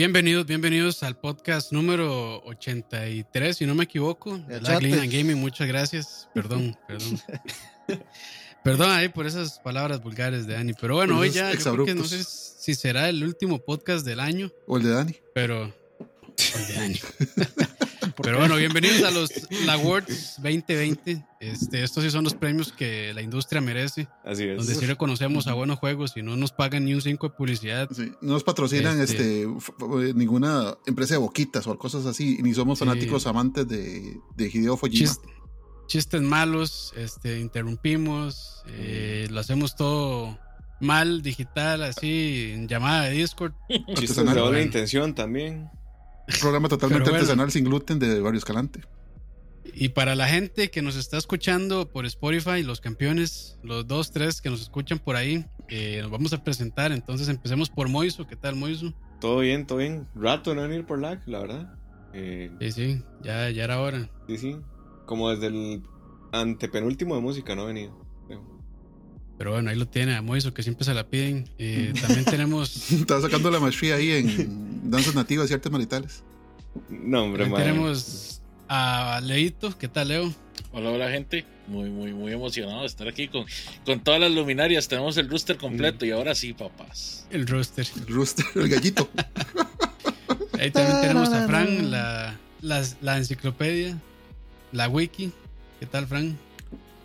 bienvenidos, bienvenidos al podcast número 83, si no me equivoco, de la Gaming. Muchas gracias. Perdón, perdón. perdón ahí por esas palabras vulgares de Dani. Pero bueno, hoy ya yo creo que no sé si será el último podcast del año. O el de Dani. Pero. O el de Dani. Pero bueno, bienvenidos a los Awards 2020. Este, estos sí son los premios que la industria merece. Así es. Donde sí reconocemos a buenos juegos y no nos pagan ni un 5 de publicidad. no nos patrocinan este, este ninguna empresa de boquitas o cosas así, ni somos fanáticos amantes de, de Hideo Fujima. chistes malos, este, interrumpimos, eh, lo hacemos todo mal, digital, así, en llamada de Discord. Chistes de doble intención también programa totalmente artesanal sin gluten de Barrio Escalante. Y para la gente que nos está escuchando por Spotify, los campeones, los dos, tres que nos escuchan por ahí, eh, nos vamos a presentar. Entonces empecemos por Moiso. ¿Qué tal, Moiso? Todo bien, todo bien. Rato no venir por lag, la verdad. Eh, sí, sí, ya, ya era hora. Sí, sí. Como desde el antepenúltimo de música no he venido. Pero bueno, ahí lo tiene a Moiso, que siempre se la piden. Eh, también tenemos. Estaba sacando la maestría ahí en danzas nativas y artes maritales. No, hombre, Tenemos a Leito. ¿Qué tal, Leo? Hola, hola, gente. Muy, muy, muy emocionado de estar aquí con, con todas las luminarias. Tenemos el rooster completo y ahora sí, papás. El rooster. El rooster, el gallito. ahí también tenemos a Fran, la, la, la enciclopedia, la wiki. ¿Qué tal, Fran?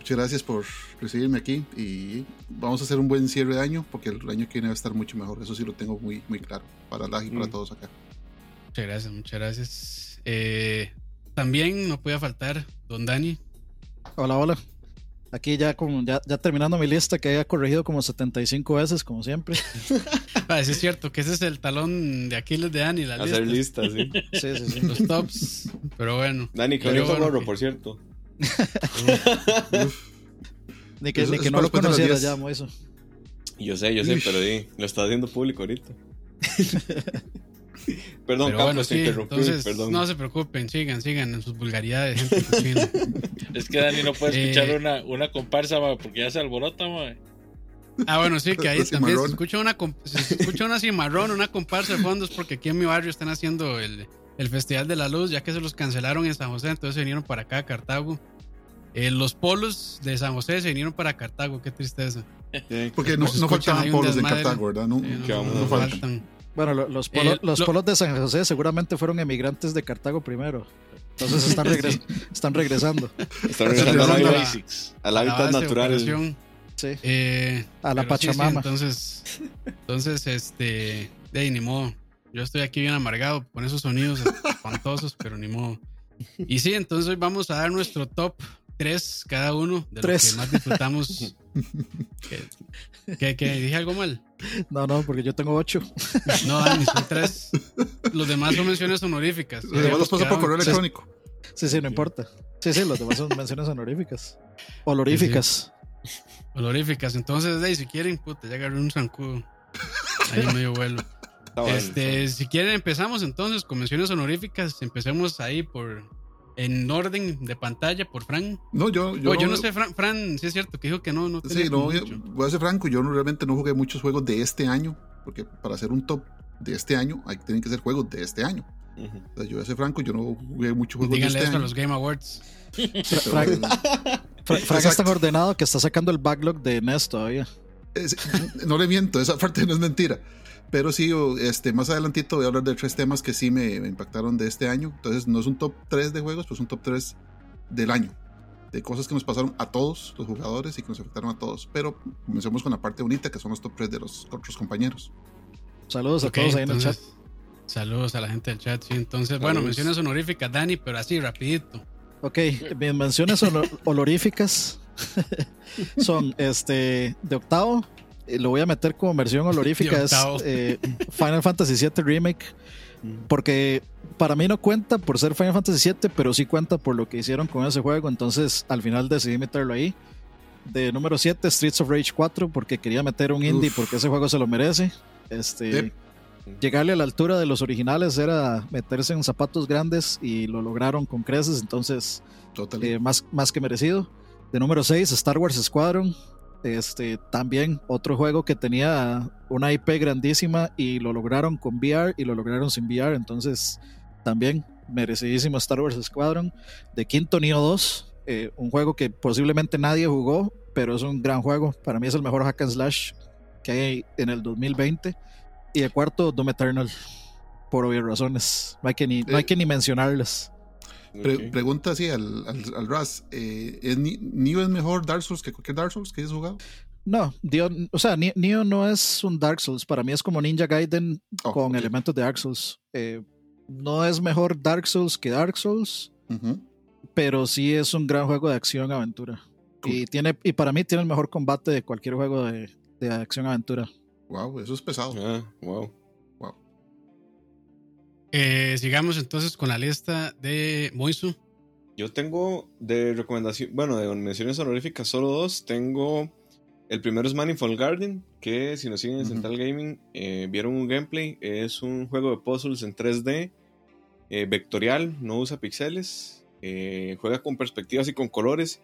Muchas gracias por recibirme aquí y vamos a hacer un buen cierre de año porque el año que viene va a estar mucho mejor. Eso sí lo tengo muy, muy claro para la y para mm. todos acá. Muchas gracias, muchas gracias. Eh, también no podía faltar Don Dani. Hola, hola. Aquí ya, como, ya, ya terminando mi lista que haya corregido como 75 veces, como siempre. ah, es cierto, que ese es el talón de Aquiles de Dani, la Hacer lista, sí. sí, sí, sí. Los tops. Pero bueno. Dani, que bonito gorro, por cierto. Ni que, ni que no lo conociera ya, eso. Yo sé, yo sé, pero di, lo está haciendo público ahorita. perdón, pero bueno, sí, entonces, perdón. No se preocupen, sigan, sigan en sus vulgaridades, gente Es que Dani no puede escuchar eh, una, una comparsa, porque ya se alborota, ma. Ah, bueno, sí, que ahí también se escucha una, se escucha una cimarrón, una comparsa de fondos, porque aquí en mi barrio están haciendo el, el Festival de la Luz, ya que se los cancelaron en San José, entonces se vinieron para acá a Cartago. Eh, los polos de San José se vinieron para Cartago, qué tristeza. Porque no, no faltan polos de Cartago, ¿verdad? No, no, faltan. Bueno, los, polos, los polos de San José seguramente fueron emigrantes de Cartago primero. Entonces están, están regresando. Están regresando al hábitat natural. Sí. Eh, a la Pachamama. entonces, entonces, este, de ni modo. Yo estoy aquí bien amargado con esos sonidos espantosos, pero ni modo. Y sí, entonces hoy vamos a dar nuestro top 3 cada uno de los que más disfrutamos. ¿Qué, dije algo mal? No, no, porque yo tengo 8. No, Dani, son 3. Los demás son menciones honoríficas. Los demás los paso por correo electrónico. Sí, sí, no importa. Sí, sí, los demás son menciones honoríficas. Oloríficas. Oloríficas. Entonces, hey, si quieren, puta, ya agarré un zancudo. Ahí medio vuelo. Este, si quieren empezamos entonces con menciones honoríficas, empecemos ahí por en orden de pantalla por Fran. No, yo yo, yo no sé Fran, Fran, sí es cierto que dijo que no no Sí, no, voy a ser franco, yo realmente no jugué muchos juegos de este año, porque para hacer un top de este año hay tienen que ser juegos de este año. yo voy a ser franco, yo no jugué muchos juegos de este año. a los Game Awards. Frank, Frank está ordenado que está sacando el backlog de NES todavía. no le miento, esa parte no es mentira. Pero sí, este, más adelantito voy a hablar de tres temas que sí me, impactaron de este año. Entonces no es un top 3 de juegos, pues un top 3 del año. De cosas que nos pasaron a todos los jugadores y que nos afectaron a todos. Pero comencemos con la parte bonita, que son los top 3 de los otros compañeros. Saludos a todos ahí en el chat. Saludos a la gente del chat, sí. Entonces, bueno, menciones honoríficas, Dani, pero así, rapidito. Ok, mis menciones honoríficas son este de octavo, lo voy a meter como versión honorífica, es eh, Final Fantasy VII Remake. Mm. Porque para mí no cuenta por ser Final Fantasy VII, pero sí cuenta por lo que hicieron con ese juego. Entonces al final decidí meterlo ahí. De número 7, Streets of Rage 4, porque quería meter un indie, porque ese juego se lo merece. Este, Llegarle a la altura de los originales era meterse en zapatos grandes y lo lograron con creces, entonces eh, más, más que merecido. De número 6, Star Wars Squadron, Este, también otro juego que tenía una IP grandísima y lo lograron con VR y lo lograron sin VR. Entonces, también merecidísimo Star Wars Squadron. De quinto, Neo 2, eh, un juego que posiblemente nadie jugó, pero es un gran juego. Para mí es el mejor hack and slash que hay en el 2020. Y el cuarto, Doom Eternal, por obvias razones. No hay que ni, no hay Eh, que ni mencionarlas. Pre- pregunta así al, al, al Raz. Eh, ¿es ¿Neo es mejor Dark Souls que cualquier Dark Souls que hayas jugado? No, Dio- o sea, Neo no es un Dark Souls. Para mí es como Ninja Gaiden Oh, con elementos de Dark Souls. Eh, no es mejor Dark Souls que Dark Souls, pero sí es un gran juego de acción-aventura. Y, tiene, y para mí tiene el mejor combate de cualquier juego de, de acción-aventura. Wow, eso es pesado. Ah. Wow. Eh, sigamos entonces con la lista de Moisu. Yo tengo de recomendación, bueno, de menciones honoríficas solo dos. Tengo el primero es Manifold Garden, que si nos siguen en. Central Gaming, eh, vieron un gameplay. Es un juego de puzzles en 3D, eh, vectorial, no usa pixeles, eh, juega con perspectivas y con colores.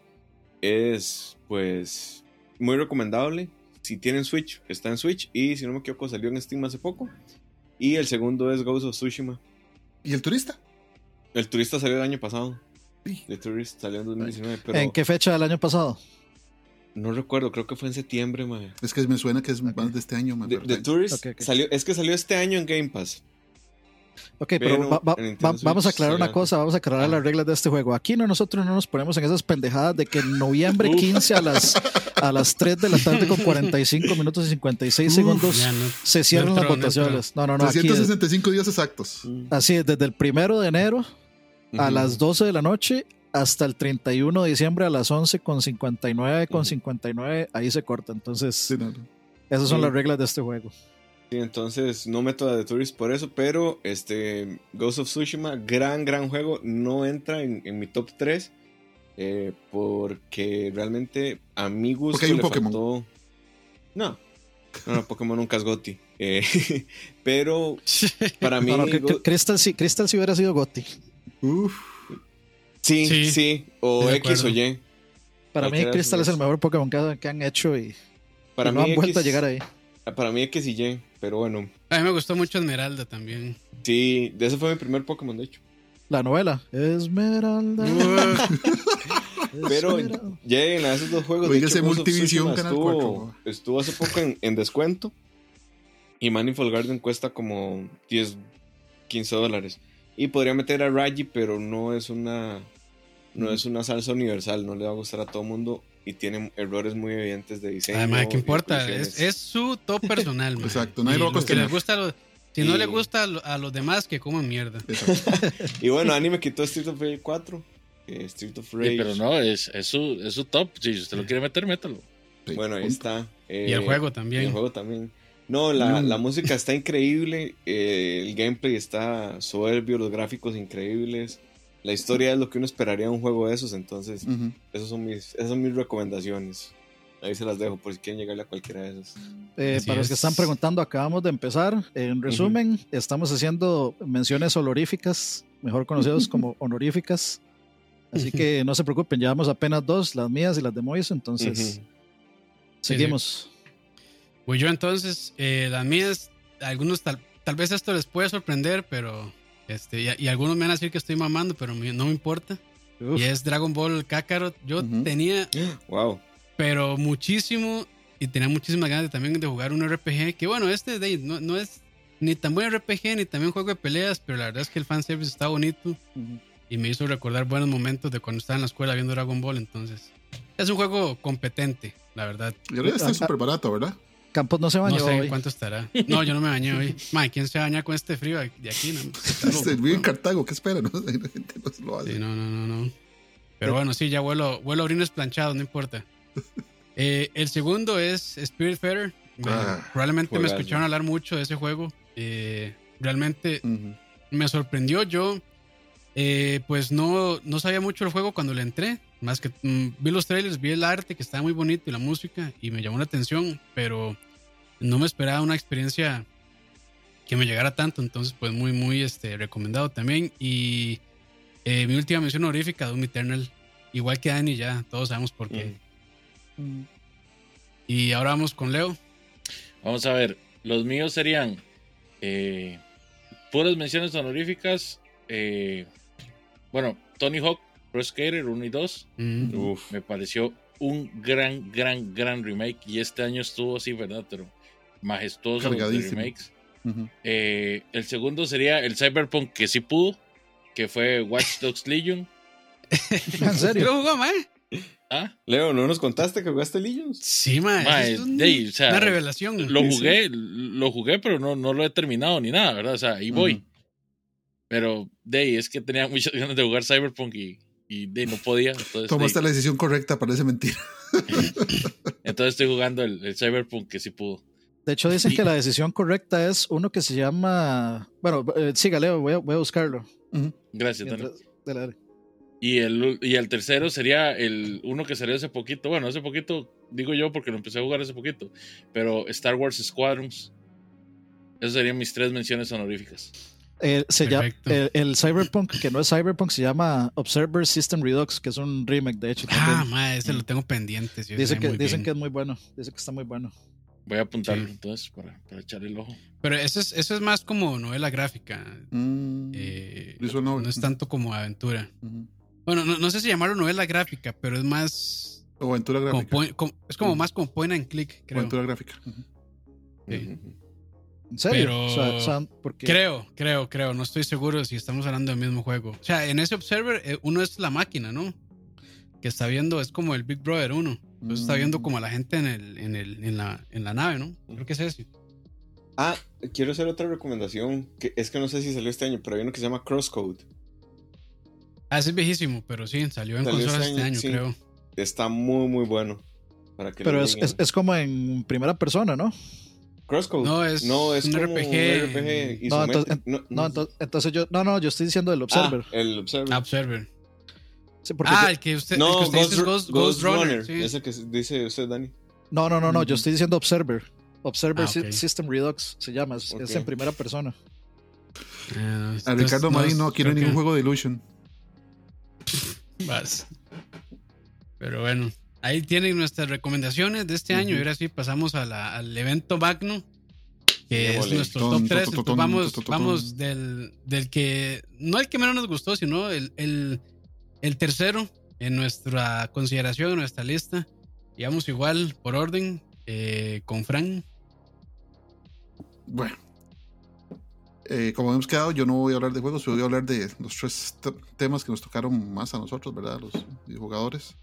Es, pues, muy recomendable. Si tienen Switch, está en Switch. Y si no me equivoco, salió en Steam hace poco. Y el segundo es Ghost of Tsushima. ¿Y el turista? El turista salió el año pasado. Sí. The Tourist salió en 2019, pero ¿En qué fecha del año pasado? no recuerdo, creo que fue en septiembre, mae. Es que me suena que es más de este año. man, The, The Tourist salió, es que salió este año en Game Pass. Ok, pero, Pero va- va- va- vamos a aclarar una cosa, vamos a aclarar Ah. las reglas de este juego. Aquí no, nosotros no nos ponemos en esas pendejadas de que en noviembre Uf. 15 a las, a las 3 de la tarde con 45 minutos y 56 Uf, segundos no. se cierran no las no votaciones. No, no, no, aquí es- 365 días exactos. así es, desde el primero de enero a Ujú. las 12 de la noche hasta el 31 de diciembre a las 11 con 59 con Ujú. 59, ahí se corta. Entonces, Sí, no, no. esas son Sí. las reglas de este juego. Sí, entonces no meto a The Tourist por eso, pero este Ghost of Tsushima, gran, gran juego, no entra en, en mi top 3 eh, porque realmente a mi gusto Porque hay un le Pokémon. faltó... No, no, no, Pokémon nunca es Gotti. Eh, pero para mí... No, no, Go- Crystal, sí, Crystal sí hubiera sido Gotti. Uf, sí, sí, Sí, o X o. Y. Para mí, Crystal es el mejor Pokémon que, han hecho y, Para y no mí han vuelto a llegar ahí. Para mí X y Y, pero bueno. A mí me gustó mucho Esmeralda también. Sí, de ese fue mi primer Pokémon, de hecho. La novela. Esmeralda. Pero lleguen a esos dos juegos. Oiga, de hecho, ese Multivisión Canal estuvo, 4. estuvo hace poco en, en descuento. Y Manifold Garden cuesta como 10, 15 dólares. Y podría meter a Raji, pero no es una no es una salsa universal. No le va a gustar a todo mundo. Y tiene errores muy evidentes de diseño. Además, ¿qué y importa? Es, es su top personal, man. Exacto, Y lo va a los que les gusta a los- si no Y- le gusta a, lo- a los demás, que coman mierda. Y bueno, Anime quitó Street of Rage 4. eh, Street of Rage. Sí, pero no, es, es, su, es su top. Si usted lo quiere meter, métalo. Sí, Bueno, ahí punto. está. eh, Y el juego y también. el juego también. No, la, Mm. la música está increíble, eh, el gameplay está soberbio, los gráficos increíbles, la historia es lo que uno esperaría de un juego de esos, entonces Ujú. esos son mis, esas son mis recomendaciones. Ahí se las dejo por si quieren llegarle a cualquiera de esos. Eh, para los que es. están preguntando, acabamos de empezar. En resumen, estamos haciendo menciones honoríficas, mejor conocidos como honoríficas. Así que no se preocupen, llevamos apenas dos, las mías y las de Moise, entonces seguimos. Pues yo entonces, eh, las mías, algunos tal, tal vez esto les puede sorprender, pero este, y, y algunos me van a decir que estoy mamando, pero me- no me importa. Uf, Y es Dragon Ball Kakarot. Yo tenía, Wow. pero muchísimo, y tenía muchísimas ganas de, también de jugar un RPG, que bueno, este de, no, no es ni tan buen RPG ni también juego de peleas, pero la verdad es que el fanservice está bonito y me hizo recordar buenos momentos de cuando estaba en la escuela viendo Dragon Ball, entonces es un juego competente, la verdad. Y ahora está súper barato, ¿verdad? Campos no se bañó no sé hoy. cuánto estará. No, yo no me bañé hoy. Man, ¿quién se baña con este frío de aquí? No. Este, vive en Cartago, ¿qué espera? No? La gente no lo hace. Sí, no, no, no, no. Pero bueno, sí, ya vuelo, vuelo a orines planchados, no importa. Eh, el segundo es Spirit Feather. Me- Ah, probablemente me escucharon hablar mucho de ese juego. Eh, realmente me sorprendió. Yo, eh, pues no, no sabía mucho del juego cuando le entré. Más que mm, vi los trailers, vi el arte que estaba muy bonito y la música y me llamó la atención, pero no me esperaba una experiencia que me llegara tanto. Entonces, pues muy, muy este, recomendado también. Y eh, mi última mención honorífica, Doom Eternal. Igual que Dani, ya todos sabemos por qué. Mm. Mm. Y ahora vamos con Leo. Vamos a ver, los míos serían eh, puras menciones honoríficas. eh, bueno, Tony Hawk, Pro Skater 1 y 2. Mm. Uf. Me pareció un gran, gran, gran remake. Y este año estuvo así, ¿verdad? Pero majestuoso de Cargadísimo. remakes. Eh, el segundo sería el Cyberpunk que sí pudo, que fue Watch Dogs Legion. ¿En serio? ¿Lo jugó, mae? Ah, Leo, ¿no nos contaste que jugaste Legions? Sí, mae. Mae, es un- de ahí, o sea, una revelación. lo jugué, lo jugué, pero no, no lo he terminado ni nada, ¿verdad? O sea, ahí voy. Pero de ahí es que tenía muchas ganas de jugar Cyberpunk y, y de no podía. Entonces, Tomaste la decisión correcta, parece mentira. entonces estoy jugando el, el Cyberpunk que sí pudo. De hecho, dicen Y- que la decisión correcta es uno que se llama. Bueno, eh, siga, Leo, voy a, voy a buscarlo. Gracias. Mientras- dale, dale. Y el, y el tercero sería el uno que salió hace poquito. Bueno, hace poquito, digo yo porque lo empecé a jugar hace poquito. Pero Star Wars Squadrons. Esas serían mis tres menciones honoríficas. Eh, se llama, Perfecto. el, el Cyberpunk, que no es Cyberpunk, se llama Observer System Redux, que es un remake, de hecho. Ah, también. mae, ese lo tengo pendiente. sí, Dice ese que, dicen bien. que es muy bueno. Dice que está muy bueno. Voy a apuntarlo Sí. entonces para, para echarle el ojo. Pero eso es, eso es más como novela gráfica. Mm. eh, no es tanto como aventura. Bueno, no, no sé si llamarlo novela gráfica, pero es más. O aventura Como gráfica. point- como- es como Mm. más como point and click, O creo. aventura gráfica. Sí. ¿En serio? Pero- O sea, o sea, porque Creo, creo, creo. No estoy seguro si estamos hablando del mismo juego. O sea, en ese Observer, eh, uno es la máquina, ¿no? Que está viendo, es como el Big Brother uno. Entonces está viendo Mm. como a la gente en, el, en, el, en, la, en la nave, ¿no? Creo que es ese. Ah, quiero hacer otra recomendación. Que es que no sé si salió este año, pero hay uno que se llama Crosscode. Ah, ese es viejísimo, pero sí, salió en Salió consolas este este año, sí. creo. Está muy, muy bueno. Para que Pero es, es como en primera persona, ¿no? Crosscode. No, es no, es un como RPG. un RPG No, entonces-. No, No, entonces, entonces yo. No, no, yo estoy diciendo el Observer. Ah, el Observer. Ah, Observer. Sí, Ah, yo- el que usted, el no, que usted Ghost, dice es Ghost, Ghost Ghost Runner. Runner. sí. Ese que dice usted, Dani. no, no, no, no, yo Ujú. estoy diciendo Observer. Observer Ah, Sy- ok. System Redux se llama, es, es Ok. en primera persona. Ah, A Ricardo Marín no, hay creo ningún juego de Illusion. Vas. Pero bueno, ahí tienen nuestras recomendaciones de este año. Y ahora sí pasamos a la- al evento Magno, que es nuestro top 3. ton, ton, ton, vamos vamos del, del que, no el que menos nos gustó, sino el, el, el tercero en nuestra consideración, en nuestra lista. Y vamos igual por orden eh, con Fran. Bueno. Eh, como hemos quedado, yo no voy a hablar de juegos, pero voy a hablar de los tres te- temas que nos tocaron más a nosotros, ¿verdad? Los jugadores.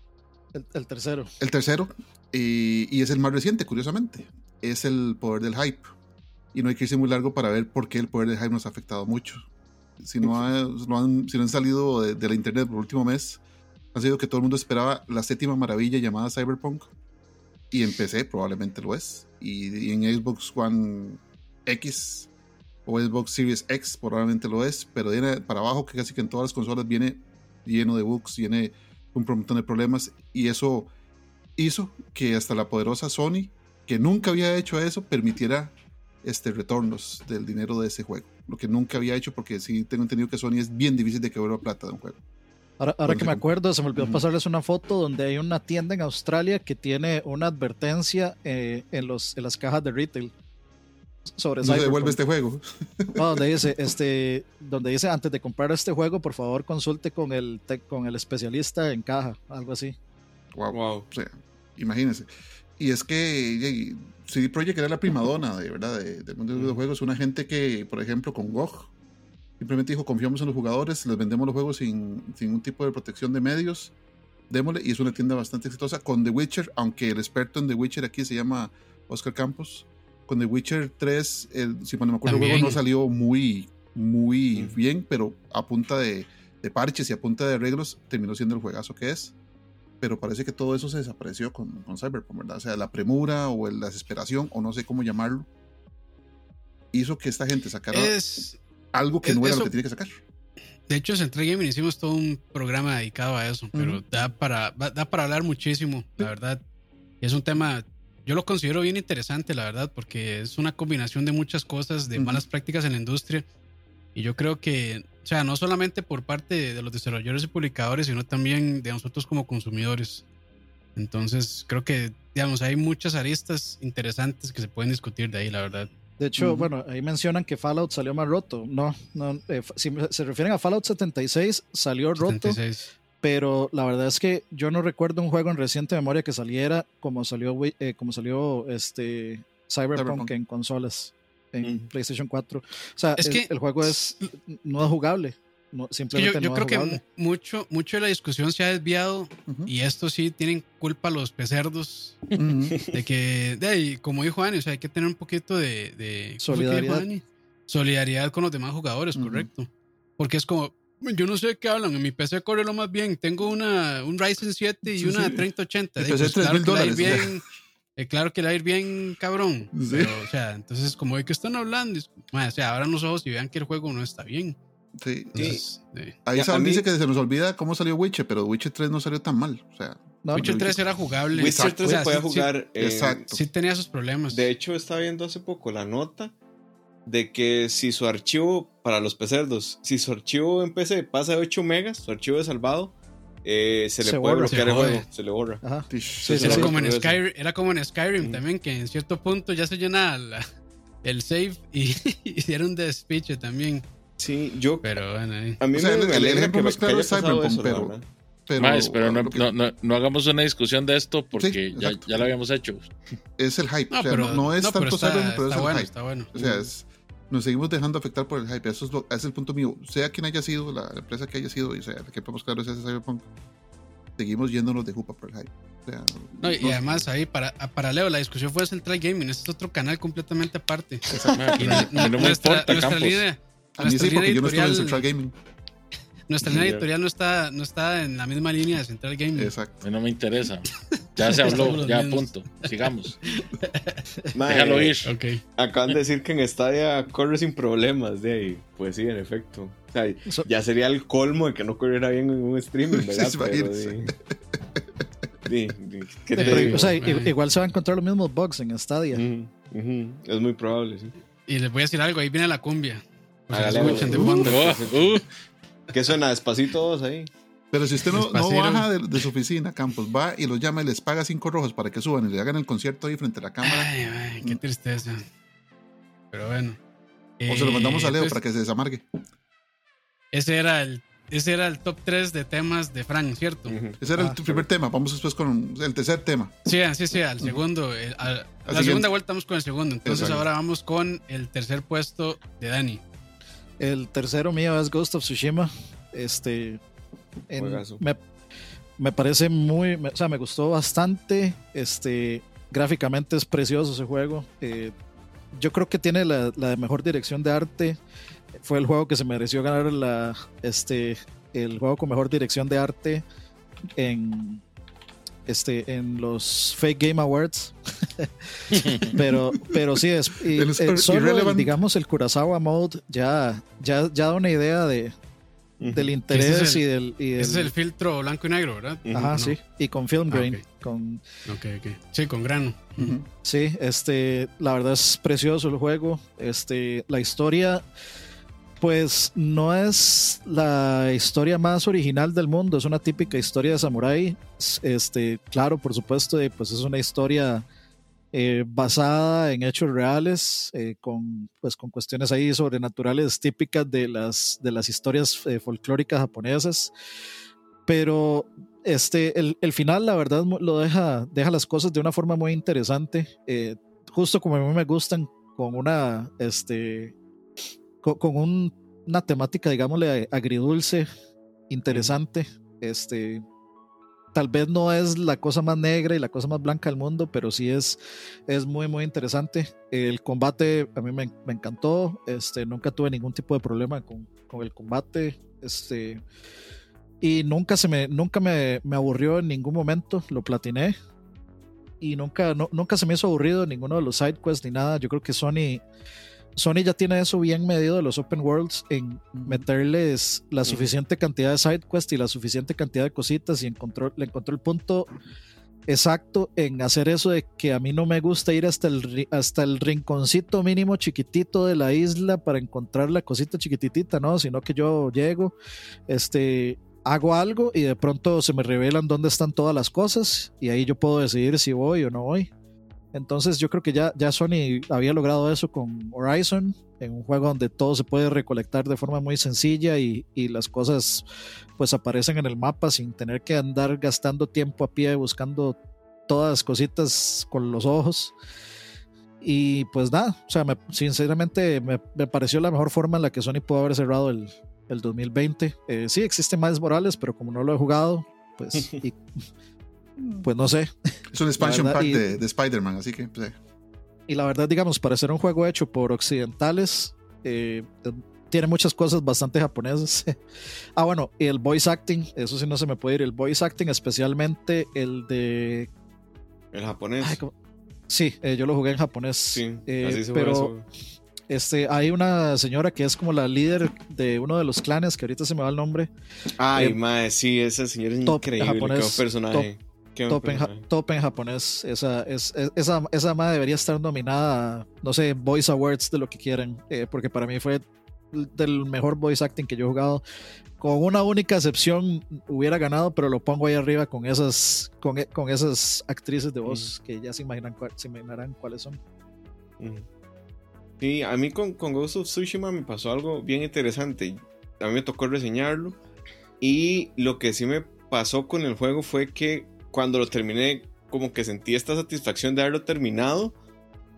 El, tercero. El tercero, y, es el más reciente, curiosamente, es el poder del hype. Y no hay que irse muy largo para ver por qué el poder del hype nos ha afectado mucho. Si no, ha- han, salido de, de la internet por el último mes, ha sido que todo el mundo esperaba la séptima maravilla llamada Cyberpunk. Y en PC probablemente lo es. Y, y en Xbox One X o Xbox Series X probablemente lo es. Pero viene para abajo, que casi que en todas las consolas viene lleno de bugs, viene un montón de problemas. Y eso hizo que hasta la poderosa Sony, que nunca había hecho eso, permitiera este, retornos del dinero de ese juego. Lo que nunca había hecho porque sí tengo entendido que Sony es bien difícil de que vuelva plata de un juego. Ahora, ahora que me acuerdo, se me olvidó pasarles una foto donde hay una tienda en Australia que tiene una advertencia eh, en, los, en las cajas de retail sobre No se devuelve este juego. No, donde dice, este, donde dice antes de comprar este juego, por favor consulte con el, con el especialista en caja, algo así. Wow. Wow. O sea, imagínense. Y es que CD Projekt era la primadona de verdad de- del mundo de los videojuegos. Una gente que, por ejemplo, con GOG, simplemente dijo: confiamos en los jugadores, les vendemos los juegos sin, sin un tipo de protección de medios. Démosle, y es una tienda bastante exitosa. Con The Witcher, aunque el experto en The Witcher aquí se llama Oscar Campos, con The Witcher 3, el, si bueno, me acuerdo, el juego no salió muy, muy Ujú. bien, pero a punta de, de parches y a punta de arreglos terminó siendo el juegazo que es pero parece que todo eso se desapareció con, con Cyberpunk, ¿verdad? O sea, la premura o el- la desesperación, o no sé cómo llamarlo, hizo que esta gente sacara Es, algo que es- no era eso- lo que tiene que sacar. de hecho, en Central Gaming hicimos todo un programa dedicado a eso, pero da, para, da para hablar muchísimo, la verdad. Es un tema, yo lo considero bien interesante, la verdad, porque es una combinación de muchas cosas, de malas prácticas en la industria. Y yo creo que, o sea, no solamente por parte de los desarrolladores y publicadores, sino también de nosotros como consumidores. Entonces, creo que, digamos, hay muchas aristas interesantes que se pueden discutir de ahí, la verdad. De hecho, bueno, ahí mencionan que Fallout salió más roto. No, no eh, si se refieren a Fallout 76, salió roto. 76. Pero la verdad es que yo no recuerdo un juego en reciente memoria que saliera como salió, eh, como salió este Cyberpunk, en consolas, en PlayStation 4. O sea, es que el juego es no es jugable simplemente yo, creo que mucho, mucho de la discusión se ha desviado y esto sí tienen culpa los pecerdos de que, de como dijo Ani, o sea, hay que tener un poquito de, solidaridad. solidaridad con los demás jugadores, correcto. Porque es como, yo no sé de qué hablan, en mi PC corre lo más bien, tengo una, un Ryzen 7 y una 3080. Pues, claro, que ir bien, eh, claro que la ir bien cabrón. o sea, entonces como de qué están hablando, o sea, abran los ojos y vean que el juego no está bien. Sí. Ahí Sam dice que se nos olvida cómo salió Witcher, pero Witcher 3 no salió tan mal. O sea, Witcher 3 era jugable. Witcher 3 se podía jugar. exacto. Sí tenía sus problemas. De hecho, estaba viendo hace poco la nota de que si su archivo, para los pecerdos, si su archivo en PC pasa de 8 megas, su archivo de salvado, eh, se, le puede bloquear el juego, se le borra. era, como en Skyrim, era, como en Skyrim, también, que en cierto punto ya se llena el save y hicieron un despiche también. Sí, yo. Pero bueno, A mí me, el, ejemplo más claro es Cyberpunk, pero. Pero, Más, pero no, no, no, hagamos una discusión de esto porque ya, ya, lo habíamos hecho. Es el hype. No, o sea, pero, no, es tanto Cyberpunk, pero es el hype. Está bueno. O sea, es, nos seguimos dejando afectar por el hype. Eso es, lo, es el punto mío. Sea quien haya sido, la, empresa que haya sido, y sea, que podemos claro es ese Cyberpunk, seguimos yéndonos de jupa por el hype. O sea, no, y además ahí, para, para Leo, la discusión fue Central Gaming. Este es otro canal completamente aparte. y no, me nuestra, nuestra línea a mí sí, porque yo no estoy en Central Gaming. Nuestra línea editorial no está, no está en la misma línea de Central Gaming. Exacto. A mí no me interesa. Ya se habló, ya punto. Sigamos. Déjalo ir. Okay. Acaban de decir que en Stadia corre sin problemas. De ahí. Pues sí, en efecto. O sea, ya sería el colmo de que no corriera bien en un streaming, ¿verdad? Pero, sí, o sea, igual se van a encontrar los mismos bugs en Stadia. Es muy probable, sí. Y les voy a decir algo, ahí viene la cumbia. Uh, ¿Qué suena? Despacito ahí. Pero si usted no, no baja de, su oficina, Campos, va y los llama y les paga cinco rojos para que suban y le hagan el concierto ahí frente a la cámara. Ay, ay, qué tristeza. Pero bueno. O se lo mandamos a Leo para que se desamargue. Ese era el ese era el top 3 de temas de Frank, ¿cierto? Ese era el ah, primer tema. Vamos después con el tercer tema. Sí, sí, sí, al segundo. a, la segunda vuelta vamos con el segundo. Entonces ahora vamos con el tercer puesto de Dani. El tercero mío es Ghost of Tsushima. Este. me, parece muy. o sea, me gustó bastante. Este. Gráficamente es precioso ese juego. Eh, yo creo que tiene la, mejor dirección de arte. Fue el juego que se mereció ganar la, este, el juego con mejor dirección de arte en, este, en los Fake Game Awards. pero, pero sí, es, y, eh, solo digamos el Kurosawa Mode ya, ya, ya da una idea de, del interés y del, ese es el filtro blanco y negro, ¿verdad? Ajá, sí. Y con film ah, grain. con, Sí, con grano. Sí, este, la verdad es precioso el juego. Este, la historia pues no es la historia más original del mundo, es una típica historia de samurái. Este, claro, por supuesto, pues es una historia eh, basada en hechos reales, eh, con, pues con cuestiones ahí sobrenaturales típicas de las, de las historias eh, folclóricas japonesas. Pero este, el, el, final, la verdad, lo deja, deja las cosas de una forma muy interesante, justo como a mí me gustan, con una, este, con, una temática, digámosle, agridulce, interesante. Este, tal vez no es la cosa más negra y la cosa más blanca del mundo, pero sí es, es muy, muy interesante. El combate a mí me, encantó. Este, nunca tuve ningún tipo de problema con, el combate. Este, y nunca, se me, nunca me, aburrió en ningún momento. Lo platiné. Y nunca, nunca se me hizo aburrido ninguno de los side quests ni nada. Yo creo que Sony Sony ya tiene eso bien medido de los open worlds en meterles la suficiente cantidad de side quests y la suficiente cantidad de cositas y encontró, le encontró el punto exacto en hacer eso de que a mí no me gusta ir hasta el, hasta el rinconcito mínimo chiquitito de la isla para encontrar la cosita chiquititita, ¿no? Sino que yo llego, este, hago algo y de pronto se me revelan dónde están todas las cosas y ahí yo puedo decidir si voy o no voy. Entonces yo creo que ya, ya Sony había logrado eso con Horizon, en un juego donde todo se puede recolectar de forma muy sencilla y, y, las cosas pues aparecen en el mapa sin tener que andar gastando tiempo a pie buscando todas las cositas con los ojos. Y pues nada, o sea, me, sinceramente me, me, pareció la mejor forma en la que Sony pudo haber cerrado el, el 2020. Eh, sí, existe Miles Morales, pero como no lo he jugado, pues, y, pues no sé. Es un expansion pack de, de Spider-Man, así que... Pues, eh. Y la verdad, digamos, para ser un juego hecho por occidentales, eh, tiene muchas cosas bastante japonesas. ah, bueno, y el voice acting, eso sí no se me puede ir. El voice acting, especialmente el de. El japonés. Ay, sí, eh, yo lo jugué en japonés. Sí, eh, así se pero eso. Este, hay una señora que es como la líder de uno de los clanes, que ahorita se me va el nombre. Ay, eh, mae, sí, esa señora es increíble. Japonés, personaje. Top, en, top, en, japonés. Esa, es, esa, esa madre debería estar nominada, no sé, Voice Awards de lo que quieran, eh, porque para mí fue del mejor voice acting que yo he jugado. Con una única excepción hubiera ganado, pero lo pongo ahí arriba con esas, con, e, con esas actrices de voz que ya se, imaginan, se imaginarán cuáles son. Sí, a mí con, con Ghost of Tsushima me pasó algo bien interesante. A mí me tocó reseñarlo. Y lo que sí me pasó con el juego fue que cuando lo terminé, como que sentí esta satisfacción de haberlo terminado,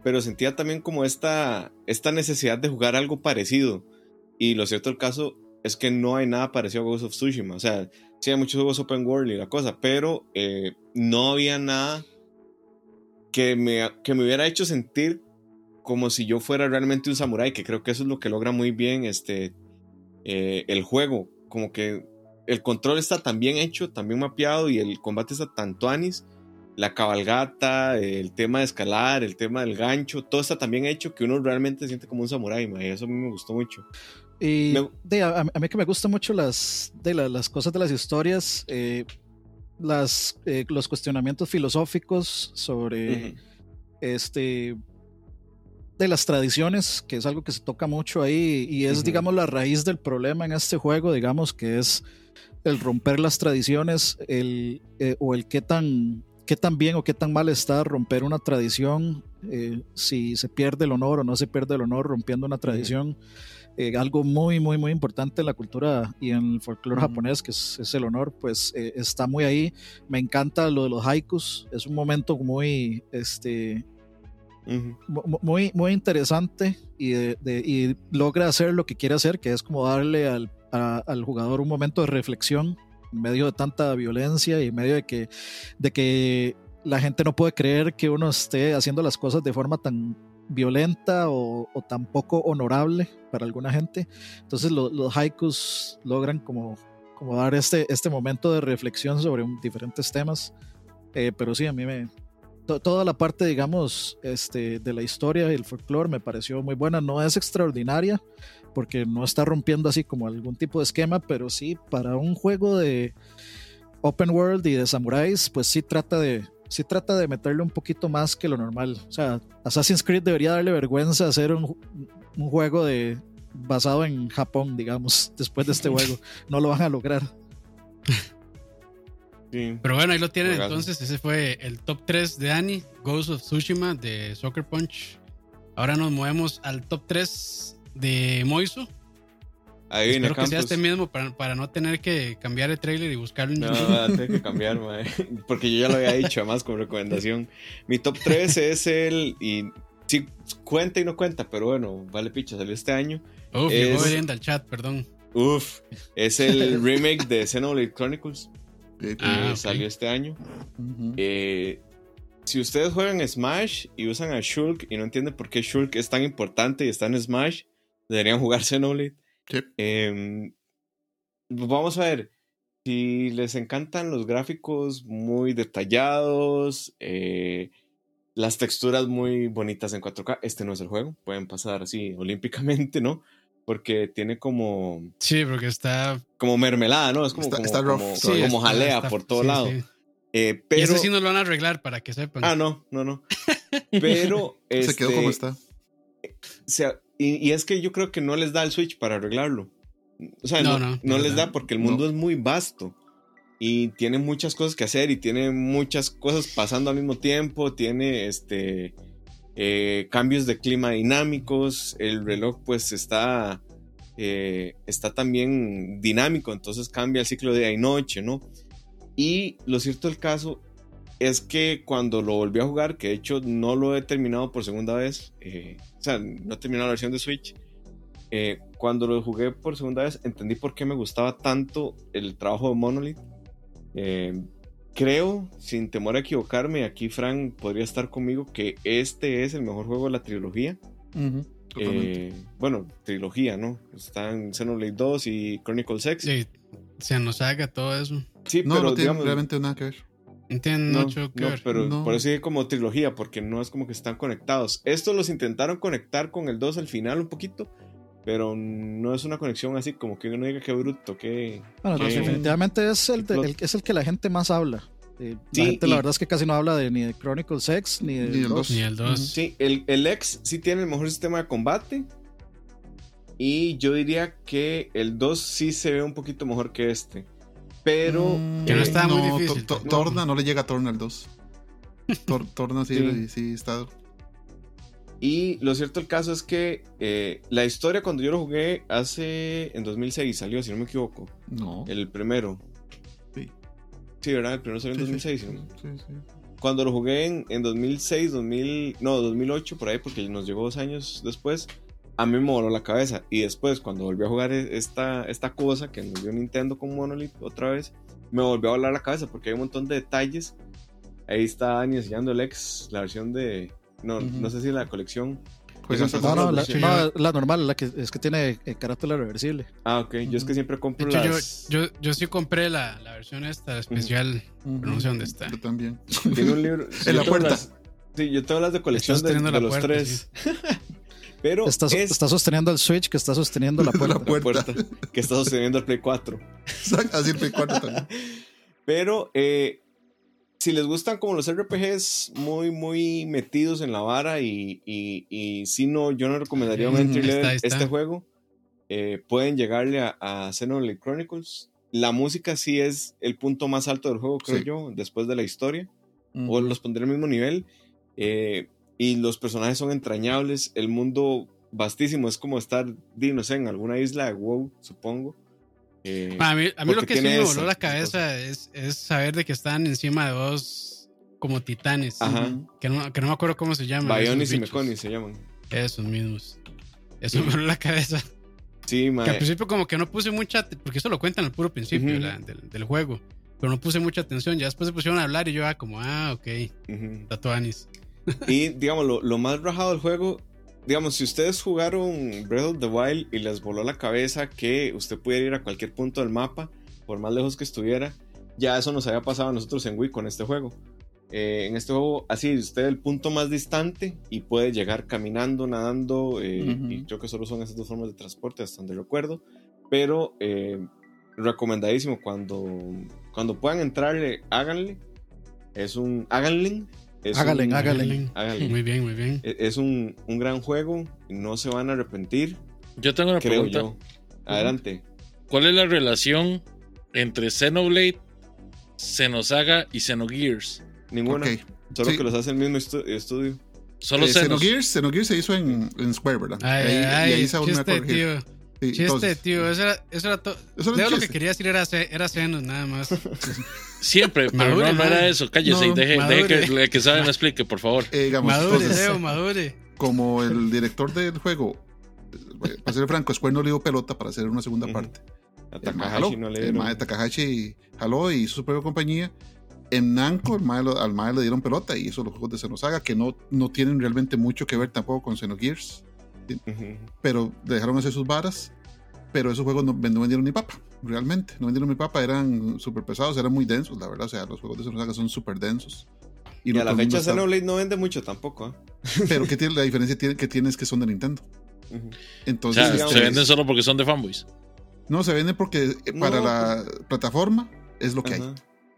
pero sentía también como esta, esta necesidad de jugar algo parecido. Y lo cierto del caso es que no hay nada parecido a Ghost of Tsushima. O sea, sí hay muchos juegos open world y la cosa, pero eh, no había nada que me, que me hubiera hecho sentir como si yo fuera realmente un samurái, que creo que eso es lo que logra muy bien este, eh, el juego. Como que el control está tan bien hecho, tan bien mapeado y el combate está tan tuanis. La cabalgata, el tema de escalar, el tema del gancho, todo está tan bien hecho que uno realmente se siente como un samurái, y eso a mí me gustó mucho. Y de, a, mí que me gustan mucho las, de las cosas de las historias, eh, las, eh, los cuestionamientos filosóficos sobre este de las tradiciones, que es algo que se toca mucho ahí y es, digamos, la raíz del problema en este juego, digamos, que es el romper las tradiciones, el, eh, o el qué tan, qué tan bien o qué tan mal está romper una tradición, eh, si se pierde el honor o no se pierde el honor rompiendo una tradición. Eh, algo muy, muy, muy importante en la cultura y en el folclore japonés, que es, es, el honor, pues está muy ahí. Me encanta lo de los haikus, es un momento muy, este, muy, muy interesante y, y, logra hacer lo que quiere hacer, que es como darle al, al, jugador un momento de reflexión en medio de tanta violencia y en medio de que, de que la gente no puede creer que uno esté haciendo las cosas de forma tan violenta o, o tan poco honorable para alguna gente. Entonces los haikus logran como, como dar este, este momento de reflexión sobre diferentes temas. Eh, pero sí, a mí me, toda la parte, digamos, este, de la historia y el folclore me pareció muy buena. No es extraordinaria, porque no está rompiendo así como algún tipo de esquema, pero sí, para un juego de open world y de samuráis, pues sí trata de, sí trata de meterle un poquito más que lo normal. O sea, Assassin's Creed debería darle vergüenza hacer un, un juego de basado en Japón, digamos, después de este juego. No lo van a lograr. Pero bueno, ahí lo tienen entonces. Ese fue el top 3 de Annie, Ghost of Tsushima de Soccer Punch. Ahora nos movemos al top 3 de Moiso. Ahí Espero que sea este mismo para, para, no tener que cambiar el trailer y buscarlo en No, tengo que cambiar, porque yo ya lo había dicho además como recomendación. Mi top 3 es el, y sí, cuenta y no cuenta, pero bueno, vale picha, salió este año. Uf, es, llegó al chat, perdón. Uf, es el remake de Xenoblade Chronicles. Ah, salió este año. eh, si ustedes juegan Smash y usan a Shulk y no entienden por qué Shulk es tan importante y está en Smash, deberían jugar Xenoblade. Em, vamos a ver. Si les encantan los gráficos muy detallados, eh, las texturas muy bonitas en 4K, este no es el juego. Pueden pasar así olímpicamente, ¿no? Porque tiene como. Sí, porque está. Como mermelada, ¿no? Es como, como, jalea por todo lado. Eh, pero... Y ese sí nos lo van a arreglar para que sepan. Ah, no, no, no. Pero. Se quedó como este, está. O sea, y, es que yo creo que no les da el Switch para arreglarlo. O sea, no, no, les da porque el mundo es muy vasto y tiene muchas cosas que hacer y tiene muchas cosas pasando al mismo tiempo, tiene este eh, cambios de clima dinámicos, el reloj pues está, eh, está también dinámico, entonces cambia el ciclo de día y noche, ¿no? Y lo cierto del caso es que cuando lo volví a jugar, que de hecho no lo he terminado por segunda vez, eh, o sea, no he terminado la versión de Switch, cuando lo jugué por segunda vez entendí por qué me gustaba tanto el trabajo de Monolith creo, sin temor a equivocarme, aquí Frank podría estar conmigo, que este es el mejor juego de la trilogía. Eh, bueno, trilogía, ¿no? Están Xenoblade 2 y Chronicle 6. Sí, se nos haga todo eso. Sí, no, pero no tiene realmente nada que ver. Entiendo, no, que ver. pero por eso sigue como trilogía, porque no es como que están conectados. Estos los intentaron conectar con el 2 al final un poquito, pero no es una conexión así como que uno diga que bruto, que... Bueno, definitivamente es el, es el que la gente más habla. Eh, la gente la verdad es que casi no habla de, ni de Chronicle Sex ni, de el 2. Ni el 2. Sí, el, el X sí tiene el mejor sistema de combate. Y yo diría que el 2 sí se ve un poquito mejor que este. Pero. Mm, que no está muy difícil. Torna no le llega a Torna el 2. torna sí, sí está y lo cierto el caso es que eh, la historia cuando yo lo jugué hace en 2006 salió, si no me equivoco. No. El primero. Sí. Sí, ¿verdad? El primero salió en 2006. Sí, sí, Cuando lo jugué en, en 2006, 2000, no, 2008, por ahí, porque nos llegó dos años después, a mí me voló la cabeza. Y después, cuando volví a jugar e, esta, esta cosa que nos dio Nintendo con Monolith otra vez, me volvió a volar la cabeza porque hay un montón de detalles. Ahí está Dani enseñando el ex, la versión de, no, no sé si la colección. Pues no, no, la, no, la, normal, la que es que tiene carátula reversible. Ah, ok. Yo es que siempre compro hecho, las... yo, yo, yo, sí compré la, la versión esta especial, no sé dónde está. Yo también. Tiene un libro. en la puerta. sí, yo tengo las de colección de, de los tres. Pero está, está, sosteniendo el Switch que está sosteniendo la puerta. la puerta. que está sosteniendo el Play 4. Así el Play 4 también. Pero eh, si les gustan como los RPGs muy, muy metidos en la vara y, y, si no, yo no recomendaría un entry level este juego. Eh, pueden llegarle a, a, Xenoblade Chronicles. La música sí es el punto más alto del juego, creo yo, después de la historia. O los pondré al mismo nivel. Eh, y los personajes son entrañables. El mundo vastísimo, es como estar, no sé, en alguna isla de WoW, supongo. Eh, a mí, a mí lo que sí me voló la cabeza es, es, saber de que están encima de dos como titanes. Que, no, que no me acuerdo cómo se llaman. Bionis y Meconis se llaman. Esos mismos. Eso me voló la cabeza. Sí, Que al principio como que no puse mucha... Porque eso lo cuentan al puro principio del, juego. Pero no puse mucha atención. Ya después se pusieron a hablar y yo, ah, como, ah, ok. Tatuanis. y digamos, lo, lo más rajado del juego digamos, si ustedes jugaron Breath of the Wild y les voló la cabeza que usted pudiera ir a cualquier punto del mapa, por más lejos que estuviera, ya eso nos había pasado a nosotros en Wii con este juego. Eh, en este juego, así, usted el punto más distante y puede llegar caminando, nadando, eh, y creo que solo son esas dos formas de transporte, hasta donde recuerdo. Pero eh, recomendadísimo, cuando, cuando puedan entrarle, háganle. Es un. Háganle hágale, Muy bien, muy bien. E, es un, un, gran juego, no se van a arrepentir. Yo tengo una pregunta. Adelante. ¿Cuál es la relación entre Xenoblade, Xenosaga y Xenogears? Ninguna. Solo que los hace el mismo estudio. Solo eh, Xenogears, Xenogears se hizo en, en Square, ¿verdad? Ay, ahí, ay, y ahí se tío. Sí, Chiste, tío, eso era, eso era todo. lo que quería decir era, era senos, nada más. Siempre, pero no, no, era eso. Cállese y deje, deje que el que sabe me explique, por favor. Eh, digamos, madure, Leo, madure. Como el director del juego, eh, para ser franco, Square no le dio pelota para hacer una segunda parte. A Takahashi no le dieron. El Takahashi jaló y hizo su propia compañía. En Namco al mae le dieron pelota y hizo los juegos de Xenosaga que no, no tienen realmente mucho que ver tampoco con Xenogears pero dejaron hacer sus varas. Pero esos juegos no, vendieron ni papa, realmente. No vendieron ni papa, eran súper pesados, eran muy densos, la verdad. O sea, los juegos de Xenosaga son súper densos. Y, a la fecha Xenoblade no vende mucho tampoco. ¿eh? Pero ¿qué tiene, la diferencia que tiene es que son de Nintendo. Entonces, ¿se este, venden solo porque son de fanboys? No, se venden porque eh, para la plataforma es lo que hay.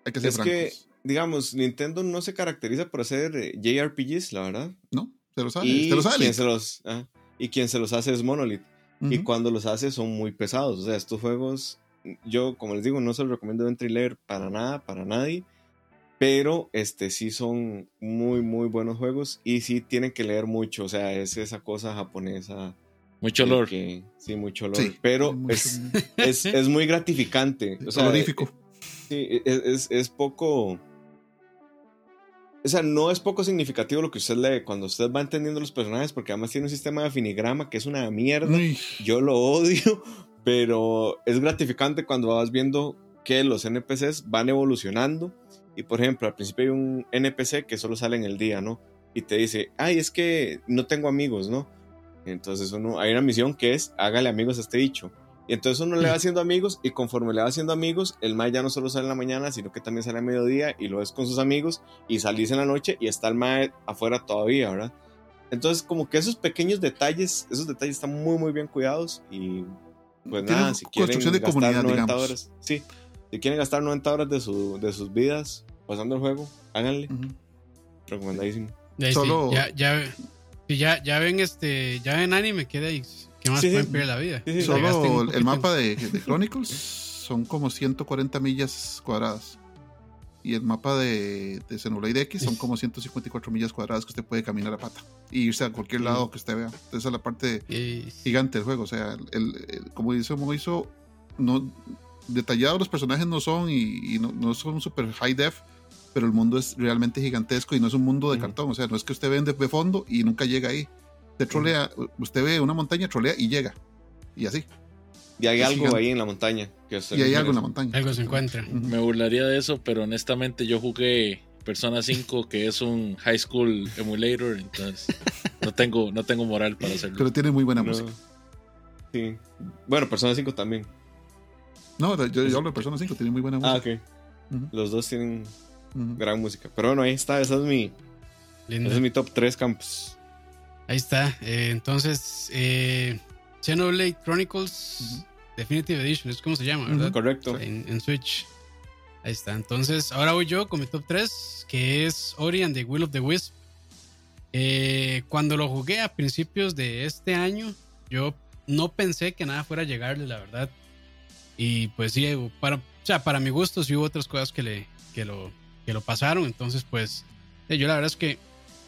Hay que ser es que, digamos, Nintendo no se caracteriza por hacer eh, JRPGs, la verdad. No, se lo sabe. Y se lo sabe. se los, y quien se los hace es Monolith. y cuando los hace son muy pesados. O sea, estos juegos, yo como les digo, no se los recomiendo entry leer para nada, para nadie. Pero este sí son muy, muy buenos juegos y sí tienen que leer mucho. O sea, es esa cosa japonesa. Mucho olor. sí, mucho olor. pero es, es, es, muy gratificante. O sea, Sí, es, es, poco. O sea, no es poco significativo lo que usted lee cuando usted va entendiendo los personajes, porque además tiene un sistema de finigrama que es una mierda. Yo lo odio, pero es gratificante cuando vas viendo que los NPCs van evolucionando. Y por ejemplo, al principio hay un NPC que solo sale en el día, ¿no? Y te dice, ay, es que no tengo amigos, ¿no? Entonces uno, hay una misión que es, hágale amigos a este dicho. Y entonces uno le va haciendo amigos y conforme le va haciendo amigos, el Mae ya no solo sale en la mañana, sino que también sale a mediodía y lo ves con sus amigos y salís en la noche y está el Mae afuera todavía, ¿verdad? Entonces como que esos pequeños detalles, esos detalles están muy muy bien cuidados y pues nada, si quieren gastar 90 horas, sí, si quieren gastar 90 horas de, su, de sus vidas pasando el juego, háganle. Recomendadísimo. Solo... ya, ya, ya, ya ven este, ya ven anime, queda ahí ¿Qué más pueden pedir la vida? Solo el mapa de, Chronicles son como 140 millas cuadradas. Y el mapa de, de Xenoblade X son como 154 millas cuadradas que usted puede caminar a pata y irse a cualquier lado que usted vea. Entonces, esa es la parte gigante del juego. O sea, el, como dice Moiso, no, detallados los personajes no son y, no, no, son super high def, pero el mundo es realmente gigantesco y no es un mundo de cartón. O sea, no es que usted vende de fondo y nunca llega ahí Usted trolea, usted ve una montaña, trolea y llega. Y así. Y hay algo ahí en la montaña. y hay algo en la montaña. Algo se encuentra. Me burlaría de eso, pero honestamente yo jugué Persona 5, que es un high school emulator, entonces no tengo, no tengo moral para hacerlo. Pero tiene muy buena música. Sí. Bueno, Persona 5 también. No, yo, hablo de Persona 5, tiene muy buena música. Ah, ok. Los dos tienen gran música. Pero bueno, ahí está, esa es mi, ese es mi top 3 campos. Ahí está. Eh, entonces, eh, Xenoblade Chronicles Definitive Edition, es como se llama, ¿verdad? correcto. En, Switch. Ahí está. Entonces, ahora voy yo con mi top 3, que es Ori and the Will of the Wisp. Eh, cuando lo jugué a principios de este año, yo no pensé que nada fuera a llegarle, la verdad. Y pues sí, para, o sea, para mi gusto sí hubo otras cosas que, le, que, lo, que lo pasaron. Entonces, pues, yo la verdad es que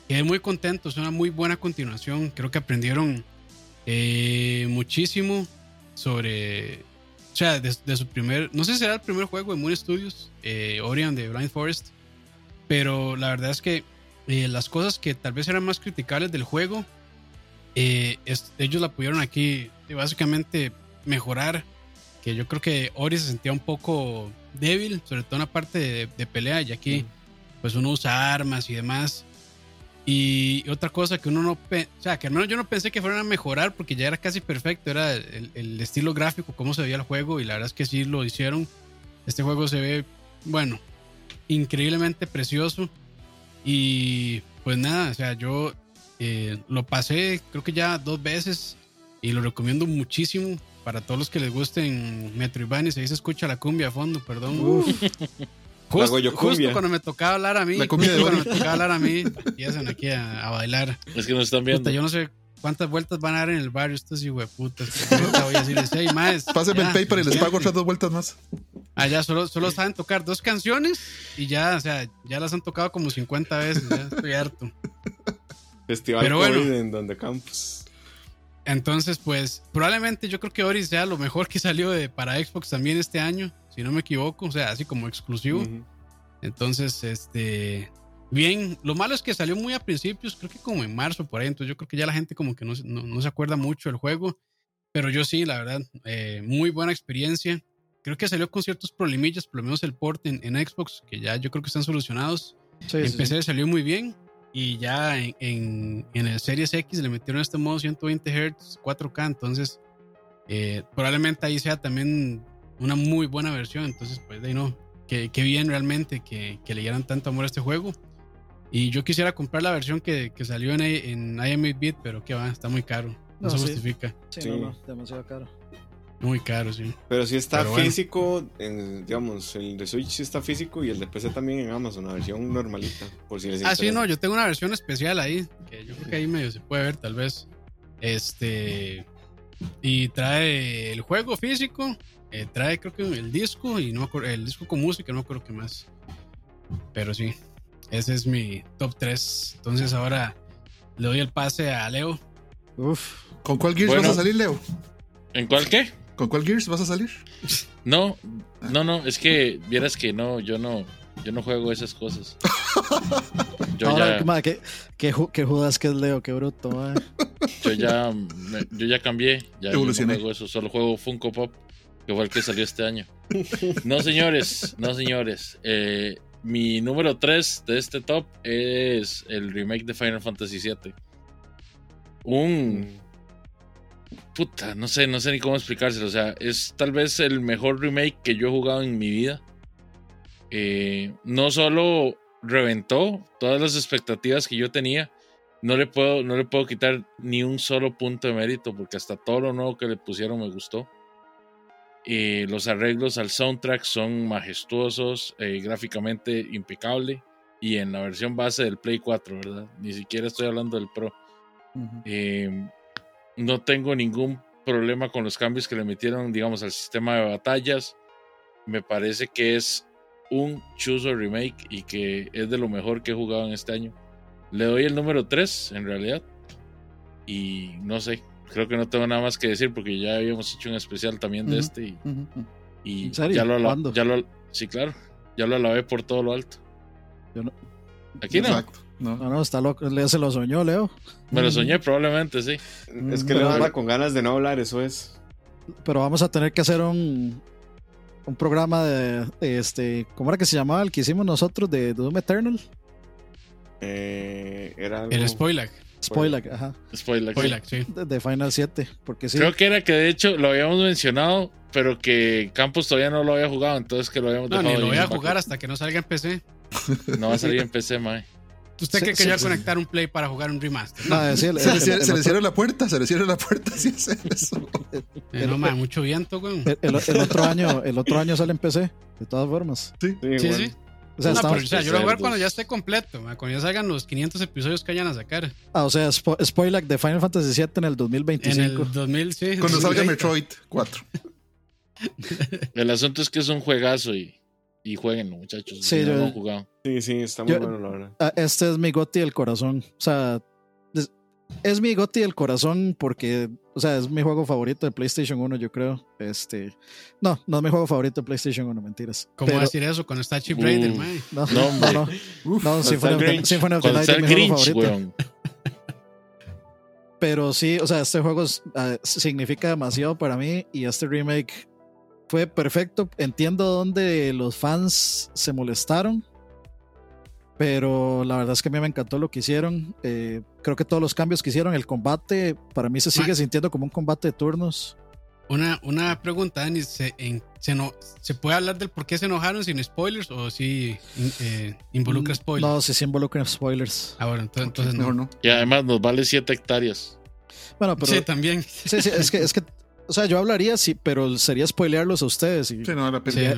Quedé muy contento, es una muy buena continuación. Creo que aprendieron eh, muchísimo sobre. O sea, de, su primer. No sé si será el primer juego de Moon Studios, eh, Orion de Blind Forest. Pero la verdad es que eh, las cosas que tal vez eran más criticables del juego, ellos la pudieron aquí básicamente mejorar. Que yo creo que Ori se sentía un poco débil, sobre todo en la parte de, pelea, y aquí, pues uno usa armas y demás. Y otra cosa que uno no, o sea, que al menos yo no pensé que fueran a mejorar porque ya era casi perfecto, era el, estilo gráfico, cómo se veía el juego y la verdad es que sí lo hicieron. Este juego se ve, bueno, increíblemente precioso y pues nada, o sea, yo eh, lo pasé creo que ya dos veces y lo recomiendo muchísimo para todos los que les gusten Metroidvania, ahí se escucha la cumbia a fondo, perdón. Justo, cuando me tocaba hablar a mí. La cuando me tocaba hablar a mí, empiezan aquí a, bailar. Es que nos están viendo. yo no sé cuántas vueltas van a dar en el barrio estos hijueputas. voy a decirles, hey, más. Pásenme el paper y les pago otras dos vueltas más. Allá solo, solo saben tocar dos canciones y ya, o sea, ya las han tocado como 50 veces. Ya estoy harto. Festival Pero bueno, en donde campus. Entonces, pues, probablemente yo creo que Ori sea lo mejor que salió de, para Xbox también este año si no me equivoco, o sea, así como exclusivo. Entonces, este, bien, lo malo es que salió muy a principios, creo que como en marzo por ahí, entonces yo creo que ya la gente como que no, no, se acuerda mucho del juego, pero yo sí, la verdad, eh, muy buena experiencia. Creo que salió con ciertos problemillas, por lo menos el port en, Xbox, que ya yo creo que están solucionados. en PC salió muy bien y ya en, en, el Series X le metieron este modo 120 Hz 4K, entonces eh, probablemente ahí sea también una muy buena versión. Entonces, pues de ahí no, que, bien realmente que, que, le dieran tanto amor a este juego. Y yo quisiera comprar la versión que, que salió en, en IM8-bit, pero que va, está muy caro. No, se justifica. Sí, No, no, demasiado caro. Muy caro, sí. Pero si está físico, en, digamos, el de Switch sí está físico y el de PC también en Amazon, una versión normalita, por si les Ah, sí, no, yo tengo una versión especial ahí, que yo creo que ahí medio se puede ver tal vez. Este, Y trae el juego físico, eh, trae creo que el disco y no el disco con música, no creo que más. Pero sí, ese es mi top 3. Entonces ahora le doy el pase a Leo. Uf. ¿Con cuál Gears vas a salir, Leo? ¿En cuál qué? ¿Con cuál Gears vas a salir? No, no, no, es que vieras que no, yo no, yo no juego esas cosas. Yo Ahora, ya, ¿qué, qué, qué, judas que es Leo, qué bruto, Yo ya, yo ya cambié, ya no juego eso, solo juego Funko Pop, que fue el que salió este año. No, señores, no, señores. Eh, mi número 3 de este top es el remake de Final Fantasy VII. Un. Puta, no sé, no sé ni cómo explicárselo. O sea, es tal vez el mejor remake que yo he jugado en mi vida. Eh, no solo reventó todas las expectativas que yo tenía, no le puedo, no le puedo quitar ni un solo punto de mérito, porque hasta todo lo nuevo que le pusieron me gustó. Eh, los arreglos al soundtrack son majestuosos, eh, gráficamente impecable. Y en la versión base del Play 4, ¿verdad? Ni siquiera estoy hablando del Pro. Eh, no tengo ningún problema con los cambios que le metieron, digamos, al sistema de batallas. Me parece que es un chuzo remake y que es de lo mejor que he jugado en este año. Le doy el número 3, en realidad. Y no sé, creo que no tengo nada más que decir porque ya habíamos hecho un especial también de este y, y ya lo ya lo sí claro ya lo alabé por todo lo alto Yo no. aquí no no. no, está loco. Leo se lo soñó, Leo. Me lo soñé, probablemente, sí. Es que Leo anda con ganas de no hablar, eso es. Pero vamos a tener que hacer un, un programa de, este. ¿Cómo era que se llamaba el que hicimos nosotros de Doom Eternal? Eh, era El spoiler. Spoiler, ajá. Spoiler, sí. De, Final 7, porque sí. Creo que era que de hecho lo habíamos mencionado, pero que Campos todavía no lo había jugado, entonces que lo habíamos no, dejado. Ni lo voy a jugar hasta que no salga en PC. No va a salir en PC, mae. ¿Usted cree que yo voy a conectar un play para jugar un remaster? No, se, le, cierra la puerta, se le cierra la puerta si hace eso. Eh, no, man, mucho viento, güey. El, otro año, el otro año sale en PC, de todas formas. Sí, sí. sí. O sea, yo lo voy a ver cuando ya esté completo, cuando ya salgan los 500 episodios que vayan a sacar. Ah, o sea, spoiler de Final Fantasy VII en el 2025. En el 2000, sí. Cuando salga Metroid 4. el asunto es que es un juegazo y, y jueguen, muchachos. Sí, yo, jugado. Sí, sí, está muy bueno, la verdad. Ah, este es mi goti del corazón. O sea, es mi goti del corazón porque, o sea, es mi juego favorito de PlayStation 1, yo creo. Este, no, no es mi juego favorito de PlayStation 1, mentiras. ¿Cómo decir eso cuando está Chip Raider, man? No, no, no. no, Uf, no Symphony, of, Symphony of the Night es mi juego favorito. Pero sí, o sea, este juego uh, significa demasiado para mí y este remake fue perfecto. Entiendo dónde los fans se molestaron pero la verdad es que a mí me encantó lo que hicieron. Eh, creo que todos los cambios que hicieron, el combate, para mí se sigue sintiendo como un combate de turnos. Una, una pregunta, Dani, ¿se, no, ¿se puede hablar del por qué se enojaron sin spoilers o si eh, involucra mm, spoilers? No, si sí involucra spoilers. Ahora, entonces, entonces no. no. Y además nos vale 7 hectáreas. Bueno, pero, sí, también. Sí, sí, es que, es que o sea, yo hablaría, sí, pero sería spoilearlos a ustedes. Y, sí, no la pena.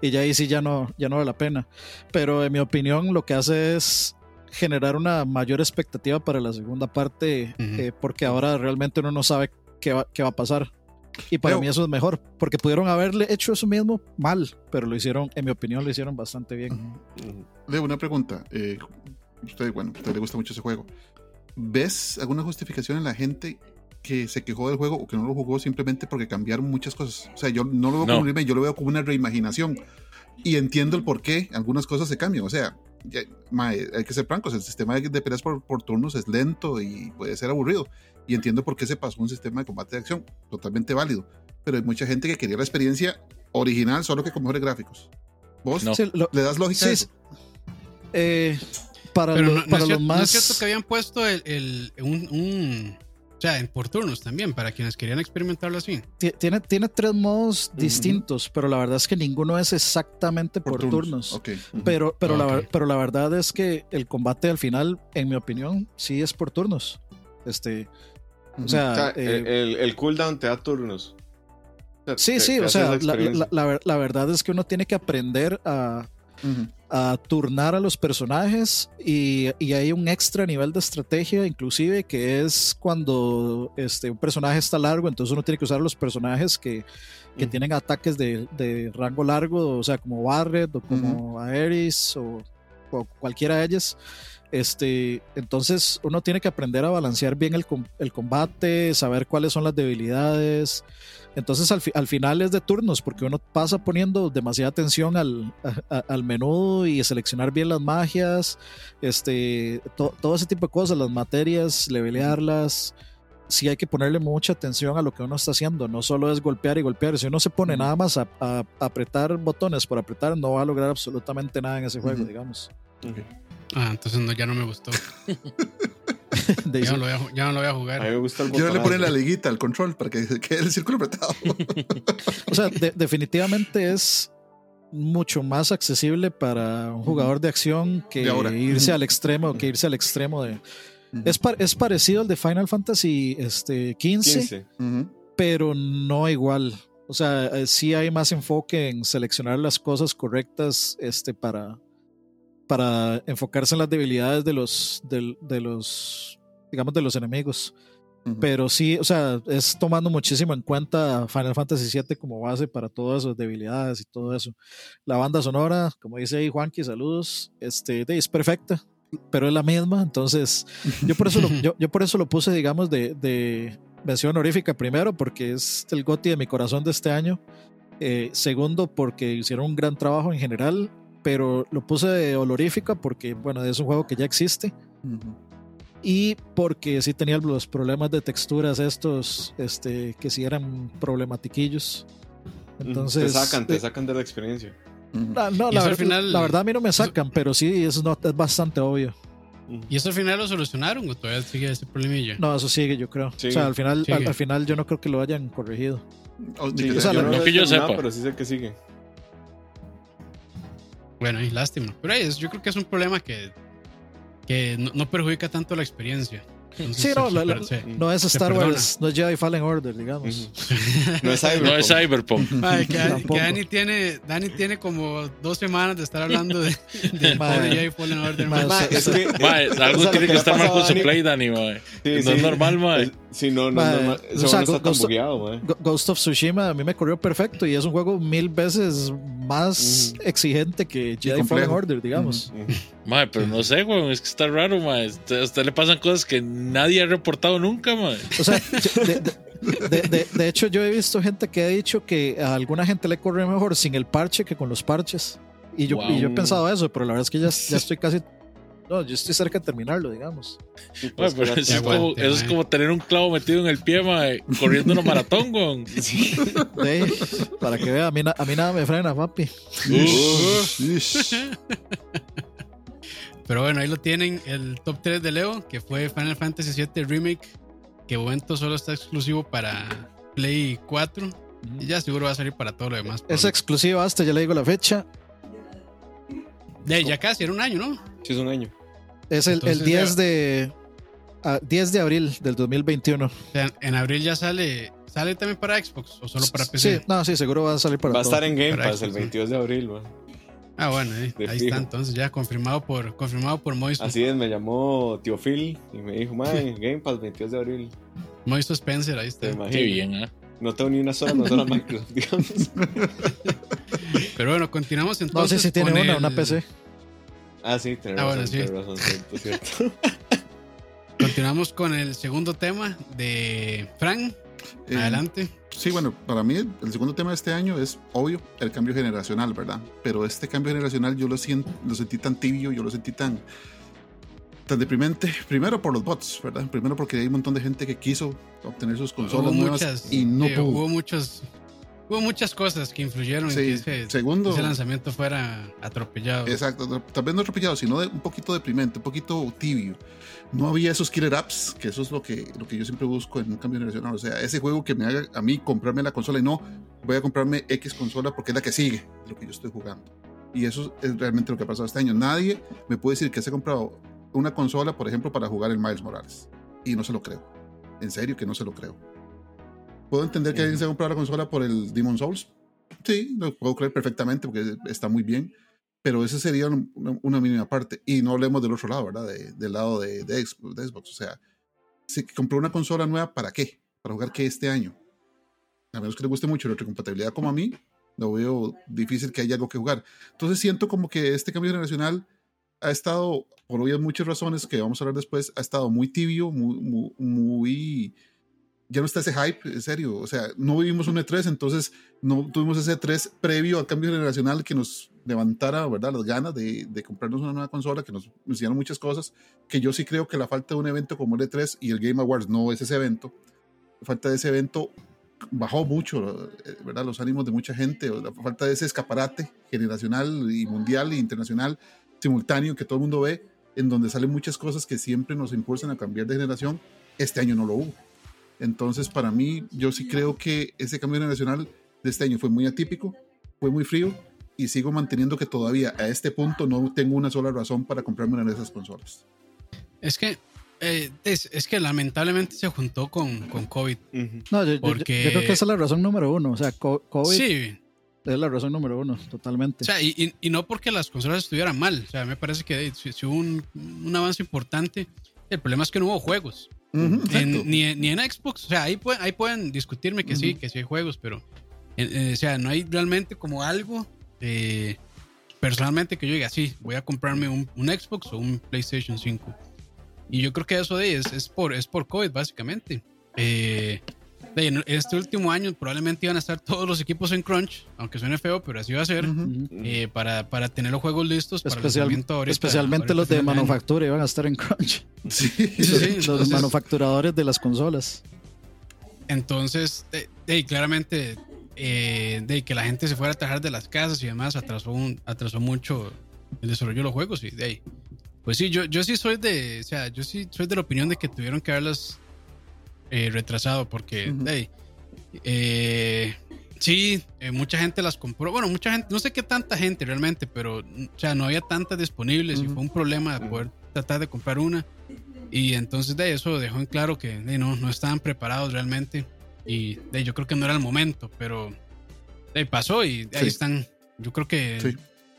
Y, ya ahí sí ya no, ya no vale la pena. Pero en mi opinión, lo que hace es generar una mayor expectativa para la segunda parte, eh, porque ahora realmente uno no sabe qué va, qué va a pasar. Y para mí eso es mejor, porque pudieron haberle hecho eso mismo mal, pero lo hicieron, en mi opinión, lo hicieron bastante bien. Leo, una pregunta. Eh, usted, bueno, a usted le gusta mucho ese juego. ¿Ves alguna justificación en la gente que se quejó del juego o que no lo jugó simplemente porque cambiaron muchas cosas. O sea, yo no lo veo como un remake, yo lo veo como una reimaginación. Y entiendo el por qué algunas cosas se cambian. O sea, hay que ser francos, el sistema de, peleas por, turnos es lento y puede ser aburrido. Y entiendo por qué se pasó un sistema de combate de acción, totalmente válido. Pero hay mucha gente que quería la experiencia original, solo que con mejores gráficos. ¿Vos le das lógica a eso? Eh, para, para los más... ¿No es cierto que habían puesto el, un o sea, en por turnos también, para quienes querían experimentarlo así. Tiene, tiene tres modos distintos, pero la verdad es que ninguno es exactamente por, turnos. Pero, pero, la, pero la verdad es que el combate al final, en mi opinión, sí es por turnos. Este, o sea, eh, el, cooldown te da turnos. sí, sí, o sea, la, verdad es que uno tiene que aprender a, a turnar a los personajes y, y, hay un extra nivel de estrategia inclusive que es cuando este, un personaje está largo, entonces uno tiene que usar los personajes que, que tienen ataques de, de, rango largo, o sea, como Barret o como Aeris o, o, cualquiera de ellas. Este, entonces uno tiene que aprender a balancear bien el, el combate, saber cuáles son las debilidades. Entonces al, al, final es de turnos, porque uno pasa poniendo demasiada atención al, al menú y seleccionar bien las magias, este, to, todo ese tipo de cosas, las materias, levelearlas. Sí hay que ponerle mucha atención a lo que uno está haciendo, no solo es golpear y golpear. Si uno se pone nada más a, a apretar botones por apretar, no va a lograr absolutamente nada en ese juego, digamos. Okay. Ah, entonces no, ya no me gustó. ya, no lo voy a, ya, no lo voy a, jugar. A mí me gusta el Yo le ponen la liguita al control para que quede el círculo apretado. o sea, de, definitivamente es mucho más accesible para un jugador de acción que de irse al extremo, que irse al extremo de. Es, es parecido al de Final Fantasy este, 15, 15. pero no igual. O sea, sí hay más enfoque en seleccionar las cosas correctas este, para, para enfocarse en las debilidades de los, de, de los digamos, de los enemigos. Uh -huh. Pero sí, o sea, es tomando muchísimo en cuenta Final Fantasy VII como base para todas esas debilidades y todo eso. La banda sonora, como dice ahí Juanqui, saludos, este, es perfecta, pero es la misma, entonces yo por eso lo, yo, yo por eso lo puse, digamos, de, de mención honorífica primero, porque es el GOTI de mi corazón de este año. Eh, segundo, porque hicieron un gran trabajo en general, pero lo puse de honorífica porque, bueno, es un juego que ya existe. Uh -huh y porque sí tenía los problemas de texturas estos, este, que sí eran problematiquillos. Entonces, te sacan, te sacan de la experiencia. No, no la, ver, final, la, verdad a mí no me sacan, eso, pero sí, eso no, es bastante obvio. ¿Y eso al final lo solucionaron o todavía sigue ese problemilla? No, eso sigue, yo creo. Sigue. O sea, al final, al, al, final yo no creo que lo hayan corregido. Sí, o sea, yo no, no que yo sepa. pero sí sé que sigue. Bueno, y lástima. Pero es, yo creo que es un problema que que no, no, perjudica tanto la experiencia. Entonces, sí, no, se, la, la, se, no es Star Wars, no es Jedi Fallen Order, digamos. no es Cyberpunk. No es Cyberpunk. Ay, que, que, Dani, tiene, Dani tiene como dos semanas de estar hablando de, de, de Jedi Fallen Order. Ma, ma, es que, ma, algo tiene que, que estar mal con su play, Dani. Sí, no sí. es normal, ma. Sí, no, no, no, no, o sea, no está Ghost, bugueado, Ghost of Tsushima a mí me corrió perfecto y es un juego mil veces más mm. exigente que Jedi Fallen Order, digamos. Mm. Madre, pero no sé, güey, es que está raro, madre. A usted le pasan cosas que nadie ha reportado nunca, madre. O sea, de, de, de, de, hecho, yo he visto gente que ha dicho que a alguna gente le corre mejor sin el parche que con los parches. Y yo, wow. y yo he pensado eso, pero la verdad es que ya, ya estoy casi no, yo estoy cerca de terminarlo, digamos. Pues, pero eso, es como, eso, es como, tener un clavo metido en el pie, mae, corriendo una maratón, güey. Sí. para que vea, a mí, a mí nada me frena, papi. pero bueno, ahí lo tienen, el top 3 de Leo, que fue Final Fantasy VII Remake, que momento solo está exclusivo para Play 4. Y ya seguro va a salir para todo lo demás. Es exclusivo hasta, ya le digo la fecha. De, ya casi, era un año, ¿no? Sí, es un año. Es el, Entonces, el 10 ya... de. Uh, 10 de abril del 2021. O sea, en abril ya sale. ¿Sale también para Xbox o solo para PC? Sí, no, sí, seguro va a salir para Va a todo. estar en Game Pass el Xbox, 22 de abril, man. Ah, bueno, eh, ahí fijo. está entonces ya confirmado por confirmado por Moiso. Así es, me llamó Tío Phil y me dijo, man, Game Pass 22 de abril. Moiso Spencer, ahí está. Qué bien, ¿eh? No tengo ni una sola consola Microsoft, digamos. Pero bueno, continuamos No entonces. sé si tiene una, el- una PC. Ah, sí, tenés Ah, razón, bueno, sí. tenés razón, cierto, cierto. Continuamos con el segundo tema de Frank. Eh, Adelante. Sí, bueno, para mí el segundo tema de este año es obvio el cambio generacional, ¿verdad? Pero este cambio generacional yo lo, siento, lo sentí tan tibio, yo lo sentí tan, tan deprimente. Primero por los bots, ¿verdad? Primero porque hay un montón de gente que quiso obtener sus consolas Hubo nuevas muchas, y no eh, pudo. hubo muchos hubo muchas cosas que influyeron Sí, en que ese, segundo- ese lanzamiento fuera atropellado. Exacto, tal vez no atropellado, sino de un poquito deprimente, un poquito tibio. No había esos killer apps, que eso es lo que, lo que yo siempre busco en un cambio generacional. O sea, ese juego que me haga a mí comprarme la consola y no voy a comprarme X consola porque es la que sigue lo que yo estoy jugando. Y eso es realmente lo que ha pasado este año. Nadie me puede decir que se ha comprado una consola, por ejemplo, para jugar el Miles Morales. Y no se lo creo. En serio que no se lo creo. ¿Puedo entender que alguien se ha comprado la consola por el Demon Souls? Sí, lo puedo creer perfectamente porque está muy bien pero esa sería una, mínima parte. Y no hablemos del otro lado, ¿verdad? del lado de, de, Xbox. O sea, si compró una consola nueva, ¿para qué? ¿Para jugar qué este año? A menos que le guste mucho la retrocompatibilidad como a mí, lo veo difícil que haya algo que jugar. Entonces siento como que este cambio generacional ha estado, por obvias muchas razones que vamos a hablar después, ha estado muy tibio, muy, muy, ya no está ese hype, en serio. O sea, no vivimos un E3, entonces no tuvimos ese E3 previo al cambio generacional que nos levantara, ¿verdad? Las ganas de, de comprarnos una nueva consola, que nos enseñaron muchas cosas, que yo sí creo que la falta de un evento como el E3 y el Game Awards no es ese evento. La falta de ese evento bajó mucho, ¿verdad? Los ánimos de mucha gente, la falta de ese escaparate generacional y mundial e internacional simultáneo que todo el mundo ve, en donde salen muchas cosas que siempre nos impulsan a cambiar de generación. Este año no lo hubo. Entonces, para mí, yo sí creo que ese cambio generacional de este año fue muy atípico, fue muy frío y sigo manteniendo que todavía a este punto no tengo una sola razón para comprarme una de esas consolas. Es que eh, es, que lamentablemente se juntó con, con COVID. No, yo, porque... yo, creo que esa es la razón número uno. O sea, COVID sí. es la razón número uno, totalmente. O sea, y, y, no porque las consolas estuvieran mal. O sea, me parece que si, hubo un, un, avance importante, el problema es que no hubo juegos. ni, ni, en Xbox. O sea, ahí, pueden, ahí pueden discutirme que sí, que sí hay juegos, pero. Eh, eh, o sea, no hay realmente como algo. personalmente que yo diga, sí, voy a comprarme un, un Xbox o un PlayStation 5. Y yo creo que eso de es, es, por, es por COVID, básicamente. Eh, en este último año probablemente iban a estar todos los equipos en crunch, aunque suene feo, pero así va a ser, eh, para, para, tener los juegos listos para el Especialmente los de manufactura iban a estar en crunch. Sí, sí, los manufacturadores de las consolas. Entonces, claramente, eh, de que la gente se fuera a trabajar de las casas y demás atrasó, un, atrasó mucho el desarrollo de los juegos y de ahí. Pues sí, yo, yo sí soy de, o sea, yo sí soy de la opinión de que tuvieron que haberlas eh, retrasado porque, eh, sí, eh, mucha gente las compró. Bueno, mucha gente, no sé qué tanta gente realmente, pero, o sea, no había tantas disponibles y fue un problema de poder tratar de comprar una. Y entonces de eso dejó en claro que no, no estaban preparados realmente. Y de, yo creo que no era el momento, pero de, pasó y ahí están. Yo creo que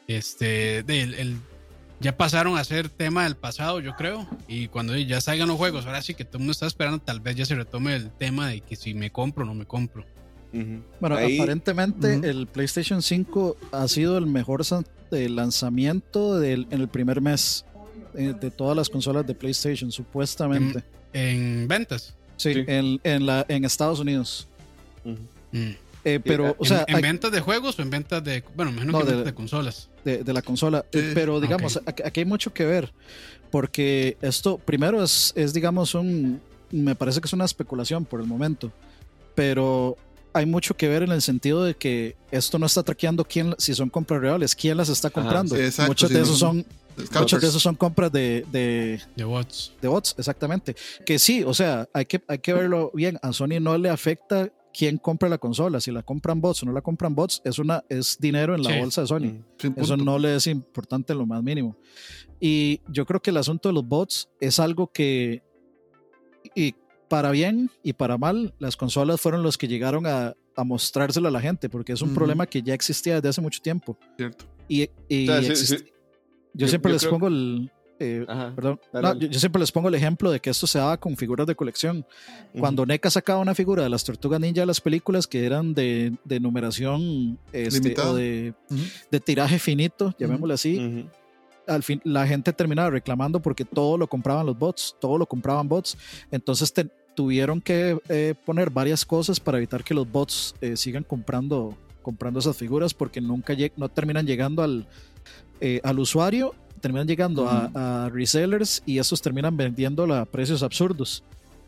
este, de, el ya pasaron a ser tema del pasado, yo creo. Y cuando ya salgan los juegos, ahora sí que todo el mundo está esperando, tal vez ya se retome el tema de que si me compro o no me compro. Bueno, aparentemente el PlayStation 5 ha sido el mejor lanzamiento del, en el primer mes eh, de, todas las consolas de PlayStation, supuestamente. ¿En, ventas? Sí, En, en, la, en Estados Unidos. Eh, pero, o sea, ¿En, ventas de juegos o en ventas de, bueno, menos que de, consolas? De, la consola. Eh, pero, digamos, aquí hay mucho que ver, porque esto, primero es, es, digamos, un, me parece que es una especulación por el momento, pero hay mucho que ver en el sentido de que esto no está traqueando quién, si son compras reales, quién las está comprando. muchos de esos son Muchos de esos son compras de, de, de, bots. De bots, exactamente. Que sí, o sea, hay que, hay que verlo bien. A Sony no le afecta quién compra la consola, si la compran bots o no la compran bots, es, una, es dinero en la bolsa de Sony. Mm, Eso no le es importante en lo más mínimo. Y yo creo que el asunto de los bots es algo que, y para bien y para mal, las consolas fueron los que llegaron a, a mostrárselo a la gente, porque es un problema que ya existía desde hace mucho tiempo. Cierto. Y, yo, siempre les pongo el, eh, perdón. yo, siempre les pongo el ejemplo de que esto se daba con figuras de colección. Cuando NECA sacaba una figura de las tortugas ninja de las películas que eran de, de numeración este, o de, de, tiraje finito, llamémosle así, al fin la gente terminaba reclamando porque todo lo compraban los bots, todo lo compraban bots. Entonces tuvieron que eh, poner varias cosas para evitar que los bots eh, sigan comprando, comprando esas figuras porque nunca no terminan llegando al, al usuario terminan llegando a, resellers y esos terminan vendiendo a precios absurdos.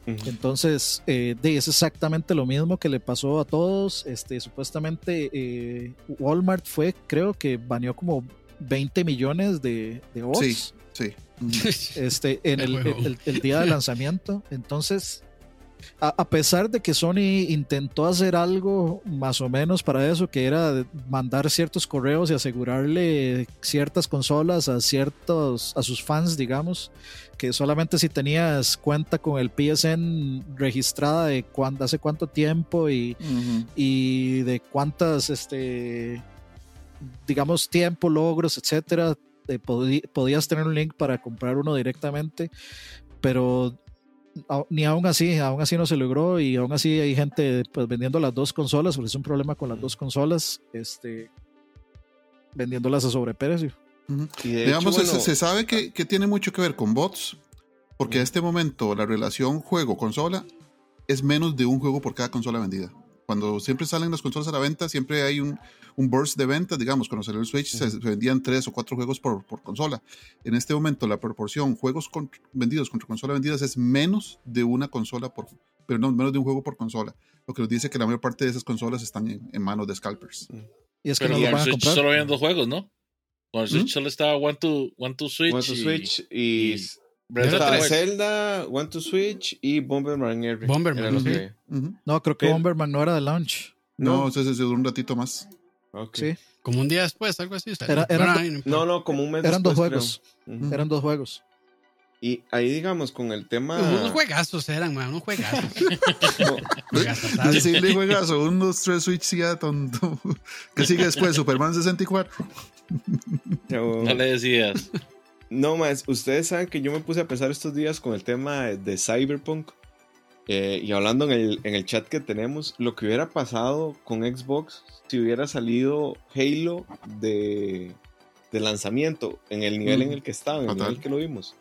Entonces, eh, es exactamente lo mismo que le pasó a todos. Este, supuestamente eh, Walmart fue, creo que baneó como 20 millones de, de bots. Sí, sí. Este, en el, el, día de lanzamiento. Entonces, a, pesar de que Sony intentó hacer algo más o menos para eso, que era mandar ciertos correos y asegurarle ciertas consolas a ciertos, a sus fans, digamos, que solamente si tenías cuenta con el PSN registrada de cuándo, hace cuánto tiempo y, y de cuántas, este, digamos, tiempo, logros, etcétera, podías tener un link para comprar uno directamente, pero ni aún así, aún así no se logró y aún así hay gente pues vendiendo las dos consolas, porque es un problema con las dos consolas, este, vendiéndolas a sobreprecio. Digamos, se, sabe que, que, tiene mucho que ver con bots, porque en este momento la relación juego-consola es menos de un juego por cada consola vendida. Cuando siempre salen las consolas a la venta, siempre hay un, un burst de ventas, digamos, cuando salió el Switch se, vendían tres o cuatro juegos por, por, consola. En este momento la proporción juegos vendidos contra consola vendidas es menos de una consola por, pero no, menos de un juego por consola. Lo que nos dice que la mayor parte de esas consolas están en, manos de scalpers. Y es que pero no van a comprar. solo habían dos juegos, ¿no? Con el Switch ¿Mm? solo estaba One to, One to Switch. One to Switch y, Zelda, One to Switch y Bomberman. Bomberman. No, creo que Bomberman no era de launch. No, ese se duró un ratito más. Sí. Como un día después, algo así. no, no, como un mes Eran dos juegos. Eran dos juegos. Y ahí, digamos, con el tema. Unos juegazos eran, man, unos juegazos. Decirle juegazo, unos tres Switch ya tonto. ¿Qué sigue después? Superman 64. no le decías. No más, ustedes saben que yo me puse a pensar estos días con el tema de Cyberpunk. Eh, y hablando en el, en el chat que tenemos, lo que hubiera pasado con Xbox si hubiera salido Halo de, de lanzamiento en el nivel en el que estaba, en el nivel que lo vimos.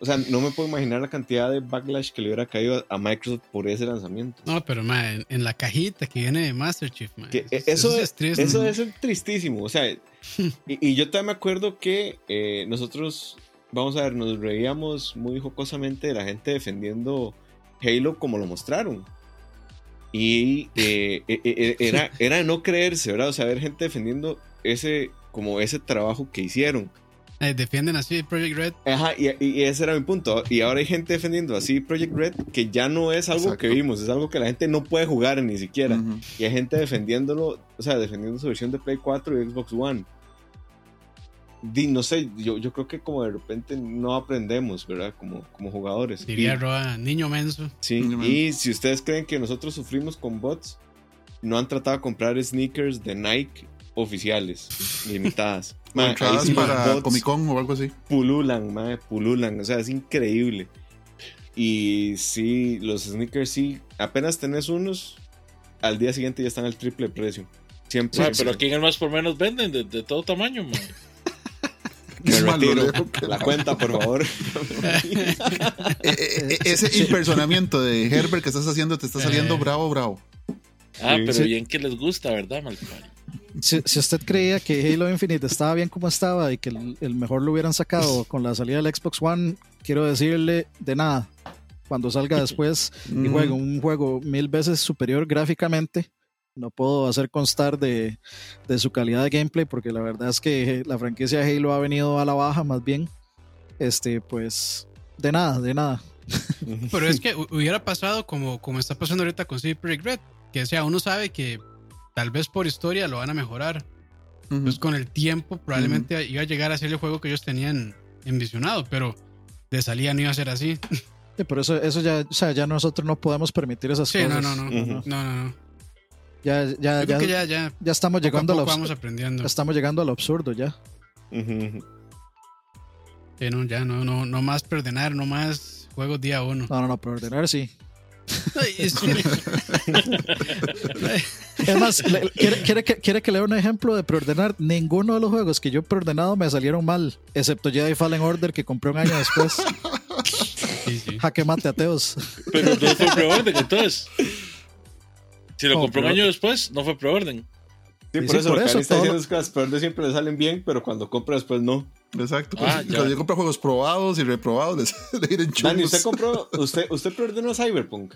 O sea, no me puedo imaginar la cantidad de backlash que le hubiera caído a Microsoft por ese lanzamiento. No, pero en, la cajita que viene de Master Chief, eso, es, eso es tristísimo. O sea, y, yo también me acuerdo que eh, nosotros, vamos a ver, nos reíamos muy jocosamente de la gente defendiendo Halo como lo mostraron. Y eh, eh, eh, era, era no creerse, ¿verdad? O sea, ver gente defendiendo ese, como ese trabajo que hicieron. Defienden así Project Red. Ajá, y, ese era mi punto. Y ahora hay gente defendiendo así Project Red que ya no es algo que vimos, es algo que la gente no puede jugar ni siquiera. Y hay gente defendiéndolo, o sea, defendiendo su versión de Play 4 y Xbox One no sé, yo, yo creo que como de repente no aprendemos, ¿verdad? Como, como jugadores. Diría Roa, niño menso. Sí, y si ustedes creen que nosotros sufrimos con bots, no han tratado de comprar sneakers de Nike oficiales, limitadas. para Comic Con o algo así. Pululan, madre, pululan, o sea, es increíble. Y sí, los sneakers sí, apenas tenés unos, al día siguiente ya están al triple precio. Siempre. pero aquí en el más por menos venden de, de todo tamaño, man. Me retiro. La cuenta, por favor. Eh, eh, eh, ese impersonamiento de Herbert que estás haciendo te está saliendo bravo, bravo. Ah, pero bien que les gusta, ¿verdad, si, si, usted creía que Halo Infinite estaba bien como estaba y que el, mejor lo hubieran sacado con la salida del Xbox One, quiero decirle de nada. Cuando salga después y juegue un juego mil veces superior gráficamente, no puedo hacer constar de, su calidad de gameplay porque la verdad es que la franquicia Halo ha venido a la baja más bien. Este, pues, de nada, de nada. Pero es que hubiera pasado como, como está pasando ahorita con Super Red, que sea, uno sabe que tal vez por historia lo van a mejorar. Entonces con el tiempo probablemente iba a llegar a ser el juego que ellos tenían envisionado, pero de salida no iba a ser así. por eso, eso ya, o sea, ya nosotros no podemos permitir esas cosas. No, no, no, no, no, no. Ya, ya, ya, ya, ya, ya, estamos llegando a, lo vamos aprendiendo. Estamos llegando a lo absurdo ya. no, ya no, no, no más perdonar, no más juegos día uno. No, no, no, perdonar sí. Es, más, ¿quiere, quiere, que, quiere que le dé un ejemplo de preordenar. Ninguno de los juegos que yo he preordenado me salieron mal, excepto Jedi Fallen Order que compré un año después. Sí, sí. Jaque mate ateos. Pero no fue preorden entonces. Si lo compró un año después, no fue preorden. Sí, por eso lo que está diciendo es que las preórdenes siempre le salen bien, pero cuando compra después no. Exacto. Ah, cuando yo compro juegos probados y reprobados, le. Dani, ¿usted compró, usted, usted preordenó Cyberpunk?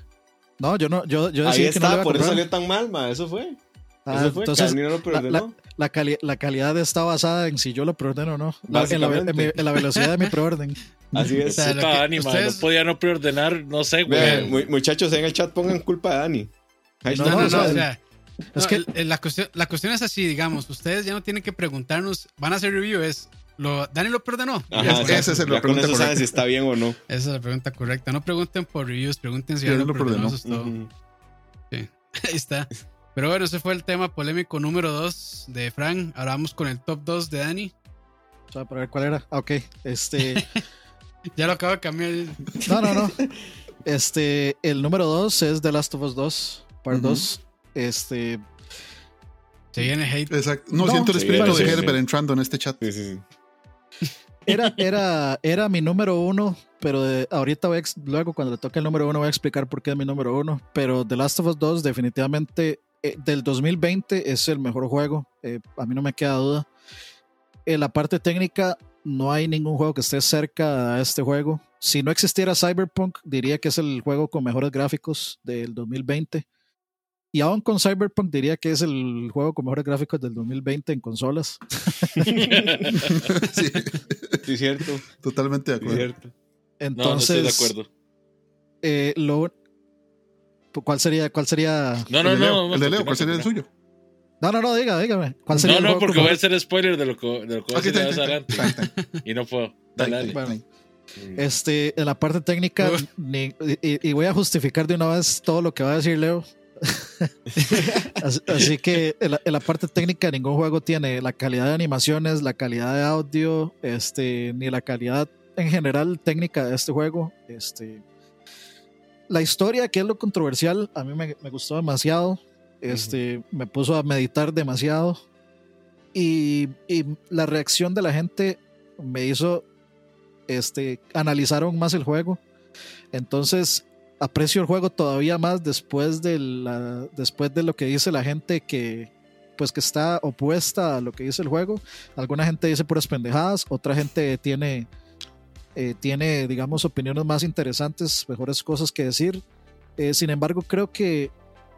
No, yo no, yo, yo Ahí está, que no por eso salió tan mal, ma, eso fue. Ah, eso fue, entonces, no lo la, la, la, calidad está basada en si yo lo preordeno o no. En la, en, la, velocidad de mi preorden. Así es. O sea, Dani, ustedes... no podía no preordenar, no sé, güey. Muchachos, en el chat pongan culpa de Dani. No, no, no, o sea, es que la cuestión, la cuestión es así, digamos, ustedes ya no tienen que preguntarnos, van a hacer review, es, lo, ¿Dani lo perdonó? Ajá, ese es el, la pregunta eso saben si está bien o no. Esa es la pregunta correcta. No pregunten por reviews, pregunten si ya lo, lo perdonó. Eso es todo. Sí. Ahí está. Pero bueno, ese fue el tema polémico número 2 de Frank. Ahora vamos con el top 2 de Dani. O sea, para ver cuál era. Ah, ok, este. ya lo acabo de cambiar. no, no, no. Este, el número 2 es The Last of Us 2, Part 2. Este. Se viene hate. Exacto. No, siento el espíritu de Herbert entrando en este chat. Sí, sí, sí. Era, era, era mi número uno, pero ahorita voy a, luego cuando le toque el número uno voy a explicar por qué es mi número uno. Pero The Last of Us 2 definitivamente eh, del 2020 es el mejor juego, eh, a mí no me queda duda. En la parte técnica no hay ningún juego que esté cerca a este juego. Si no existiera Cyberpunk, diría que es el juego con mejores gráficos del 2020. Y aún con Cyberpunk diría que es el juego con mejores gráficos del 2020 en consolas. sí. sí, cierto. Totalmente de acuerdo. Entonces, no, estoy de acuerdo. Eh, lo, ¿Cuál sería? ¿Cuál sería? No, no, no. El de Leo, ¿cuál sería el suyo? No, no, no, diga, dígame. ¿Cuál sería no, no, porque voy a hacer spoiler de lo que, de lo que voy a hacer más adelante. y no puedo. Dale, Bueno, este, en la parte técnica, y, voy a justificar de una vez todo lo que va a decir Leo. así, que en la, en la, parte técnica ningún juego tiene la calidad de animaciones, la calidad de audio, este, ni la calidad en general técnica de este juego. Este, la historia, que es lo controversial, a mí me, gustó demasiado. Este, Me puso a meditar demasiado. Y, la reacción de la gente me hizo este, analizar aún más el juego. Entonces, aprecio el juego todavía más después de, la, después de lo que dice la gente que, pues que está opuesta a lo que dice el juego. Alguna gente dice puras pendejadas, otra gente tiene eh, tiene, digamos, opiniones más interesantes, mejores cosas que decir. Eh, sin embargo, creo que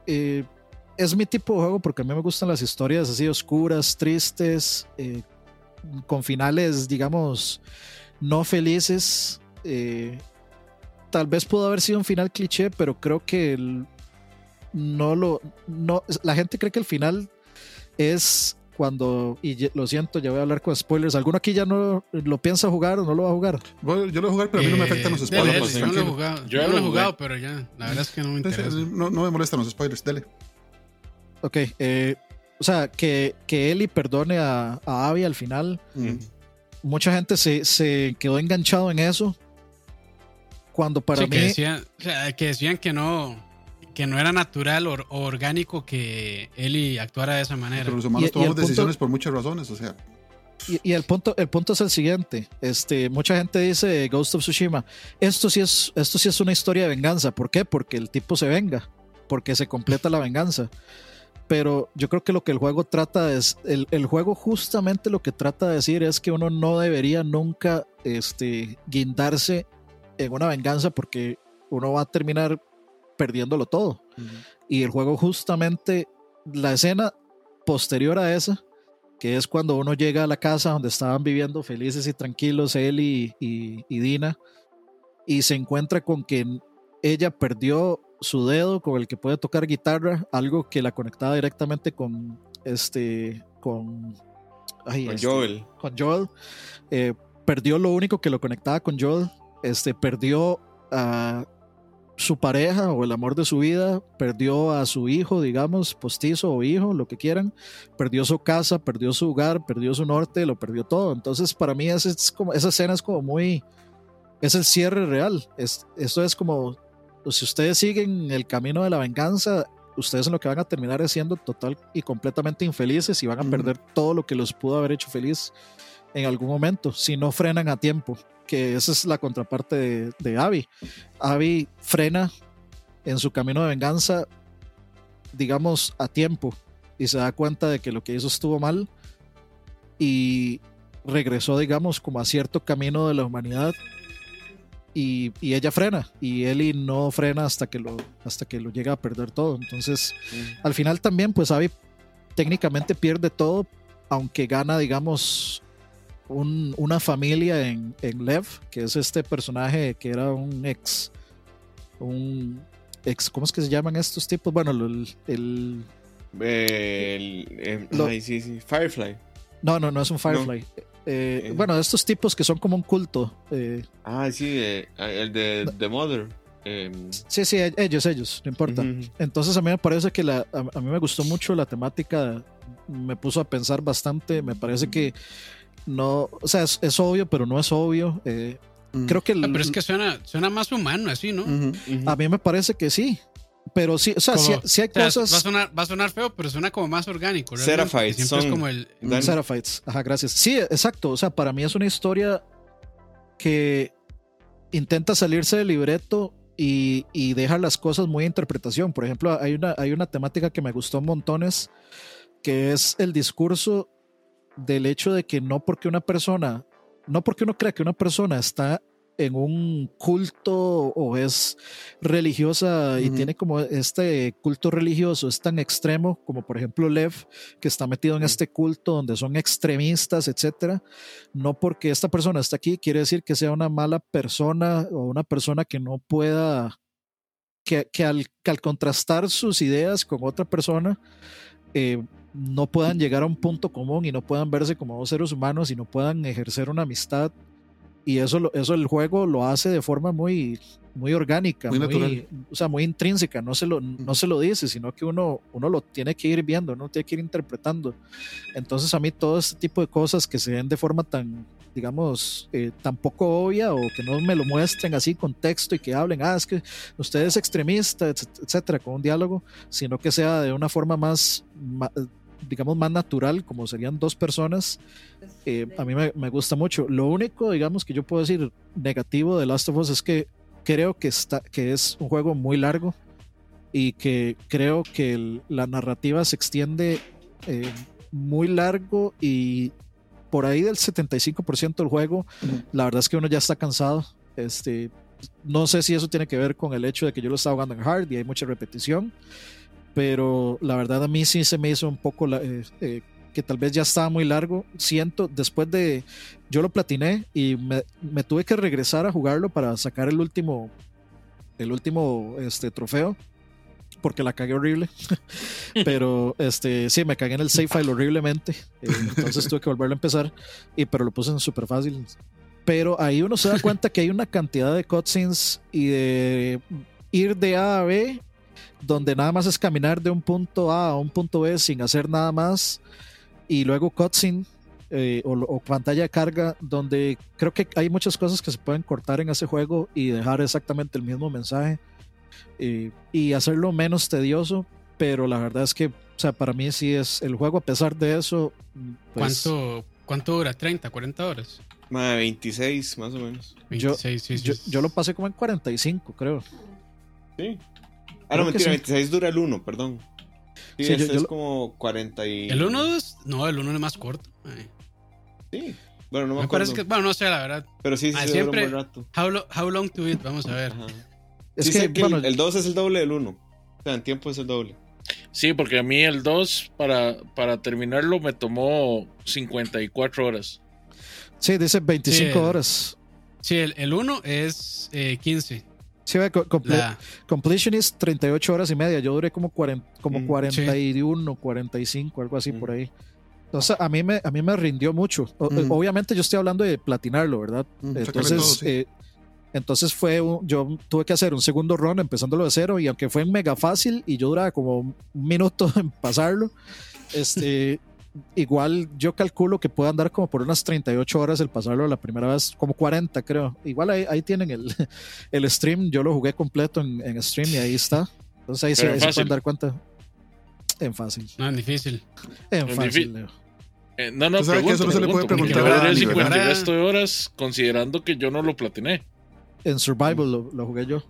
eh, es mi tipo de juego porque a mí me gustan las historias así oscuras, tristes, con finales, digamos, no felices. Tal vez pudo haber sido un final cliché, pero creo que no lo. No, la gente cree que el final es cuando, y lo siento, ya voy a hablar con spoilers. ¿Alguno aquí ya no lo piensa jugar o no lo va a jugar? Bueno, yo lo voy a jugar, pero a mí no me afectan los spoilers. yo no lo he jugado, yo, lo he jugado, pero ya, la verdad es que no me interesa. No, no me molestan los spoilers, dale. Ok, eh, o sea, que, que Eli perdone a, a Abby al final. Mm. Mucha gente se, se quedó enganchado en eso. Cuando para mí. Que decían, que decían que no que no era natural o, orgánico que Eli actuara de esa manera. Pero los humanos tomamos decisiones por muchas razones, o sea. Y, el punto, el punto es el siguiente. Este, mucha gente dice Ghost of Tsushima. Esto sí es, esto sí es una historia de venganza. ¿Por qué? Porque el tipo se venga. Porque se completa la venganza. Pero yo creo que lo que el juego trata es. El, el juego justamente lo que trata de decir es que uno no debería nunca este, guindarse en una venganza porque uno va a terminar perdiéndolo todo. Y el juego justamente, la escena posterior a esa, que es cuando uno llega a la casa donde estaban viviendo felices y tranquilos él y, y, Dina, y se encuentra con que ella perdió su dedo con el que puede tocar guitarra, algo que la conectaba directamente con este, con, este, Joel. Con Joel. Eh, perdió lo único que lo conectaba con Joel. Este, perdió a su pareja o el amor de su vida, perdió a su hijo, digamos, postizo o hijo, lo que quieran, perdió su casa, perdió su hogar, perdió su norte, lo perdió todo. Entonces, para mí es, es como, esa escena es como muy, es el cierre real. Es, esto es como, pues, si ustedes siguen el camino de la venganza, ustedes en lo que van a terminar es siendo total y completamente infelices y van a perder todo lo que los pudo haber hecho feliz en algún momento, si no frenan a tiempo que esa es la contraparte de, de Abby. Abby frena en su camino de venganza, digamos, a tiempo y se da cuenta de que lo que hizo estuvo mal y regresó, digamos, como a cierto camino de la humanidad y, y, ella frena y Ellie no frena hasta que lo hasta que lo llega a perder todo entonces al final también pues Abby técnicamente pierde todo aunque gana digamos una familia en, en, Lev, que es este personaje que era un ex, un ex, ¿cómo es que se llaman estos tipos? Bueno, el... el, em, sí, sí. Firefly. No, no, no es un Firefly. Eh, eh. bueno, estos tipos que son como un culto. Eh. Ah, sí, el de The Mother. Em, sí, sí, e-, ellos, ellos, no importa. Entonces a mí me parece que la, a, a mí me gustó mucho la temática, me puso a pensar bastante, me parece que no, o sea, es, es obvio, pero no es obvio. eh, Mm. creo que, Ah, el- pero es que suena, suena más humano así, ¿no? A mí me parece que sí, pero sí, o sea, sí, Como- sí hay O sea, cosas... va, a sonar, va a sonar feo, pero suena como más orgánico. que Siempre son- es como el. Dani. Seraphites, ajá, gracias. Sí, exacto. O sea, para mí es una historia que intenta salirse del libreto y, y deja las cosas muy a interpretación. Por ejemplo, hay una, hay una temática que me gustó montones, que es el discurso del hecho de que no porque una persona, no porque uno crea que una persona está en un culto o es religiosa y tiene como este culto religioso es tan extremo como por ejemplo Lev que está metido en este culto donde son extremistas etcétera no porque esta persona está aquí quiere decir que sea una mala persona o una persona que no pueda que, que al, que al contrastar sus ideas con otra persona eh, no puedan llegar a un punto común y no puedan verse como dos seres humanos y no puedan ejercer una amistad. Y eso, eso el juego lo hace de forma muy, muy orgánica, Muy muy, o sea, muy intrínseca, no se, lo, no se lo dice, sino que uno, uno lo tiene que ir viendo, uno tiene que ir interpretando. Entonces a mí todo este tipo de cosas que se ven de forma tan, digamos, eh, tan poco obvia o que no me lo muestren así con texto y que hablen, ah, es que usted es extremista, etc- etcétera, con un diálogo, sino que sea de una forma más, digamos, más natural, como serían dos personas, eh, a mí me, me gusta mucho. Lo único, digamos, que yo puedo decir negativo de Last of Us es que creo que, está, que es un juego muy largo y que creo que el- la narrativa se extiende eh, muy largo y por ahí del 75% del juego, Ujú. la verdad es que uno ya está cansado. Este, no sé si eso tiene que ver con el hecho de que yo lo estaba jugando en hard y hay mucha repetición, pero la verdad a mí sí se me hizo un poco la- eh, eh, que tal vez ya estaba muy largo. Siento, después de, yo lo platiné y me, me tuve que regresar a jugarlo para sacar el último, el último este, trofeo, porque la cagué horrible. pero este, sí, me cagué en el save file horriblemente. eh, entonces tuve que volverlo a empezar, y, pero lo puse en súper fácil. Pero ahí uno se da cuenta que hay una cantidad de cutscenes y de ir de A a B, donde nada más es caminar de un punto A a un punto B sin hacer nada más, y luego cutscene eh, o, o pantalla de carga, donde creo que hay muchas cosas que se pueden cortar en ese juego y dejar exactamente el mismo mensaje eh, y hacerlo menos tedioso, pero la verdad es que, o sea, para mí sí es el juego, a pesar de eso, pues, ¿Cuánto, ¿Cuánto dura? ¿30, 40 horas? Mae, 26 más o menos. Yo- 26, sí, sí, yo, sí. yo lo pasé como en 45, creo. Sí. Ah, no, mentira, sí. 26 dura el 1, perdón. Sí, Sí, yo- este yo es lo- como 40 y... ¿El 1 es? No, el 1 es más corto. ay. Sí. Bueno, no me, Me acuerdo. parece que, bueno, no sé, la verdad. Pero sí, sí, Ah, se siempre- dura un buen rato. How, lo- how long to beat? Vamos a ver. Ajá. Es sí que, sé que bueno, el, el 2 es el doble del 1. O sea, en tiempo es el doble. Sí, porque a mí el 2 para, para terminarlo me tomó 54 horas. sí, dice 25 Sí, horas. Sí, el, el 1 es eh, 15. Sí, comple- La, Completion is 38 horas y media. Yo duré como, 40, como Mm, 41, 45, algo así Mm. por ahí. Entonces, a mí me, a mí me rindió mucho. O- Mm. Obviamente, yo estoy hablando de platinarlo, ¿verdad? Mm, Entonces, todo, sí. eh, entonces fue un- yo tuve que hacer un segundo run empezándolo de cero y aunque fue mega fácil y yo duraba como un minuto en pasarlo, este, igual yo calculo que puede andar como por unas 38 horas el pasarlo la primera vez, como 40 creo. Igual ahí, ahí tienen el, el stream, yo lo jugué completo en, en stream y ahí está. Entonces ahí se, en ahí pueden dar cuenta. En fácil. no, es difícil. En En fácil. Leo. Eh, no, no, sabes que eso no se le puede pregunto, preguntar yo a duré Dani, 50 y ¿verdad? resto de horas considerando que yo no lo platiné. En Survival lo, lo jugué yo.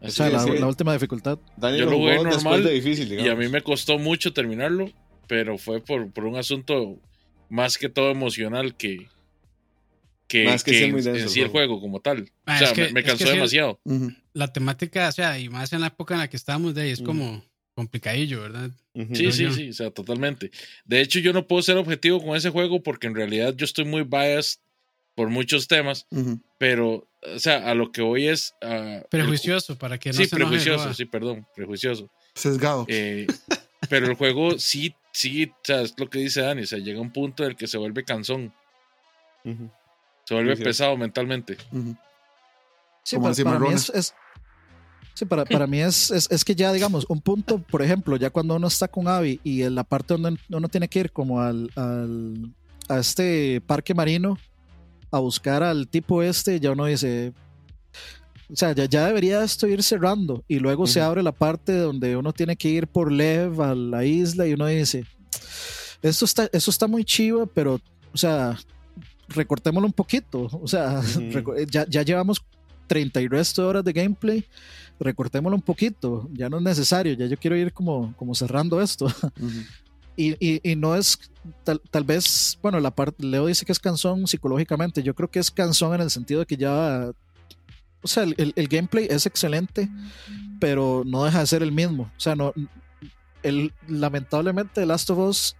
O sea, la, última dificultad. Daniel Yo lo jugué normal de difícil, digamos. Y a mí me costó mucho terminarlo, pero fue por, por un asunto más que todo emocional que, que, Más que en, muy denso en el sí el juego. como tal. Ah, o sea, es que- me, me es que cansó sí, demasiado. La temática, o sea, y más en la época en la que estábamos de ahí, es como complicadillo, ¿verdad? Sí, sí, yo. sí, o sea, totalmente. De hecho, yo no puedo ser objetivo con ese juego porque en realidad yo estoy muy biased por muchos temas, pero, o sea, a lo que voy es... Prejuicioso, para que no sí, se prejuicioso, sí, perdón, prejuicioso. Sesgado. Eh, pero el juego sí, sí, o sea, es lo que dice Dani, o sea, llega un punto en el que se vuelve cansón, se vuelve Sí, sí. pesado mentalmente. Sí, para, mí es- Sí, para, para mí es, es, es, que ya, digamos, un punto, por ejemplo, ya cuando uno está con Avi y en la parte donde uno tiene que ir como al, al a este parque marino a buscar al tipo este, ya uno dice, o sea, ya, ya debería esto ir cerrando y luego uh -huh. se abre la parte donde uno tiene que ir por Lev a la isla y uno dice, esto está, eso está muy chivo, pero, o sea, recortémoslo un poquito, o sea, uh -huh. ya, ya llevamos 30 y resto de horas de gameplay, recortémoslo un poquito, ya no es necesario, ya yo quiero ir como, como cerrando esto. Uh -huh. y, y, y, no es, tal, tal, vez, bueno, la parte, Leo dice que es cansón psicológicamente, yo creo que es cansón en el sentido de que ya, o sea, el, el, el gameplay es excelente, pero no deja de ser el mismo, o sea, no, el, lamentablemente The Last of Us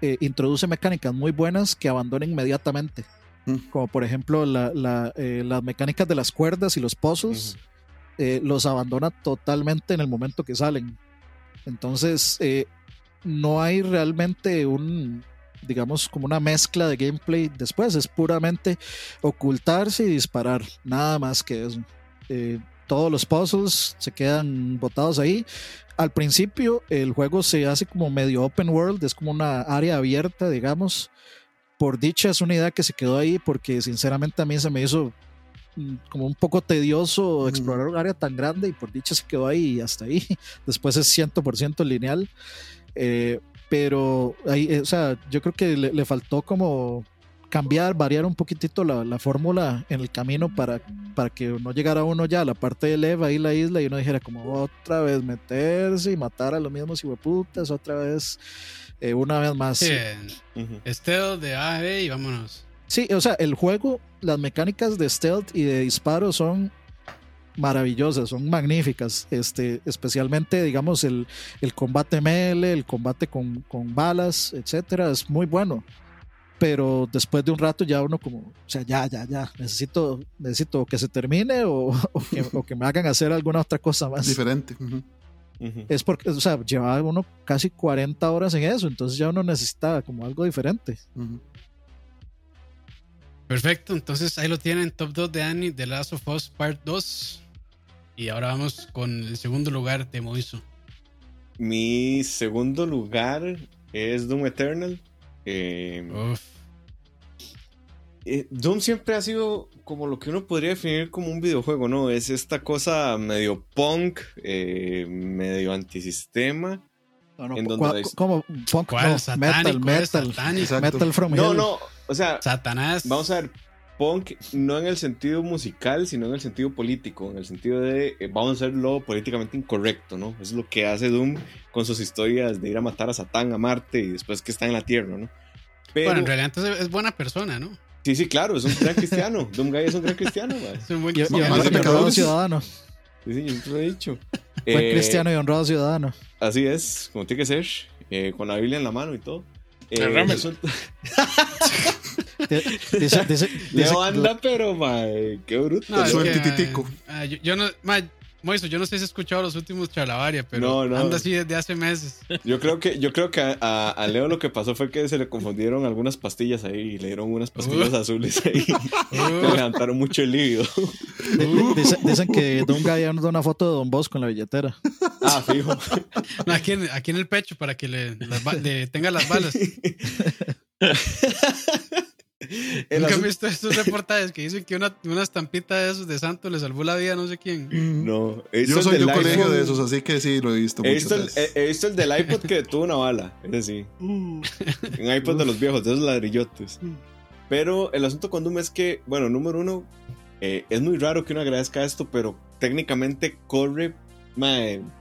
eh, introduce mecánicas muy buenas que abandona inmediatamente. Como por ejemplo la, la, eh, las mecánicas de las cuerdas y los -huh. eh, los abandona totalmente en el momento que salen. Entonces, no hay realmente un, digamos, como una mezcla de gameplay después, es puramente ocultarse y disparar, nada más que eso. Eh, todos los puzzles se quedan botados ahí. Al principio el juego se hace como medio open world, es como una área abierta, digamos, por dicha es una idea que se quedó ahí porque sinceramente a mí se me hizo mm, como un poco tedioso explorar un área tan grande y por dicha se quedó ahí y hasta ahí. Después es 100% lineal. Eh, pero ahí, eh, o sea, yo creo que le, le, faltó como cambiar, variar un poquitito la, la fórmula en el camino para, para que no llegara uno ya a la parte de Leva y la isla y uno dijera como otra vez meterse y matar a los mismos hijueputas, otra vez eh, una vez más. Sí, uh -huh. stealth de A, B y vámonos. Sí, o sea, el juego, las mecánicas de stealth y de disparo son maravillosas, son magníficas, este, especialmente, digamos, el, el combate ML, el combate con, con balas, etcétera, es muy bueno. Pero después de un rato ya uno como, o sea, ya, ya, ya, necesito, necesito que se termine o, o, que, o que, me hagan hacer alguna otra cosa más. Diferente. Uh -huh. Uh -huh. Es porque, o sea, llevaba uno casi 40 horas en eso, entonces ya uno necesitaba como algo diferente. Uh -huh. Perfecto, entonces ahí lo tienen, top 2 de Annie, The Last of Us Part 2. Y ahora vamos con el segundo lugar de Moiso. Mi segundo lugar es Doom Eternal. Eh, eh, Doom siempre ha sido como lo que uno podría definir como un videojuego, ¿no? Es esta cosa medio punk, eh, medio antisistema. No, no, en donde ¿Cómo? Punk, no, satánico, metal, metal, metal from No, no, o sea, Satanás. Vamos a ver, punk no en el sentido musical, sino en el sentido político, en el sentido de eh, vamos a hacerlo políticamente incorrecto, ¿no? Es lo que hace Doom con sus historias de ir a matar a Satán a Marte y después que está en la Tierra, ¿no? Pero, bueno, en realidad entonces es buena persona, ¿no? Sí, sí, claro, es un gran cristiano. Doom Guy es un gran cristiano, man. Es un buen cristiano. Y, ciudadano. Sí, sí, yo te lo he dicho. Buen eh, cristiano y honrado ciudadano. Así es, como tiene que ser, eh, con la Biblia en la mano y todo. Resulta... dice, dice, Leo anda, pero, mae, qué bruto. No. Uh, yo, yo, no, mae, Moiso, yo no sé si has escuchado los últimos Chalabaria, pero no, no. anda así desde hace meses. Yo creo que, yo creo que a, a, Leo lo que pasó fue que se le confundieron algunas pastillas ahí y le dieron unas pastillas uh. azules ahí. Uh. Le levantaron mucho el líbido. Uh. Dicen, que Don Guy anda una foto de Don Bosco en la billetera. Ah, fijo. No, aquí, en, aquí en el pecho para que le, las, le tenga las balas. ¿Nunca han visto estos reportajes que dicen que una, una estampita de esos de santo le salvó la vida a no sé quién? No, yo soy de un colegio de esos, así que sí, lo he visto. He visto, el, he, visto el, del iPod que tuvo una bala, ese sí. Un iPod de los viejos, de esos ladrillotes. Pero el asunto con Doom es que, bueno, número uno, eh, es muy raro que uno agradezca esto, pero técnicamente corre, man,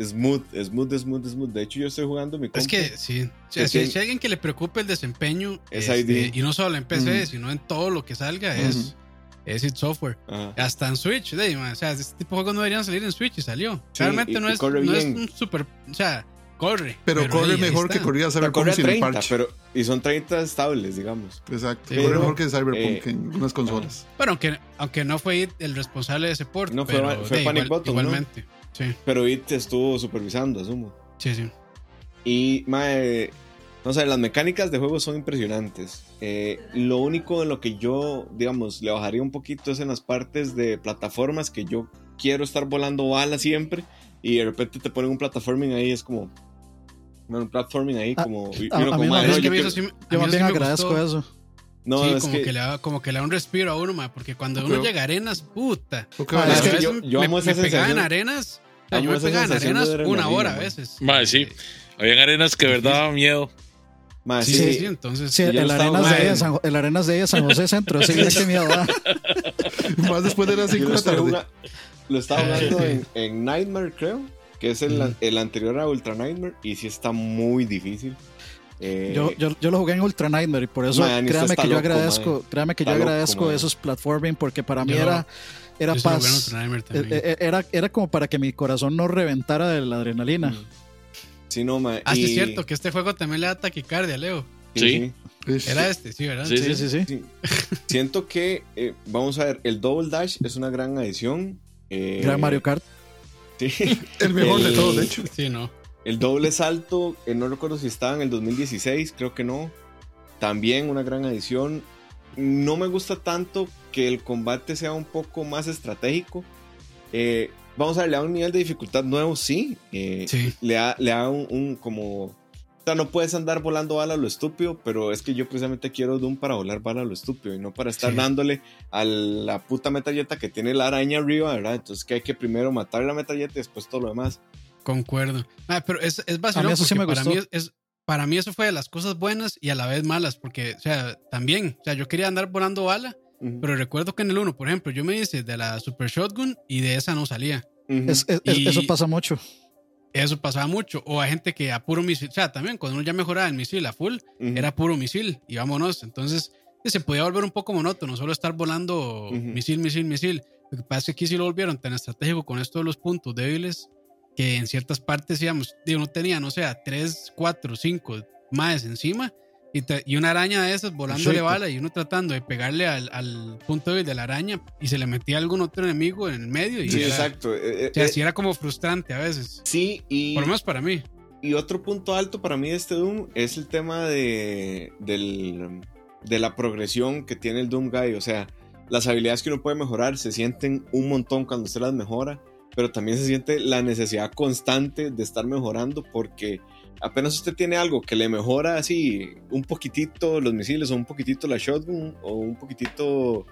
smooth, smooth, smooth, smooth. De hecho, yo estoy jugando mi compu. Es que sí. Si, si, hay alguien que le preocupe el desempeño, es este, y no solo en PC, uh -huh. sino en todo lo que salga, uh -huh. es, es it software. Uh -huh. Hasta en Switch, de, o sea, este tipo de juegos no deberían salir en Switch y salió. Sí, Realmente y, no, y es, no es un super. O sea, corre. Pero, pero corre mejor que corría Cyberpunk sin 30, parche. Pero, y son 30 estables, digamos. Exacto. Sí, corre pero, mejor que Cyberpunk eh, en unas consolas. Bueno, aunque, aunque no fue el responsable de ese port. No, pero, fue, fue de, Panic igual, Button, Igualmente. ¿no? Sí. Pero IT estuvo supervisando, asumo. Sí, sí. Y, mae, no sé, las mecánicas de juego son impresionantes. Eh, lo único en lo que yo, digamos, le bajaría un poquito es en las partes de plataformas que yo quiero estar volando bala siempre y de repente te ponen un platforming ahí, es como. Bueno, un platforming ahí Ah, como. y a- uno a como, mí "Madre, me- no, Es que yo más bien agradezco gustó. eso. no, sí, es como que, que, le da, como que le da un respiro a uno, ma, porque cuando uno Pero- llega a arenas, puta. ¿Por qué Ah, vale? es que yo- yo me, amo esa me pegaba en arenas. Amo yo me de arenas una hora a veces. Ma, sí. Habían arenas que de verdad daban miedo. ma, Sí, sí, sí, sí. sí, entonces. Sí, el arenas, de ella, San, el arenas de ella, San José Centro. Ese que miedo da. Más después de las 5 Yo de lo, la tarde. juga- lo estaba Ah, jugando sí. en, en Nightmare, creo. Que es el, Ujú. el anterior a Ultra Nightmare. Y sí está muy difícil. Eh, Yo, yo, yo lo jugué en Ultra Nightmare y por eso Man, créame está que yo loco, agradezco, créame que yo loco, agradezco esos platforming porque para mí Yo- era, era yo paz. también. eh, Era, era como para que mi corazón no reventara de la adrenalina. Sí, no, ma, Ah, sí, es cierto que este juego también le da taquicardia, Leo. Sí. Sí. Era este, sí, ¿verdad? Sí, Sí, sí, sí. Sí. Siento que, eh, vamos a ver, el Double Dash es una gran adición. eh, Gran Mario Kart. Sí. El mejor de todos, de hecho. Sí, no. El doble salto, eh, no recuerdo si estaba en el 2016, creo que no. También una gran adición. No me gusta tanto que el combate sea un poco más estratégico. Eh, vamos a ver, le da un nivel de dificultad nuevo, sí. Eh, Sí. Le da, le da un, un como... O sea, no puedes andar volando bala a lo estúpido, pero es que yo precisamente quiero Doom para volar bala a lo estúpido y no para estar Sí. dándole a la puta metralleta que tiene la araña arriba, ¿verdad? Entonces que hay que primero matar la metralleta y después todo lo demás. Concuerdo. Ah, pero es, es vacilón eso sí me para gustó. mí es, es- para mí eso fue de las cosas buenas y a la vez malas, porque, o sea, también, o sea, yo quería andar volando bala, Pero recuerdo que en el 1, por ejemplo, yo me hice de la Super Shotgun y de esa no salía. Es- es- Eso pasa mucho. Eso pasaba mucho. O hay gente que a puro misil, o sea, también cuando uno ya mejoraba el misil a full, era puro misil y vámonos. Entonces se podía volver un poco monótono, solo estar volando misil, misil, misil. Lo que pasa es que aquí sí lo volvieron tan estratégico con esto de los puntos débiles que en ciertas partes, digamos, digo, no tenía, no sé, a 3, 4, 5 más encima y, te- y una araña de esas volándole bala y uno tratando de pegarle al, al punto débil de la araña y se le metía algún otro enemigo en el medio y Sí, era, exacto. Eh, o sea, eh, sí era como frustrante a veces. sí, y, Por lo menos para mí. y otro punto alto para mí de este Doom es el tema de, del- de la progresión que tiene el Doom Guy. O sea, las habilidades que uno puede mejorar se sienten un montón cuando usted las mejora, pero también se siente la necesidad constante de estar mejorando porque apenas usted tiene algo que le mejora así un poquitito los misiles o un poquitito la shotgun o un poquitito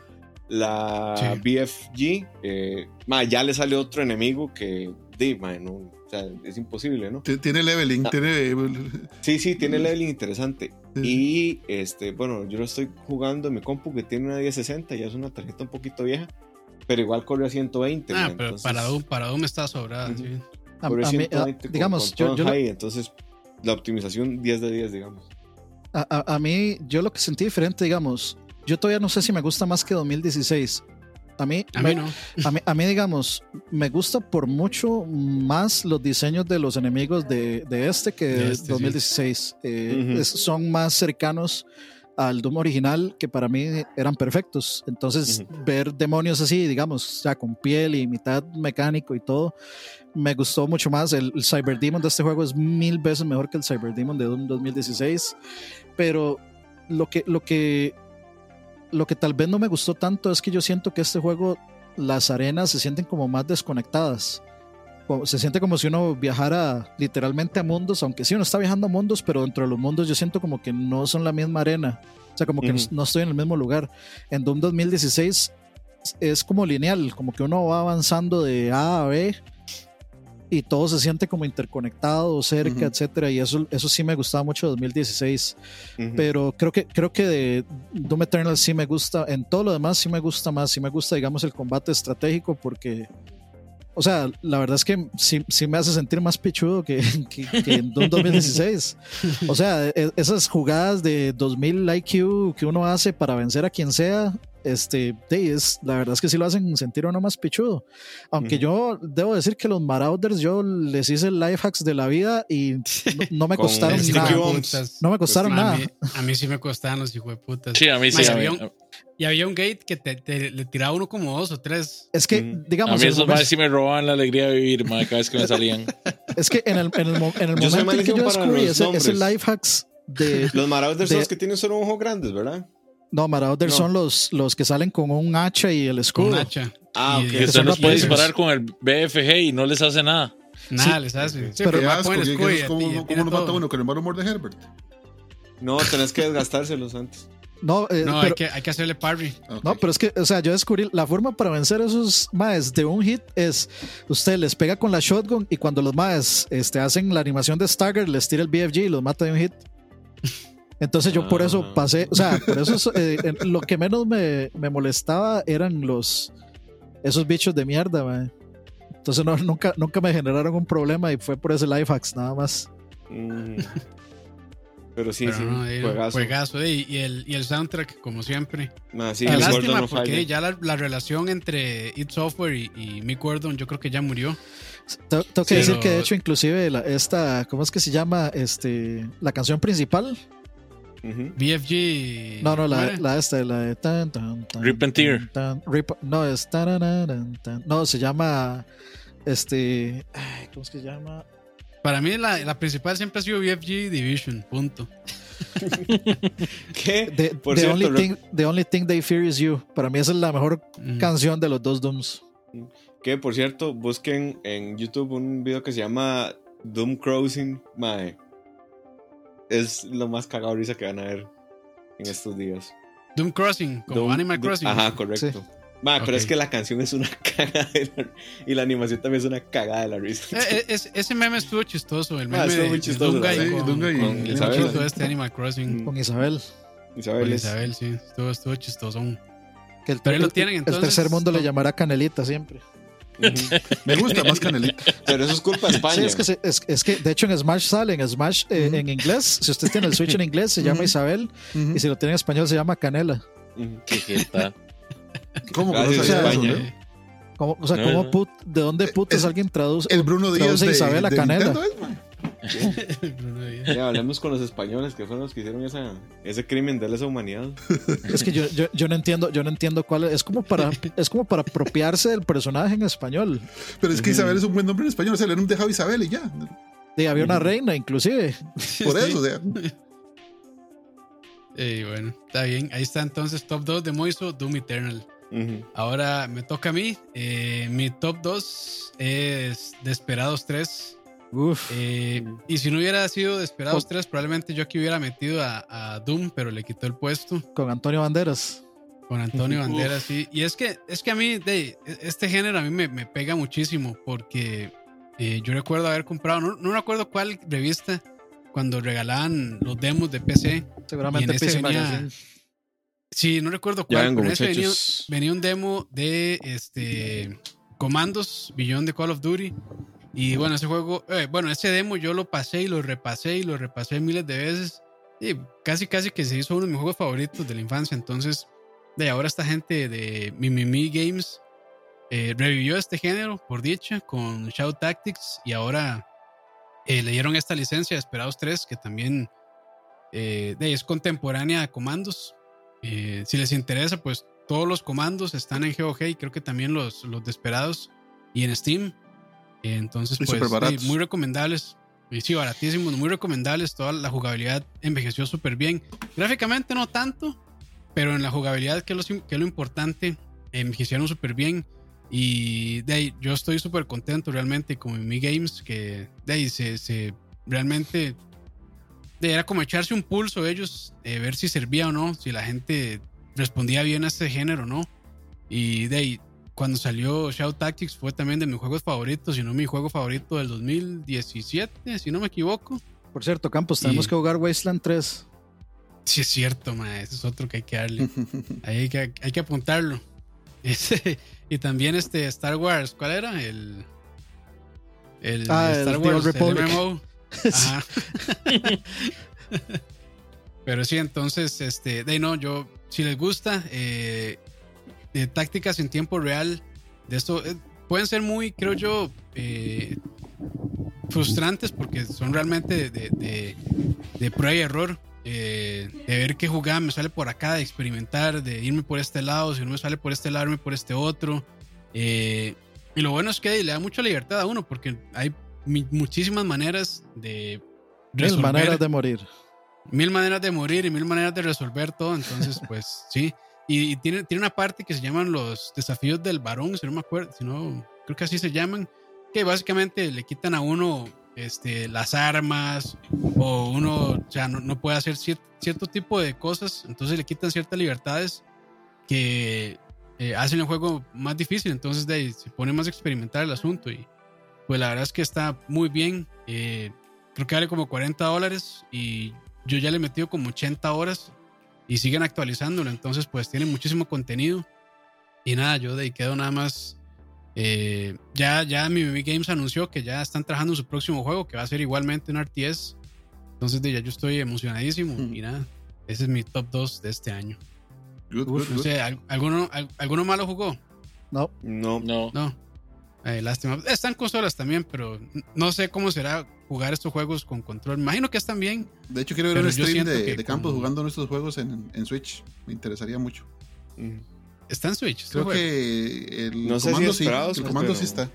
la Sí. BFG, eh, ma, ya le sale otro enemigo que, di, ma, no, o sea, es imposible, ¿no? Tiene leveling, Ah. tiene. Sí, sí, tiene leveling interesante. Sí. Y este, bueno, yo lo estoy jugando en mi compu que tiene una 1060, ya es una tarjeta un poquito vieja, pero igual corre a 120. Ah, ma, pero entonces, para Doom, para Doom está sobrada. Ujú. sí. A, a mí, a- 120 con- digamos, con yo, yo lo- high, entonces la optimización 10 de 10, digamos. a, a- a mí, yo lo que sentí diferente, digamos, yo todavía no sé si me gusta más que 2016. A mí, A me- mí no. a mí, a mí, digamos, me gusta por mucho más los diseños de los enemigos de, de este que De de este, sí. 2016. Eh, es- son más cercanos al Doom original que para mí eran perfectos. Entonces, ver demonios así, digamos, ya con piel y mitad mecánico y todo, me gustó mucho más. El, el Cyber Demon de este juego es mil veces mejor que el Cyber Demon de Doom 2016. Pero lo que, lo que, lo que tal vez no me gustó tanto es que yo siento que este juego, las arenas se sienten como más desconectadas. Se siente como si uno viajara literalmente a mundos, aunque sí uno está viajando a mundos, pero dentro de los mundos yo siento como que no son la misma arena. O sea, como que Ujú. no estoy en el mismo lugar. En Doom 2016 es como lineal, como que uno va avanzando de A a B y todo se siente como interconectado, cerca, Ujú. etcétera. Y eso, eso sí me gustaba mucho de 2016 Ujú. pero creo que creo que de Doom Eternal sí me gusta, en todo lo demás sí me gusta más, sí me gusta digamos el combate estratégico porque o sea, la verdad es que sí, sí me hace sentir más pichudo que, que, que en Doom 2016. O sea, e- esas jugadas de 2000 IQ que uno hace para vencer a quien sea, este, es, la verdad es que sí lo hacen sentir a uno más pichudo. Aunque yo debo decir que los Marauders yo les hice life hacks de la vida y no, no me costaron sticky nada. bombs. No me costaron a, nada. mí, a mí sí me costaban los hijueputas. Sí, a mí sí. A mí- había un- Y había un gate que te, te- le tiraba uno como dos o tres. Es que, Ujú. a digamos, mí esos madres sí me robaban la alegría de vivir, madre, cada vez que me salían. es que en el, en el, en el momento en que yo descubrí los ese, ese life hacks de... Los Marauders son los que tienen solo ojos grandes, ¿verdad? No, Marauders No. son los, los que salen con un hacha y el escudo. un hacha. Ah, Y- ok. Que usted no puede disparar con el BFG y no les hace nada. Nada les hace. Sí, pero pero Qué va a asco, poner ¿qué- escudo qué- y- ¿Cómo, nos mata uno con el mal humor de Herbert? No, tenés que desgastárselos antes. No, eh, No, pero, hay que, hay que hacerle parry. No, pero es que, o sea, yo descubrí la forma para vencer a esos maes de un hit es usted les pega con la shotgun y cuando los maes este, hacen la animación de Stagger, les tira el BFG y los mata de un hit. Entonces yo por eso Ah. pasé, o sea, por eso es, eh, en- lo que menos me, me molestaba eran los esos bichos de mierda, mae. Entonces no, nunca, nunca me generaron un problema y fue por ese life hacks nada más. Mm. Pero sí, Pero sí, no, eh, juegazo. juegazo, eh, y, el, y el soundtrack, como siempre. Sí, Ah, Gordon Lástima no porque falla. ya la, la relación entre id Software y, y Mick Gordon yo creo que ya murió. Tengo, que Sí, decir pero- que de hecho inclusive la- esta, ¿cómo es que se llama? Este, la canción principal. Ujú. BFG. No, no, la, esta, la de tan, tan, tan, Rip and Tear. tan, tan, Rip- no, es tan. no, se llama este, ay, ¿cómo es que se llama? Para mí la, la principal siempre ha sido BFG Division, punto. ¿Qué? The, Por the cierto, only thing, the only thing they fear is you. Para mí esa es la mejor Mm. canción de los dos Dooms. Que por cierto, busquen en YouTube un video que se llama Doom Crossing. Mae. Es lo más cagado risa que van a ver en estos días. Doom Crossing, como Doom- Animal Doom- Crossing. Ajá, correcto. Mae, pero es que la canción es una cagada de la- y la animación también es una cagada de la risa. Eh, eh, es- ese meme estuvo chistoso, el Ah, meme estuvo de, muy de chistoso, Dunga y con, Sí, Dunga y- con el Isabel. muchachito este Animal Crossing. Con Isabel. Isabel Con es- Isabel, sí, estuvo, estuvo chistosón. Que el, Pero ahí lo el- tienen, el entonces, tercer mundo le llamará Canelita siempre. Me gusta más Canelita. Pero eso es culpa de España. Sí, es que, se- es, es que de hecho en Smash sale, en Smash eh, en inglés, si usted tiene el Switch en inglés se llama. Isabel y si lo tiene en español se llama Canela. Qué jeta. ¿Cómo que no sabía eso, España. no? ¿Cómo- o sea, No, ¿cómo put- ¿de dónde putas es- alguien traduce? El Bruno Díaz Traduce de, Isabel a de Canela. Nintendo, ¿es, man? Bruno Díaz. Ya hablemos con los españoles que fueron los que hicieron esa, ese crimen de lesa humanidad. Es que yo, yo, yo no entiendo, yo no entiendo cuál es. Es como para, es como para apropiarse del personaje en español. Pero es que Isabel es un buen nombre en español. O sea, le han dejado Isabel y ya. Y había una reina, inclusive. Por Sí. eso, o sea. Eh, bueno, está bien. Ahí está entonces top 2 de Moiso, Doom Eternal. Ahora me toca a mí. Eh, mi top 2 es Desperados 3. Uf. Eh, y si no hubiera sido Desperados Oh. 3, probablemente yo aquí hubiera metido a, a Doom, pero le quitó el puesto Con Antonio Banderas. con Antonio. Banderas. Sí. Y es que, es que a mí, de, este género a mí me, me pega muchísimo porque eh, yo recuerdo haber comprado, no, no recuerdo cuál revista, cuando regalaban los demos de PC. Seguramente Y en PC venía- Magazine. Sí, no recuerdo cuál, vengo, pero ese venía, un demo de este Comandos, Beyond de Call of Duty. Y bueno, ese juego, eh, bueno, ese demo yo lo pasé y lo repasé y lo repasé miles de veces. Y casi, casi que se hizo uno de mis juegos favoritos de la infancia. Entonces, de ahora esta gente de Mimimi Games eh, revivió este género, por dicha, con Shout Tactics. Y ahora eh, le dieron esta licencia de Esperados 3, que también eh, de, es contemporánea a Comandos. Eh, si les interesa, pues todos los comandos están en GOG y creo que también los, los Desperados y en Steam. Entonces, Y pues muy recomendables. Y sí, baratísimos, muy recomendables. Toda la jugabilidad envejeció súper bien. Gráficamente no tanto, pero en la jugabilidad, que es lo, que es lo importante, envejecieron súper bien. Y de ahí, yo estoy súper contento realmente con Mi Games, que de ahí se, se realmente era como echarse un pulso ellos, eh, ver si servía o no, si la gente respondía bien a este género o no. Y de ahí, cuando salió Shout Tactics fue también de mis juegos favoritos, si no mi juego favorito del 2017, si no me equivoco. Por cierto, Campos, tenemos Y- que jugar Wasteland 3. Sí, es cierto, ma, ese es otro que hay que darle. Ahí hay que, hay que apuntarlo. Ese, y también este Star Wars, ¿cuál era? El. El Ah, Star Wars, el. MMO. Pero sí, entonces, este, de no, yo, si les gusta, eh, de tácticas en tiempo real, de esto, eh, pueden ser muy, creo yo, eh, frustrantes porque son realmente de, prueba y error. de ver qué jugada me sale por acá, de experimentar, de irme por este lado, si no me sale por este lado, irme por este otro. Y lo bueno es que le da mucha libertad a uno porque hay muchísimas maneras de Mil resolver maneras de morir. mil maneras de morir y mil maneras de resolver todo. Entonces, pues sí. y tiene, tiene una parte que se llaman los desafíos del varón, si no me acuerdo, si no, creo que así se llaman, que básicamente le quitan a uno este, las armas o uno, o sea, no, puede hacer cierto tipo de cosas, entonces le quitan ciertas libertades que eh, hacen el juego más difícil, entonces de ahí se pone más experimental el asunto y pues la verdad es que está muy bien, eh, creo que vale como 40 dólares y yo ya le he metido como 80 horas y siguen actualizándolo. Entonces, pues tiene muchísimo contenido. Y nada, yo de ahí quedo nada más. Eh, ya, ya mi Games anunció que ya están trabajando en su próximo juego, que va a ser igualmente un RTS. Entonces, de ya yo estoy emocionadísimo. Hmm. Y nada, ese es mi top 2 de este año. no sé, ¿alguno, ¿alguno malo jugó? No. No. No. No. Eh, lástima. Están consolas también, pero no sé cómo será jugar estos juegos con control. Imagino que están bien. De hecho, quiero ver un stream de, Campos jugando nuestros juegos en, en, Switch. Me interesaría mucho. ¿Está en Switch? Creo que el no comando, sí, el comando sí está.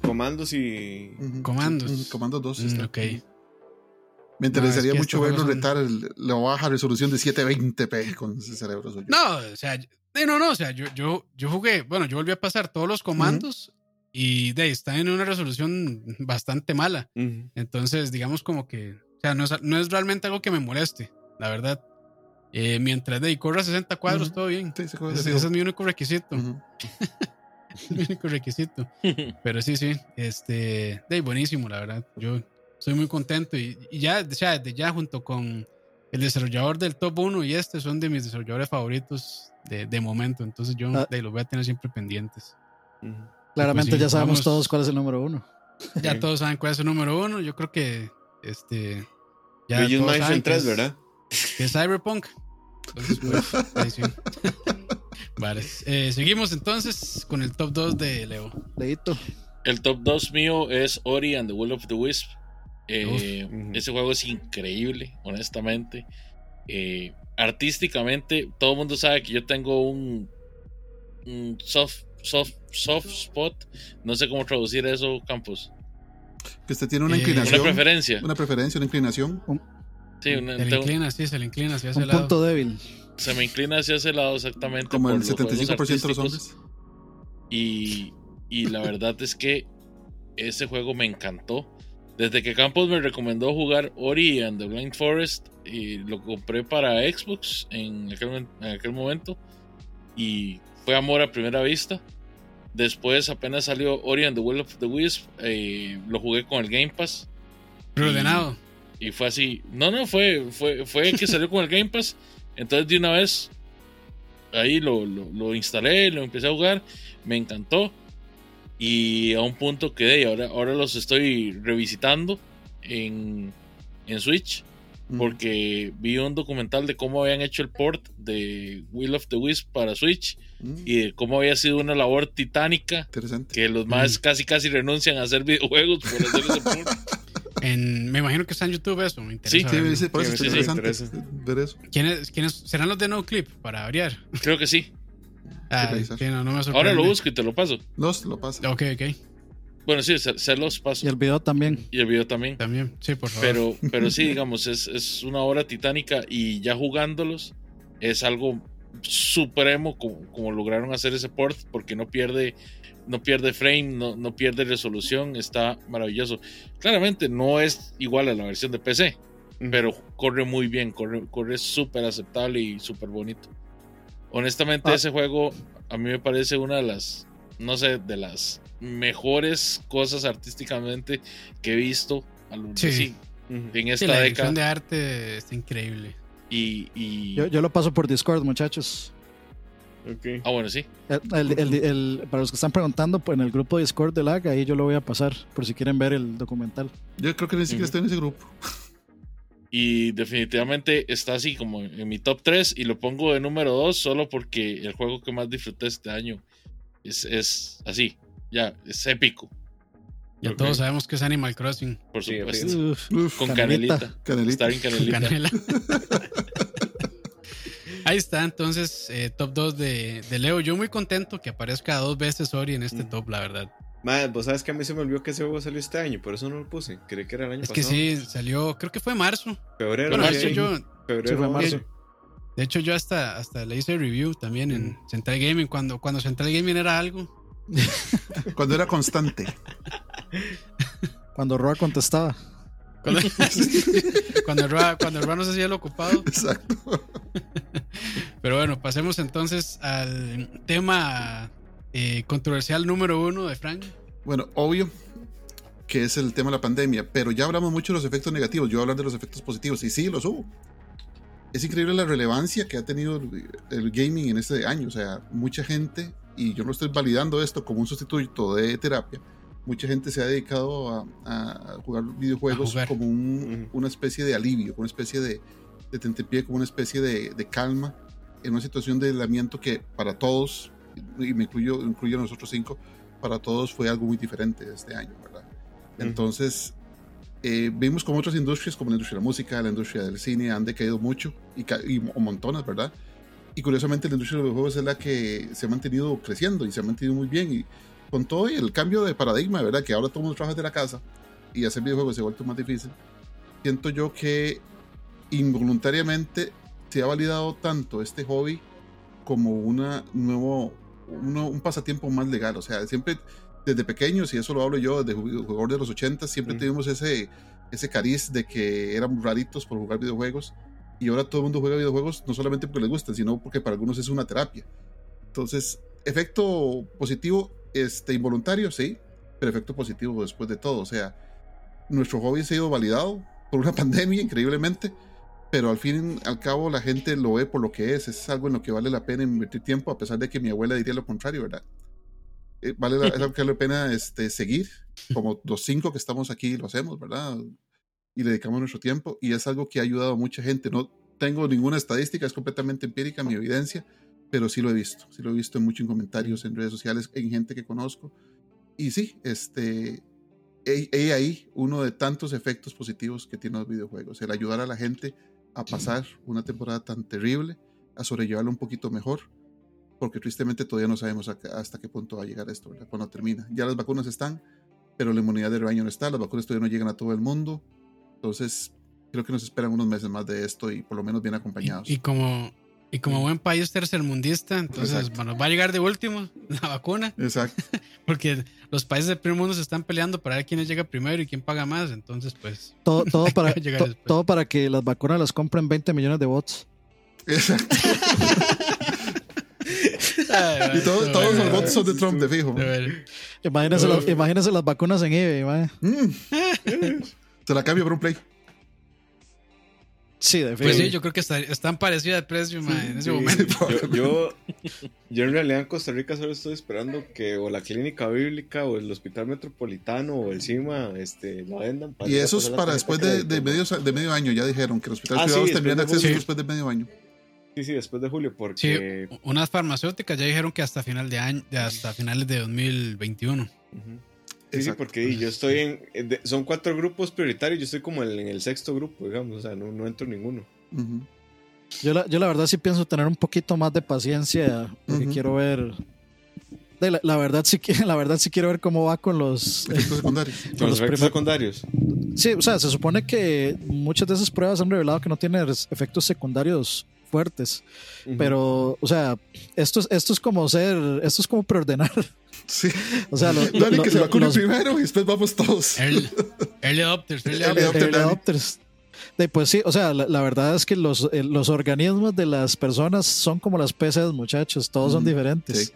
Comandos y. Comandos. Comandos 2 está. ok. Me interesaría mucho verlo retar la baja resolución de 720p con ese cerebro suyo. No, o sea, no, no, o sea, yo, yo, yo jugué, bueno, yo volví a pasar todos los comandos y de está en una resolución bastante mala. Entonces, digamos como que, o sea, no es, no es, realmente algo que me moleste, la verdad. Eh, mientras de corra 60 cuadros, todo bien. ese, es mi único requisito. es mi único requisito. Pero sí, sí, este, de buenísimo, la verdad. Yo estoy muy contento y, ya, o sea, desde ya junto con el desarrollador del top 1 y este son de mis desarrolladores favoritos de, de momento. Entonces yo ah. de, los voy a tener siempre pendientes. Claramente pues ya sabemos todos cuál es el número uno. Ya todos saben cuál es el número uno. Yo creo que este. Ya Luigi's Mansion 3, ¿verdad? Que es Cyberpunk. Entonces, pues, Vale. Eh, seguimos entonces con el top 2 de Leo. Leito. El top 2 mío es Ori and the Will of the Wisp. Eh, ese juego es increíble, honestamente. Eh, artísticamente, todo el mundo sabe que yo tengo un, un soft soft, soft spot. No sé cómo traducir eso, Campos. Que usted tiene una eh, inclinación. Una preferencia. Una preferencia, una inclinación. Sí, se le inclina, sí, se le inclina hacia ese un punto débil. Se me inclina hacia ese lado exactamente. Como el 75% de los hombres. Y, y la verdad es que ese juego me encantó. Desde que Campos me recomendó jugar Ori and the Blind Forest, y lo compré para Xbox en aquel, en aquel momento. Y fue amor a primera vista. Después apenas salió Ori and the Will of the Wisp, eh, lo jugué con el Game Pass. Reordenado. Y, fue así. No, no, fue, fue, fue que salió con el Game Pass. Entonces de una vez ahí lo, lo, instalé, lo empecé a jugar, me encantó. Y a un punto quedé y ahora, ahora los estoy revisitando en, en Switch porque vi un documental de cómo habían hecho el port de Will of the Wisp para Switch mm. y de cómo había sido una labor titánica que los más mm. casi casi renuncian a hacer videojuegos por hacer ese port. En, me imagino que está en YouTube eso, me interesa. Sí, sí, por eso es interesante ver eso. ¿Quiénes, ¿Quiénes, serán los de No Clip para variar? Creo que sí. Ah, no, no me Ahora lo busco y te lo paso. No, lo paso. Ok, ok. Bueno, sí, se, los paso. Y el video también. Y el video también. También, sí, por favor. Pero, pero sí, digamos, es, es una obra titánica y ya jugándolos es algo supremo como, lograron hacer ese port porque no pierde no pierde frame, no, no, pierde resolución, está maravilloso. Claramente no es igual a la versión de PC, pero corre muy bien, corre, corre súper aceptable y súper bonito. Honestamente, ah. ese juego a mí me parece una de las, no sé, de las mejores cosas artísticamente que he visto sí. en esta la década. de arte está increíble. Y, Yo, lo paso por Discord, muchachos. Ah, bueno, sí. para los que están preguntando, pues en el grupo de Discord de LAG, ahí yo lo voy a pasar por si quieren ver el documental. Yo creo que ni siquiera estoy en ese grupo. Y definitivamente está así como en mi top 3 y lo pongo de número 2 solo porque el juego que más disfruté este año es, es así, ya, es épico. Ya todos sabemos que es Animal Crossing. Por supuesto. con canelita. Canelita. canelita. Ahí está, entonces, eh, top 2 de, Leo. Yo muy contento que aparezca dos veces Ori en este mm. top, la verdad. Madre, vos sabes que a mí se me olvidó que ese juego salió este año, por eso no lo puse. Creí que era el año pasado. Es que sí, salió, creo que fue marzo. Febrero, marzo yo, Febrero, marzo. De hecho, yo hasta, hasta le hice review también en Central Gaming, cuando, cuando Central Gaming era algo. cuando era constante. Cuando Roa contestaba. Cuando, cuando, Roa, cuando Roa no se hacía el ocupado. Exacto. Pero bueno, pasemos entonces al tema eh, controversial número uno de Frank. Bueno, obvio que es el tema de la pandemia, pero ya hablamos mucho de los efectos negativos, yo voy a hablar de los efectos positivos, y sí, los hubo. Es increíble la relevancia que ha tenido el gaming en este año, o sea, mucha gente, y yo no estoy validando esto como un sustituto de terapia, mucha gente se ha dedicado a, jugar videojuegos como una especie de alivio, como una especie de, de tentepié, como una especie de, de calma en una situación de aislamiento que para todos, y me incluyo, incluyo a nosotros cinco, para todos fue algo muy diferente este año, ¿verdad? Entonces, eh, vimos como otras industrias, como la industria de la música, la industria del cine, han decaído mucho y, y montones, ¿verdad? Y curiosamente la industria de los videojuegos es la que se ha mantenido creciendo y se ha mantenido muy bien. Y con todo el cambio de paradigma, ¿verdad? Que ahora todo el mundo trabaja desde la casa y hacer videojuegos se ha vuelto más difícil. Siento yo que involuntariamente se ha validado tanto este hobby como una nuevo, un pasatiempo más legal. O sea, siempre desde pequeños, y eso lo hablo yo desde jugador de los 80, siempre tuvimos ese, ese cariz de que éramos raritos por jugar videojuegos. Y ahora todo el mundo juega videojuegos no solamente porque les gustan, sino porque para algunos es una terapia. Entonces, efecto positivo, este, involuntario, sí, pero efecto positivo después de todo. O sea, nuestro hobby se ha ido validado por una pandemia, increíblemente, pero al fin y al cabo la gente lo ve por lo que es. Es algo en lo que vale la pena invertir tiempo, a pesar de que mi abuela diría lo contrario, ¿verdad? Eh, vale la, pena este, seguir, como los cinco que estamos aquí lo hacemos, ¿verdad? Y le dedicamos nuestro tiempo y es algo que ha ayudado a mucha gente. No tengo ninguna estadística, es completamente empírica mi evidencia, pero sí lo he visto, sí lo he visto en muchos comentarios en redes sociales, en gente que conozco. Y sí, este, he, ahí uno de tantos efectos positivos que tienen los videojuegos, el ayudar a la gente a pasar una temporada tan terrible, a sobrellevarlo un poquito mejor porque tristemente todavía no sabemos hasta qué punto va a llegar esto, ¿verdad? cuando termina. Ya las vacunas están, pero la inmunidad de rebaño no está, las vacunas todavía no llegan a todo el mundo, entonces creo que nos esperan unos meses más de esto y por lo menos bien acompañados. Y, como y como buen país tercermundista, entonces bueno, va a llegar de último la vacuna. Exacto. Porque los países del primer mundo se están peleando para ver quién llega primero y quién paga más. Entonces, pues. Todo, todo, para, todo para que las vacunas las compren 20 millones de bots. Exacto. y todos, todos los votos son de Trump, de fijo. Imagínense, las, imagínense las vacunas en eBay, mm. Se la cambio por un play. Sí, de Pues sí, yo creo que está, están parecidas de precio, en ese momento. Yo, yo, en realidad en Costa Rica solo estoy esperando que o la clínica bíblica o el hospital metropolitano o el CIMA este, la vendan. y eso es para después de, de, medio, de medio año, ya dijeron que los hospitales ah, privados tendrían acceso después de medio año. Sí, sí, después de julio, porque... Sí, unas farmacéuticas ya dijeron que hasta final de año, hasta finales de 2021. Sí, sí, porque yo estoy en... son cuatro grupos prioritarios, yo estoy como en el sexto grupo, digamos, o sea, no, no entro en ninguno. yo, la, yo la verdad sí pienso tener un poquito más de paciencia, porque quiero ver... La, verdad sí, la verdad sí quiero ver cómo va con los efectos secundarios. con los, efectos secundarios. Sí, o sea, se supone que muchas de esas pruebas han revelado que no tienen efectos secundarios fuertes. Pero, o sea, esto es, esto es como ser, esto es como preordenar. Sí. O sea, lo, que se vacune primero y después vamos todos. Early, adopters, early adopters pues sí, o sea, la, verdad es que los, eh, los, organismos de las personas son como las peces, muchachos, todos son diferentes.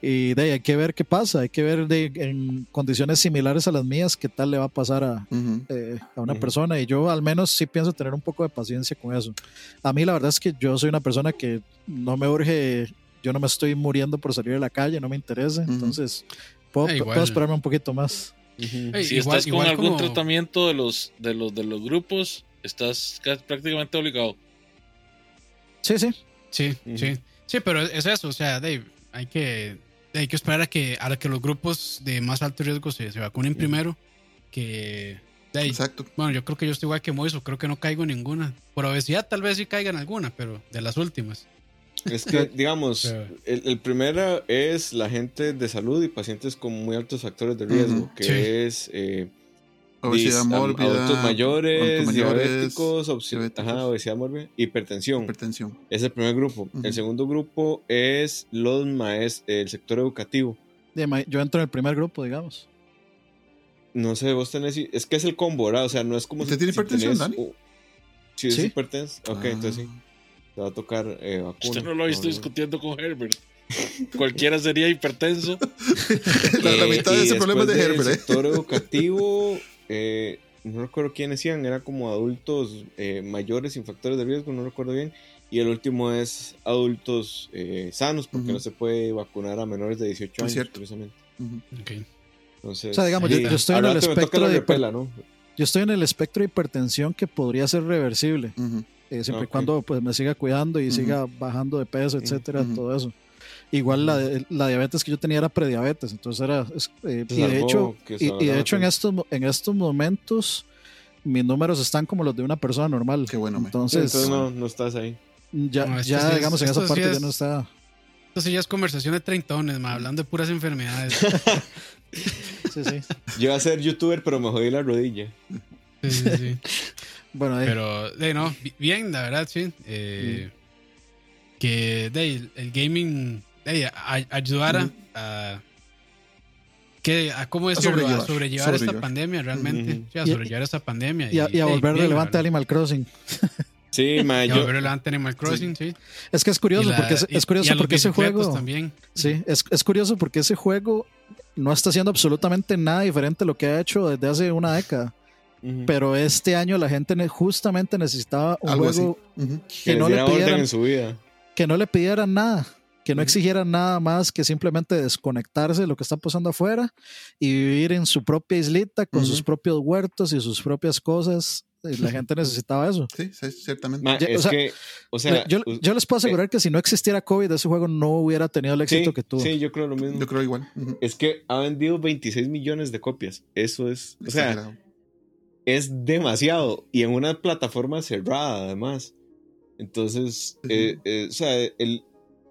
Y de ahí hay que ver qué pasa, hay que ver de, en condiciones similares a las mías qué tal le va a pasar a, eh, a una persona. Y yo al menos sí pienso tener un poco de paciencia con eso. A mí la verdad es que yo soy una persona que no me urge, yo no me estoy muriendo por salir a la calle, no me interesa. Entonces, puedo, ah, puedo, esperarme un poquito más. si estás con algún tratamiento de los, de los de los grupos, estás prácticamente obligado. Sí, sí. Sí, sí. Sí, pero es eso, o sea, Dave, hay que, hay que esperar a que, a que los grupos de más alto riesgo se, se vacunen primero. Que. Exacto. Bueno, yo creo que yo estoy igual que Moiso, creo que no caigo en ninguna. Por obesidad tal vez sí caigan alguna, pero de las últimas. Es que, digamos, el, primero es la gente de salud y pacientes con muy altos factores de riesgo, que es eh, Obesidad mórbida. Adultos mayores, adultos diabéticos, ajá, obesidad mórbida, hipertensión. Hipertensión. Es el primer grupo. El segundo grupo es los maes el sector educativo. Yo entro en el primer grupo, digamos. No sé, vos tenés. Es que es el combo, ¿verdad? O sea, no es como. ¿Usted tiene hipertensión, tenés- Dani? uh, sí, es Sí. hipertenso. Ok, Ah. entonces sí. Te va a tocar eh, vacuna. Usted no lo ha visto discutiendo con Herbert. Cualquiera sería hipertenso. La, la Eh, mitad de ese problema es de Herbert, del ¿eh? sector educativo, eh, no recuerdo quiénes decían, era como adultos eh, mayores sin factores de riesgo, no recuerdo bien. Y el último es adultos eh, sanos, porque no se puede vacunar a menores de 18 Es años, cierto. Ok. Entonces, O sea, digamos, yo- sí, yo estoy en el espectro de repela, ¿no? Yo estoy en el espectro de hipertensión que podría ser reversible, eh, siempre y cuando pues, me siga cuidando y siga bajando de peso, etcétera, todo eso. Igual la, la diabetes que yo tenía era prediabetes, entonces era... es- eh, y de hecho, y, de hecho en, estos, mo- en estos momentos mis números están como los de una persona normal. Qué bueno, me. Entonces, Entonces no, no estás ahí. ya, No, ya sí es- digamos, en esa sí parte ya no está... Esto sí ya es conversación de treintones, ma, hablando de puras enfermedades. Sí, sí. Yo iba a ser youtuber, pero me jodí la rodilla. Sí, sí, sí. Bueno, ahí- Pero, de no, bi- bien, la verdad, sí. Eh, Que de, el gaming a- ayudara a. Que, a cómo decirlo, a sobrellevar, sobrellevar, esta pandemia realmente. Sí, a Y- sobrellevar esta pandemia. y, a, y a volver relevante. Animal Crossing. Sí, ma, Y a volver relevante Animal Crossing, sí. Es que es curioso, Y la- porque es, y- es curioso y porque ese juego... también. Sí, es, es curioso porque ese juego no está haciendo absolutamente nada diferente a lo que ha hecho desde hace una década. Pero este año la gente justamente necesitaba un Algo juego que que no, le pidieran, en su vida. que no le pidieran nada, que no exigieran nada más que simplemente desconectarse de lo que está pasando afuera y vivir en su propia islita con sus propios huertos y sus propias cosas. Y la gente necesitaba eso. Sí, sí, ciertamente. Ma, Ya, o es sea, que, o sea, yo, yo les puedo asegurar que si no existiera COVID, ese juego no hubiera tenido el éxito sí, que tuvo. sí, yo creo lo mismo. Yo creo igual. Es que ha vendido 26 millones de copias. Eso es, o sea, Exagerado. es demasiado. Y en una plataforma cerrada, además. Entonces, eh, eh, o sea, el,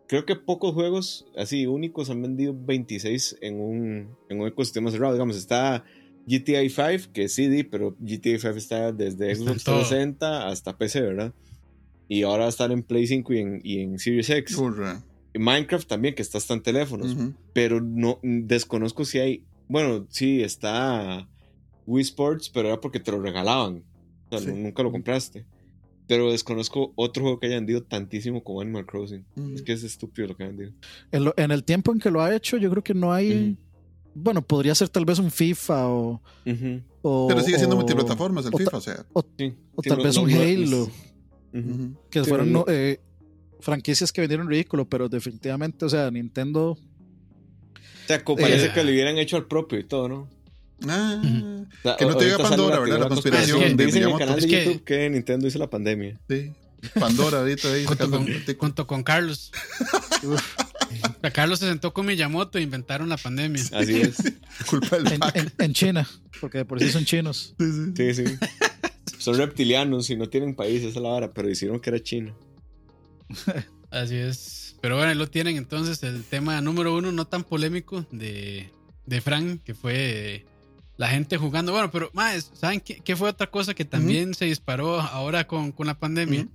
creo que pocos juegos así únicos han vendido 26 en un, en un ecosistema cerrado. Digamos, está GTA 5, que es CD, pero GTA 5 está desde Xbox todo. 360 hasta PC, ¿verdad? Y ahora va a estar en Play 5 y en, y en Series X. Churra. Y Minecraft también, que está hasta en teléfonos. Pero no desconozco si hay. Bueno, sí, está Wii Sports, pero era porque te lo regalaban. O sea, Sí. nunca lo compraste. Pero desconozco otro juego que haya vendido tantísimo como Animal Crossing. Es que es estúpido lo que ha vendido. En, lo- en el tiempo en que lo ha hecho, yo creo que no hay. Bueno, podría ser tal vez un FIFA o. Pero sigue siendo o- multiplataformas el o FIFA, ta- o sea. Sí. O Sí, tal no- vez no- un no- Halo, que Sí, fueron eh, franquicias que vendieron ridículo, pero definitivamente, o sea, Nintendo. O sea, parece Eh. que le hubieran hecho al propio y todo, ¿no? Ah, Que no te diga Pandora, ¿verdad? La conspiración de Dice en el Miyamoto. canal de Es que- YouTube que Nintendo hizo la pandemia. sí. Pandora ahorita ahí Junto con, junto Carlos. Carlos se sentó con Miyamoto e inventaron la pandemia. Así es. Culpa del En, en- en China, porque de por sí son chinos. Sí, sí. Sí, sí. Son reptilianos y no tienen país, esa es la vara, pero hicieron que era China. Así es. Pero bueno, ahí lo tienen entonces el tema número uno, no tan polémico, de, de Frank, que fue eh, la gente jugando. Bueno, pero más, ¿saben qué, qué fue otra cosa que también se disparó ahora con, con la pandemia?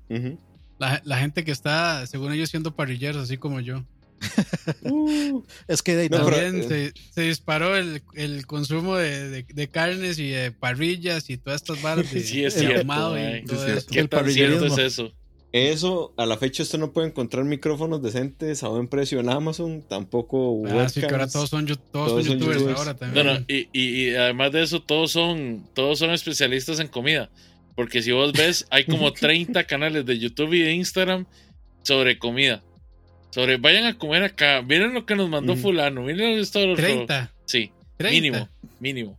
La, la gente que está, según ellos, siendo parrilleros, así como yo. Uh, Es que de ahí No, pero- También se, se disparó el, el consumo de, de- de carnes y de parrillas y todas estas varas de, Sí, es cierto, y todo Sí, es eso. ¿Qué El tan cierto es parrillerismo. eso? Eso, a la fecha usted no puede encontrar micrófonos decentes a buen precio en Amazon, tampoco Ah, sí, que ahora todos son, todos Todos son son youtubers youtubers. ahora también. No, no, y, y- y además de eso, todos son, todos son especialistas en comida. Porque si vos ves, hay como 30 canales de YouTube y de Instagram sobre comida. Sobre vayan a comer acá, miren lo que nos mandó Ujú. fulano, miren esto lo otro. 30, Sí, 30. mínimo, mínimo.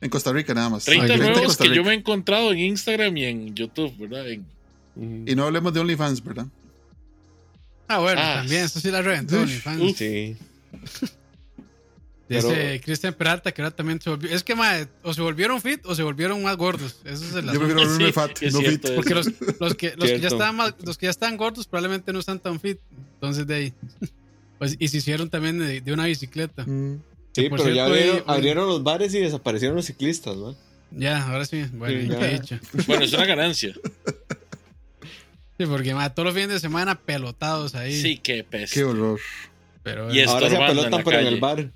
En Costa Rica nada más. 30 Ay, en juegos Costa que yo me he encontrado en Instagram y en YouTube, ¿verdad? En-. Y no hablemos de OnlyFans, ¿verdad? Ah, bueno, Ah, también, eso sí la reventó sí. OnlyFans. Uf. Sí. Dice pero- Cristian Peralta que ahora también se volvió. Es que, o se volvieron fit o se volvieron más gordos. Eso es el Yo prefiero volverme Sí, fat, no fit. eso. Porque los, los que, los, que ya estaban más- los que ya están gordos probablemente no están tan fit. Entonces, de ahí. Pues, y se hicieron también de, de una bicicleta. Mm. Sí, pero ya abrieron, los bares y desaparecieron los ciclistas, ¿no? Ya, ahora sí. Bueno, Sí, ¿qué ya. he dicho? Bueno, es una ganancia. Sí, porque ma, todos los fines de semana pelotados ahí. Sí, qué peste. Qué horror. Pero, Y Ahora se pelotan, pero en el bar.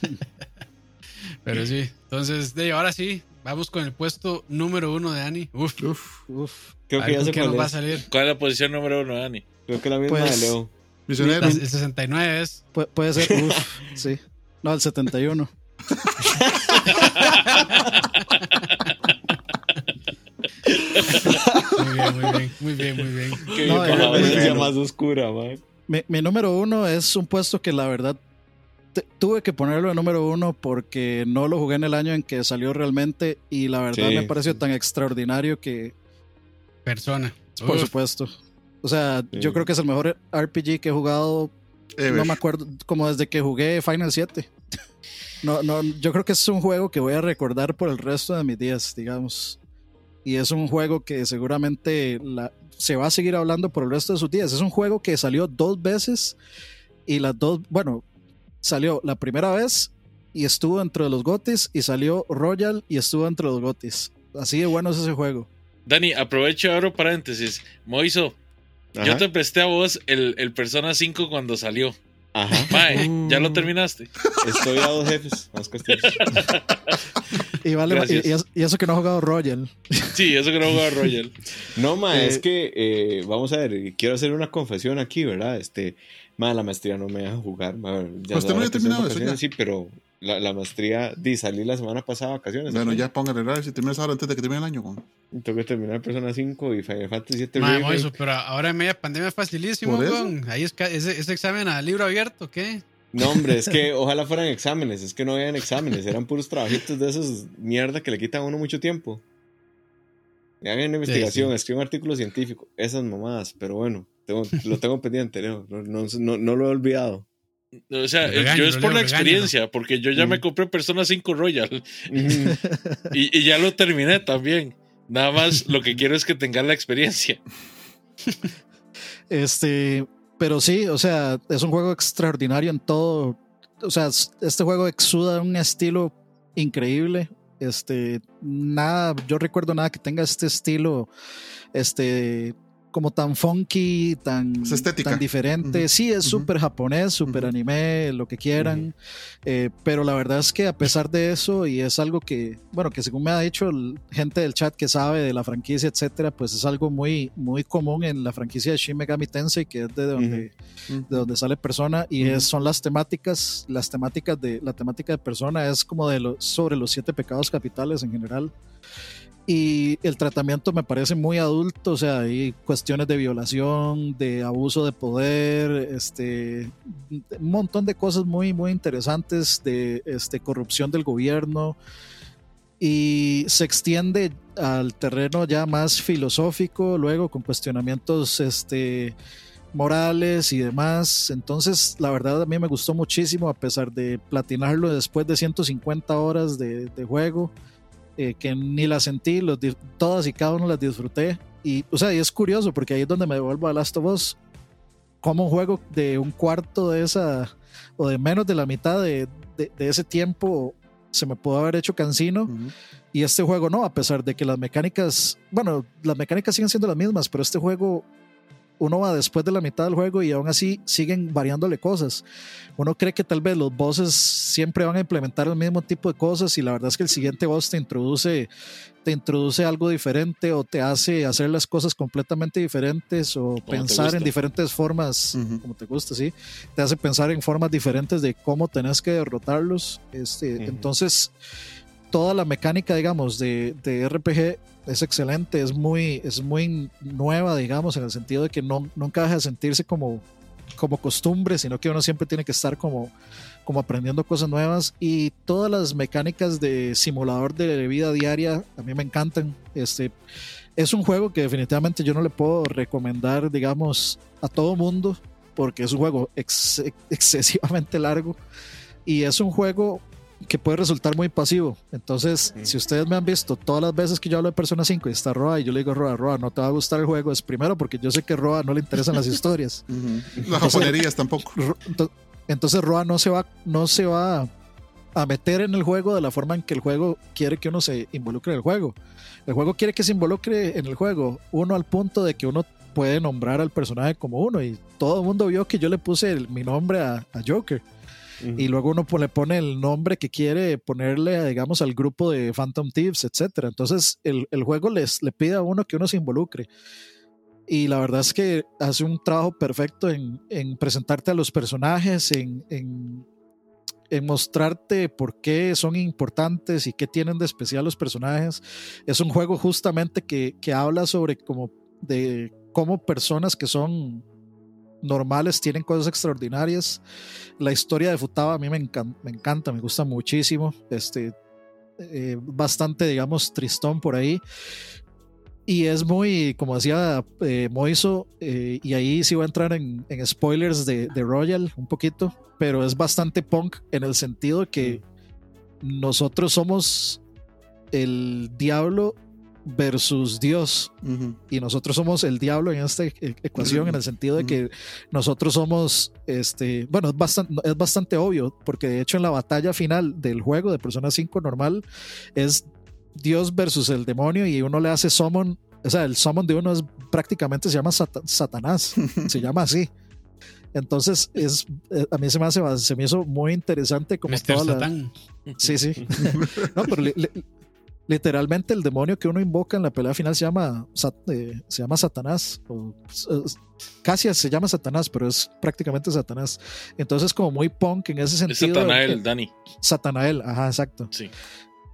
pero sí. Entonces, de ahora sí, vamos con el puesto número uno de Ani. Uf, Uf. Uf. Creo a que ya cuál nos va a es. salir. ¿Cuál es la posición número uno, Dani? Creo que la misma Pues- de Leo. Misionero. El 69 es. Pu- puede ser, uf, sí. No, el 71. Muy bien, muy bien, muy bien. Qué No, bien, ya, la violencia bueno. más oscura, man. Mi, mi número uno es un puesto que la verdad te- tuve que ponerlo de número uno porque no lo jugué en el año en que salió realmente y la verdad Sí. me pareció tan extraordinario que, Persona. por Uf, supuesto. O sea, Sí. yo creo que es el mejor RPG que he jugado, Ever. no me acuerdo, como desde que jugué Final 7. No, no, yo creo que es un juego que voy a recordar por el resto de mis días, digamos. Y es un juego que seguramente la- se va a seguir hablando por el resto de sus días. Es un juego que salió dos veces y las dos, bueno, salió la primera vez y estuvo entre los gotis y salió Royal y estuvo entre los gotis. Así de bueno es ese juego. Dani, aprovecho y abro paréntesis. Moiso, yo Ajá. te presté a vos el, el Persona 5 cuando salió. Ajá. Mae. ¿ya lo terminaste? Estoy a dos jefes. Más castillos. Y, vale, y, y es- y eso que no ha jugado Royal. Sí, eso que no jugaba Royal. No, ma, Eh, es que, eh, vamos a ver, quiero hacer una confesión aquí, ¿verdad? Este, ma, la maestría no me deja jugar. ma, ya Pues usted no había terminado eso, ya. Sí, pero la, la maestría, di, salí la semana pasada de vacaciones. Bueno, ¿ok? ya póngale raro si terminas ahora antes de que termine el año. güey. Tengo que terminar Persona 5 y Final Fantasy 7 Madre. Moiso, pero ahora en media pandemia es facilísimo, eso. weón. Ahí es ese, ese examen a libro abierto, ¿qué? No, hombre, es que ojalá fueran exámenes. Es que no habían exámenes. Eran puros trabajitos de esos mierda que le quitan a uno mucho tiempo. Hagan investigación, sí. escriban un artículo científico. Esas mamadas. Pero bueno, tengo- lo tengo pendiente, Leo. No, no, no, no lo he olvidado. O sea, regaño, yo es por la experiencia, porque yo ya Mm. me compré Persona 5 Royal y, y ya lo terminé también. Nada más lo que quiero es que tengan la experiencia. Este, pero sí, o sea, es un juego extraordinario en todo. O sea, este juego exuda un estilo increíble. Este, nada, yo recuerdo nada que tenga este estilo, este, como tan funky, tan, Es estética. tan diferente. Ujú. Sí, es Ujú. súper japonés, súper anime, lo que quieran. Eh, pero la verdad es que a pesar de eso, y es algo que, bueno, que según me ha dicho el- gente del chat que sabe de la franquicia, etcétera, pues es algo muy, muy común en la franquicia de Shin Megami Tensei, que es de donde, de donde sale Persona, y es- son las temáticas, las temáticas de, la temática de Persona es como de los, sobre los siete pecados capitales en general. Y el tratamiento me parece muy adulto, o sea, hay cuestiones de violación, de abuso de poder, este, un montón de cosas muy, muy interesantes de este, corrupción del gobierno. Y se extiende al terreno ya más filosófico, luego con cuestionamientos este, morales y demás. Entonces, la verdad, a mí me gustó muchísimo, a pesar de platinarlo después de 150 horas de, de juego eh, que ni las sentí, los todas y cada una las disfruté. Y, o sea, y es curioso porque ahí es donde me devuelvo a Last of Us. Como un juego de un cuarto de esa, o de menos de la mitad de, de- de ese tiempo, se me pudo haber hecho cansino. Ujú. Y este juego no, a pesar de que las mecánicas, bueno, las mecánicas siguen siendo las mismas, pero este juego, uno va después de la mitad del juego y aún así siguen variándole cosas. Uno cree que tal vez los bosses siempre van a implementar el mismo tipo de cosas y la verdad es que el siguiente boss te introduce, te introduce algo diferente o te hace hacer las cosas completamente diferentes o pensar en diferentes formas, como te gusta, sí. Te hace pensar en formas diferentes de cómo tenés que derrotarlos. Este. Entonces, toda la mecánica, digamos, de, de RPG es excelente, es muy, es muy nueva, digamos, en el sentido de que no, nunca deja de sentirse como, como costumbre, sino que uno siempre tiene que estar como, como aprendiendo cosas nuevas y todas las mecánicas de simulador de vida diaria a mí me encantan. Este, es un juego que definitivamente yo no le puedo recomendar, digamos, a todo mundo porque es un juego ex- excesivamente largo y es un juego que puede resultar muy pasivo. Entonces, si ustedes me han visto todas las veces que yo hablo de Persona 5 y está Roa y yo le digo, Roa, Roa, no te va a gustar el juego, es primero porque yo sé que Roa no le interesan las historias. Las japonerías tampoco. Entonces Roa no se va, no se va a meter en el juego de la forma en que el juego quiere que uno se involucre en el juego. El juego quiere que se involucre en el juego, uno al punto de que uno puede nombrar al personaje como uno y todo el mundo vio que yo le puse mi nombre a, Joker. Y luego uno le pone el nombre que quiere ponerle, digamos, al grupo de Phantom Thieves, etc. Entonces el, el, juego les, le pide a uno que uno se involucre. Y la verdad es que hace un trabajo perfecto en, en presentarte a los personajes, en, en en mostrarte por qué son importantes y qué tienen de especial los personajes. Es un juego justamente que, que habla sobre como de cómo personas que son normales tienen cosas extraordinarias. La historia de Futaba a mí me, encanta, me, encanta, me gusta muchísimo. Este, eh, bastante, digamos, tristón por ahí. Y es muy, como decía eh, Moiso, eh, y ahí sí voy a entrar en, en spoilers de, de, Royal un poquito, pero es bastante punk en el sentido que nosotros somos el diablo versus Dios y nosotros somos el diablo en esta e-, ecuación en el sentido de que nosotros somos este bueno es bastante, es bastante obvio porque de hecho en la batalla final del juego de Persona 5 normal es Dios versus el demonio y uno le hace summon, o sea, el summon de uno es prácticamente se llama Satanás, se llama así. Entonces, es, eh, a mí se me, hace, se me hizo muy interesante como toda la... Sí, sí. no, pero literalmente el demonio que uno invoca en la pelea final se llama, eh, se llama Satanás. O, casi se llama Satanás, pero es prácticamente Satanás. Entonces, como muy punk en ese sentido. Es Satanael, Dani. Satanael, ajá, exacto. Sí.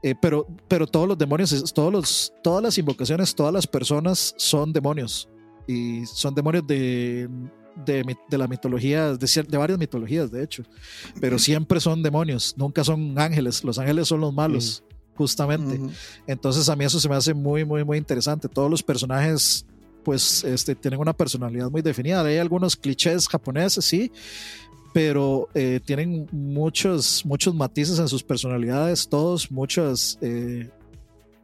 Eh, pero, pero todos los demonios, todos los, todas las invocaciones, todas las personas son demonios. Y son demonios de, de, de la mitología, de, de, varias mitologías, de hecho. Pero siempre son demonios, nunca son ángeles. Los ángeles son los malos, justamente. Entonces a mí eso se me hace muy, muy, muy interesante. Todos los personajes pues este, tienen una personalidad muy definida. Hay algunos clichés japoneses, sí, pero eh, tienen muchos, muchos matices en sus personalidades, todos, muchas, eh,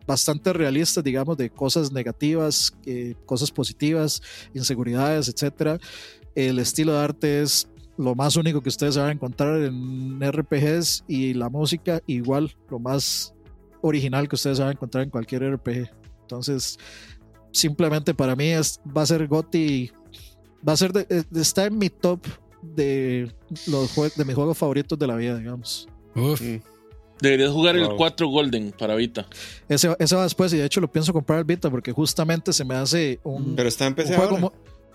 bastante realistas, digamos, de cosas negativas, eh, cosas positivas, inseguridades, etc. El estilo de arte es lo más único que ustedes van a encontrar en RPGs y la música igual, lo más original que ustedes van a encontrar en cualquier RPG. Entonces, simplemente para mí es, va a ser GOTY, va a ser, de, está en mi top de los de mis juegos favoritos de la vida, digamos. Mm. Deberías jugar el 4 Golden para Vita. Ese, ese, va después y de hecho lo pienso comprar el Vita porque justamente se me hace un. Pero está en PC juego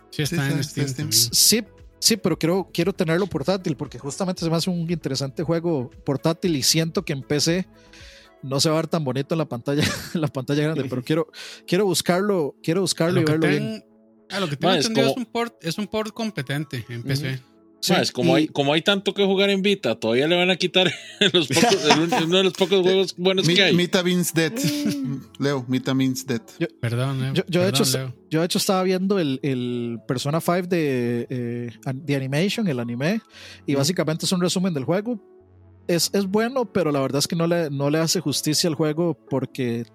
Sí, está, en Steam. Sí, sí, pero quiero, quiero tenerlo portátil porque justamente se me hace un interesante juego portátil y siento que en PC no se va a ver tan bonito en la pantalla, en la pantalla grande, pero quiero, quiero buscarlo, quiero buscarlo y verlo bien. Ah, lo que tengo entendido es, un port, es un port competente en PC como, hay, como hay tanto que jugar en Vita, todavía le van a quitar los uno de los pocos juegos buenos que hay. Mita means dead. Leo, Mita means dead. perdón, Yo, de hecho, yo de hecho estaba viendo el, el Persona 5 de, eh, de Animation, el anime, y básicamente es un resumen del juego. Es, es bueno, pero la verdad es que no le, no le hace justicia al juego porque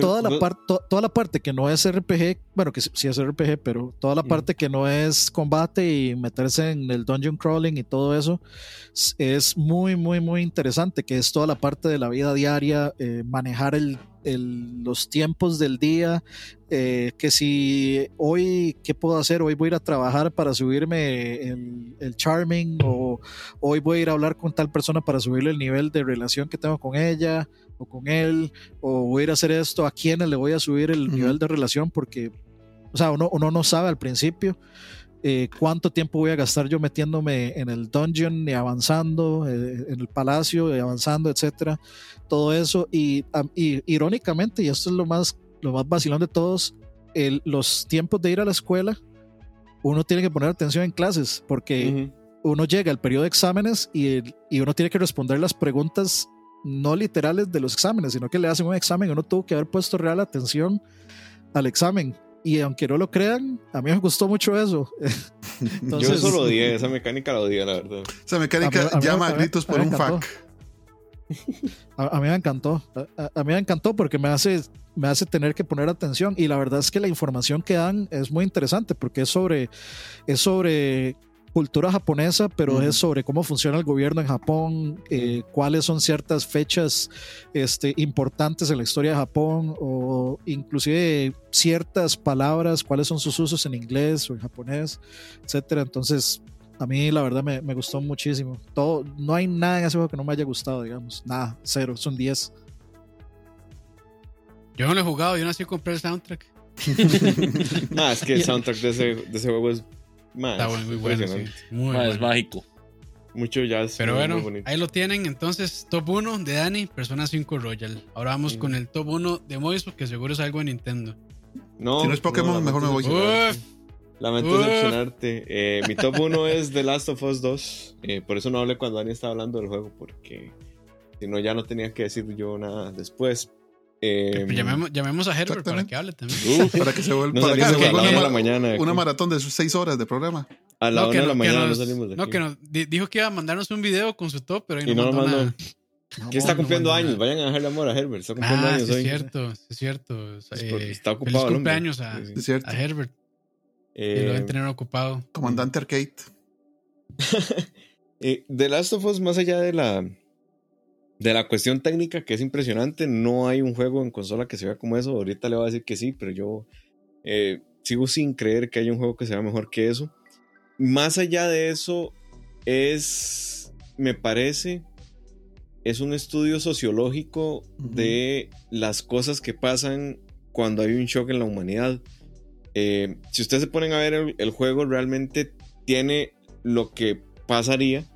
toda, la parte toda la parte que no es RPG, bueno, que sí es RPG, pero toda la parte que no es combate y meterse en el dungeon crawling y todo eso es muy, muy, muy interesante, que es toda la parte de la vida diaria, eh, manejar el, los tiempos del día, eh, que si hoy, ¿qué puedo hacer? Hoy voy a ir a trabajar para subirme el, el, Charming o hoy voy a ir a hablar con tal persona para subirle el nivel de relación que tengo con ella con él, o voy a ir a hacer esto, a quiénes le voy a subir el nivel de relación, porque, o sea, uno, uno no sabe al principio eh, cuánto tiempo voy a gastar yo metiéndome en el dungeon y avanzando, eh, en el palacio y avanzando, etcétera, todo eso, y, irónicamente, y esto es lo más, lo más vacilón de todos, los tiempos de ir a la escuela, uno tiene que poner atención en clases, porque... uno llega al periodo de exámenes y, y, uno tiene que responder las preguntas no literales de los exámenes, sino que le hacen un examen y uno tuvo que haber puesto real atención al examen. Y aunque no lo crean, a mí me gustó mucho eso. Entonces, Yo eso lo odié, esa mecánica la odié, la verdad. Esa mecánica llama a gritos por un fac. A, mí me encantó. A, mí me encantó porque me hace, me hace tener que poner atención. Y la verdad es que la información que dan es muy interesante porque es sobre, es sobre cultura japonesa, pero es sobre cómo funciona el gobierno en Japón, eh, cuáles son ciertas fechas este, importantes en la historia de Japón, o inclusive ciertas palabras, cuáles son sus usos en inglés o en japonés, etcétera. Entonces, a mí la verdad me, me, gustó muchísimo. Todo, no hay nada en ese juego que no me haya gustado, digamos. Nada, cero, son 10. Yo no lo he jugado, yo no sé comprar el soundtrack. no, es que el soundtrack de ese, de ese juego es más. Está bueno, muy bueno. Sí. Muy más bueno. es mágico. Mucho jazz. Pero muy, bueno, muy ahí lo tienen. Entonces, top 1 de Dani, Persona 5 Royal. Ahora vamos Mm. con el top 1 de Moisés, que seguro es algo de Nintendo. No, Si no es Pokémon, mejor me voy. decepcionarte. Lamento Uf. decepcionarte. Eh, mi top 1 es The Last of Us 2. Eh, por eso no hablé cuando Dani estaba hablando del juego, porque si no, ya no tenía que decir yo nada después. Eh, Pues llamemos, llamemos a Herbert para que hable también. Para que se vuelva, No para que se a vuelva la una, la ma- mañana una maratón de sus seis horas de programa. a la 1 de la no- mañana nos, no salimos de aquí. no, que nos di- dijo que iba a mandarnos un video con su top, pero ahí y no, no lo mandó nada. Que está no cumpliendo años. nada. Vayan a dejarle amor a Herbert. Está cumpliendo Ah, años sí es hoy. cierto, sí es cierto. Es por- Eh, está feliz ocupado el hombre. cumpleaños a, Sí, sí. Es cierto. a Herbert. Y Eh, lo deben tener ocupado. Comandante Arcade. Eh, The Last of Us, más allá de la, de la cuestión técnica, que es impresionante, no hay un juego en consola que se vea como eso. Ahorita le voy a decir que sí, pero yo eh, sigo sin creer que haya un juego que sea mejor que eso. Más allá de eso, es, me parece, es un estudio sociológico de las cosas que pasan cuando hay un shock en la humanidad. Eh, si ustedes se ponen a ver el, el juego, realmente tiene lo que pasaría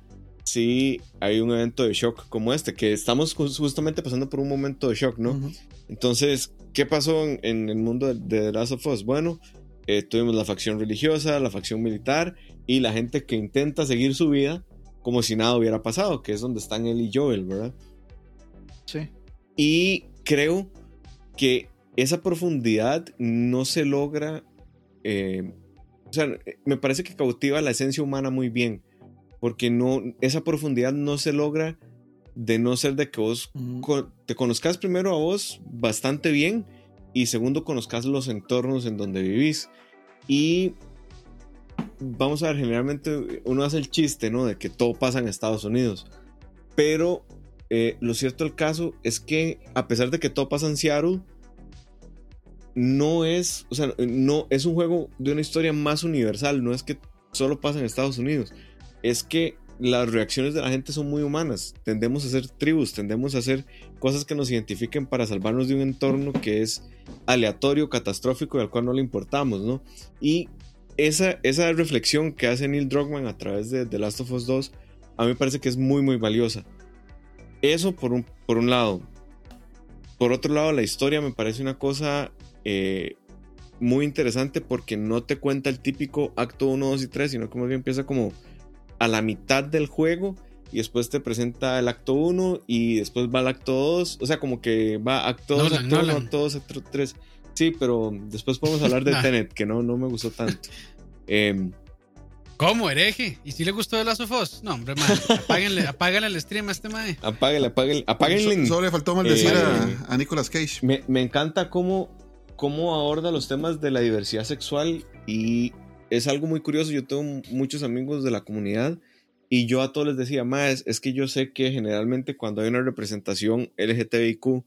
si hay un evento de shock como este, que estamos ju- justamente pasando por un momento de shock, ¿no? Entonces, ¿qué pasó en, en el mundo de, de The Last of Us? Bueno, eh, tuvimos la facción religiosa, la facción militar y la gente que intenta seguir su vida como si nada hubiera pasado, que es donde están él y Joel, ¿verdad? Sí. Y creo que esa profundidad no se logra. eh, o sea, me parece que cautiva la esencia humana muy bien. Porque no, esa profundidad no se logra de no ser de que vos Ujú. co- te conozcas primero a vos bastante bien y segundo conozcas los entornos en donde vivís. Y vamos a ver, generalmente uno hace el chiste, ¿no? De que todo pasa en Estados Unidos. Pero eh, lo cierto del caso es que a pesar de que todo pasa en Seattle, no es, o sea, no es un juego de una historia más universal, no es que solo pasa en Estados Unidos, es que las reacciones de la gente son muy humanas, tendemos a ser tribus, tendemos a hacer cosas que nos identifiquen para salvarnos de un entorno que es aleatorio, catastrófico y al cual no le importamos, ¿no? Y esa, esa reflexión que hace Neil Druckmann a través de The Last of Us 2, a mí me parece que es muy, muy valiosa. Eso por un, por un lado. Por otro lado, la historia me parece una cosa eh, muy interesante porque no te cuenta el típico acto 1, 2 y 3, sino que más bien empieza como a la mitad del juego y después te presenta el acto 1 y después va al acto 2. O sea, como que va acto 2, Nolan, acto 1, Nolan. acto 2, acto 3. Sí, pero después podemos hablar de Nah. Tenet, que no, no me gustó tanto. Em, ¿Cómo, hereje? ¿Y si le gustó The Last of Us? No, hombre, man. Apáguenle, apáguenle el stream a este mae. apáguenle, apáguenle, apáguenle. So- Solo le faltó maldecir Eh, a, a Nicolas Cage. Me, me encanta cómo, cómo aborda los temas de la diversidad sexual y es algo muy curioso. Yo tengo muchos amigos de la comunidad y yo a todos les decía, más es que yo sé que generalmente cuando hay una representación LGTBIQ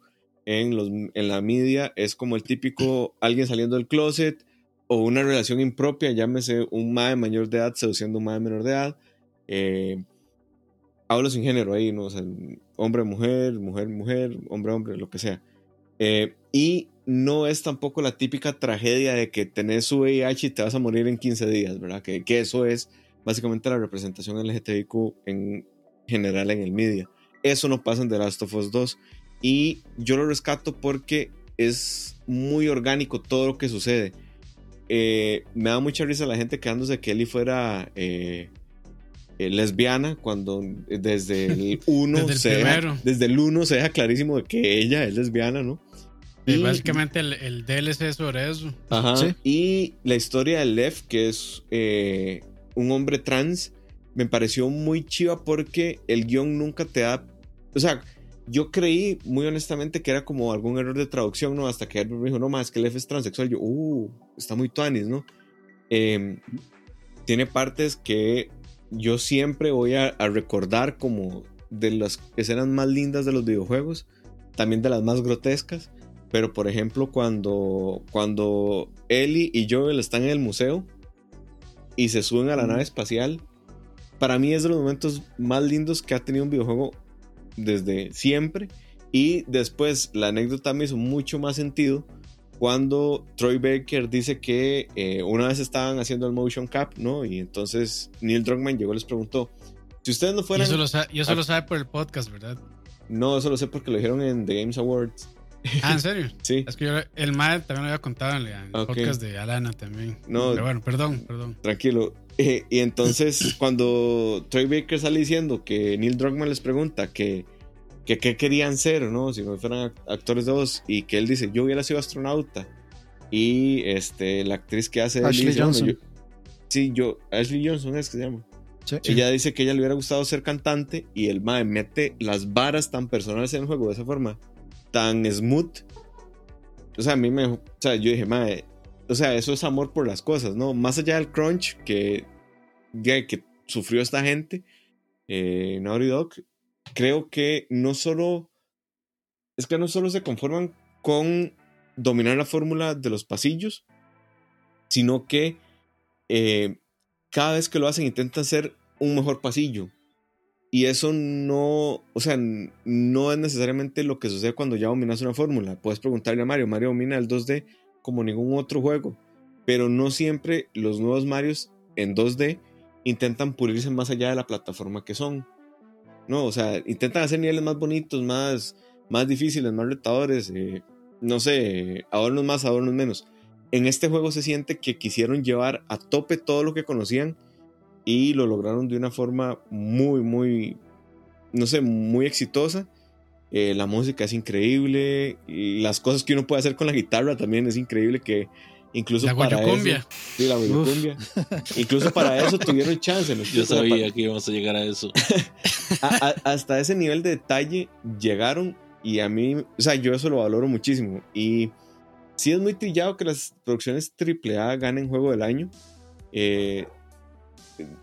en, los, en la media es como el típico alguien saliendo del closet o una relación impropia, llámese un mae mayor de edad seduciendo a un mae menor de edad. Eh, hablo sin género ahí, ¿no? O sea, hombre, mujer, mujer, mujer, hombre, hombre, lo que sea. Eh, y no es tampoco la típica tragedia de que tenés VIH y te vas a morir en 15 días, ¿verdad? Que, que eso es básicamente la representación LGTBIQ en general en el media. Eso no pasa en The Last of Us 2. Y yo lo rescato porque es muy orgánico todo lo que sucede. Eh, me da mucha risa la gente quedándose que Ellie fuera eh, eh, lesbiana cuando desde el 1 Desde el se deja, primero. desde el 1 se deja clarísimo de que ella es lesbiana, ¿no? Y Y- básicamente el, el DLC sobre eso. Ajá. Sí. Y la historia de Lev, que es eh, un hombre trans, me pareció muy chiva porque el guion nunca te da. O sea, yo creí muy honestamente que era como algún error de traducción, ¿no? Hasta que me dijo, no más, que Lev es transexual. Yo, uh, está muy tuanis, ¿no? Eh, tiene partes que yo siempre voy a, a recordar como de las escenas más lindas de los videojuegos, también de las más grotescas. Pero por ejemplo, cuando, cuando Ellie y Joel están en el museo y se suben a la nave espacial, para mí es de los momentos más lindos que ha tenido un videojuego desde siempre. Y después la anécdota me hizo mucho más sentido cuando Troy Baker dice que eh, una vez estaban haciendo el motion cap, ¿no? Y entonces Neil Druckmann llegó y les preguntó, si ustedes no fueran... Y eso lo, sabe, y eso lo sabe por el podcast, ¿verdad? No, eso lo sé porque lo dijeron en The Games Awards. Ah, ¿en serio? Sí. Es que yo, el MAD también lo había contado en el Okay. podcast de Alana también. No. Pero bueno, perdón, perdón. Tranquilo. Eh, y entonces, cuando Troy Baker sale diciendo que Neil Druckmann les pregunta que que qué querían ser, ¿no? Si no fueran act- actores de voz, y que él dice, yo hubiera sido astronauta. Y este, la actriz que hace... Ashley dice, "Bueno, Johnson. yo- sí, yo, Ashley Johnson es que se llama. Sí. Ella dice que a ella le hubiera gustado ser cantante y el mae mete las varas tan personales en el juego de esa forma, tan smooth. O sea, a mí me. O sea, yo dije, mae, o sea, eso es amor por las cosas, ¿no? Más allá del crunch que, que sufrió esta gente, eh, Naughty Dog, creo que no solo. Es que no solo se conforman con dominar la fórmula de los pasillos, sino que eh, cada vez que lo hacen intentan hacer un mejor pasillo. Y eso no, o sea, no es necesariamente lo que sucede cuando ya dominas una fórmula. Puedes preguntarle a Mario, Mario domina el 2D como ningún otro juego, pero no siempre los nuevos Marios en 2D intentan pulirse más allá de la plataforma que son. No, o sea, intentan hacer niveles más bonitos, más, más difíciles, más retadores, eh, no sé, adornos más, adornos menos. En este juego se siente que quisieron llevar a tope todo lo que conocían y lo lograron de una forma muy, muy, no sé, muy exitosa. Eh, la música es increíble, las cosas que uno puede hacer con la guitarra también es increíble que incluso La para eso, sí, la guayocumbia. incluso para eso tuvieron chance. ¿no? Yo sabía que íbamos a llegar a eso. a- a- hasta ese nivel de detalle llegaron y a mí, o sea, yo eso lo valoro muchísimo. Y sí es muy trillado que las producciones AAA ganen juego del año. eh,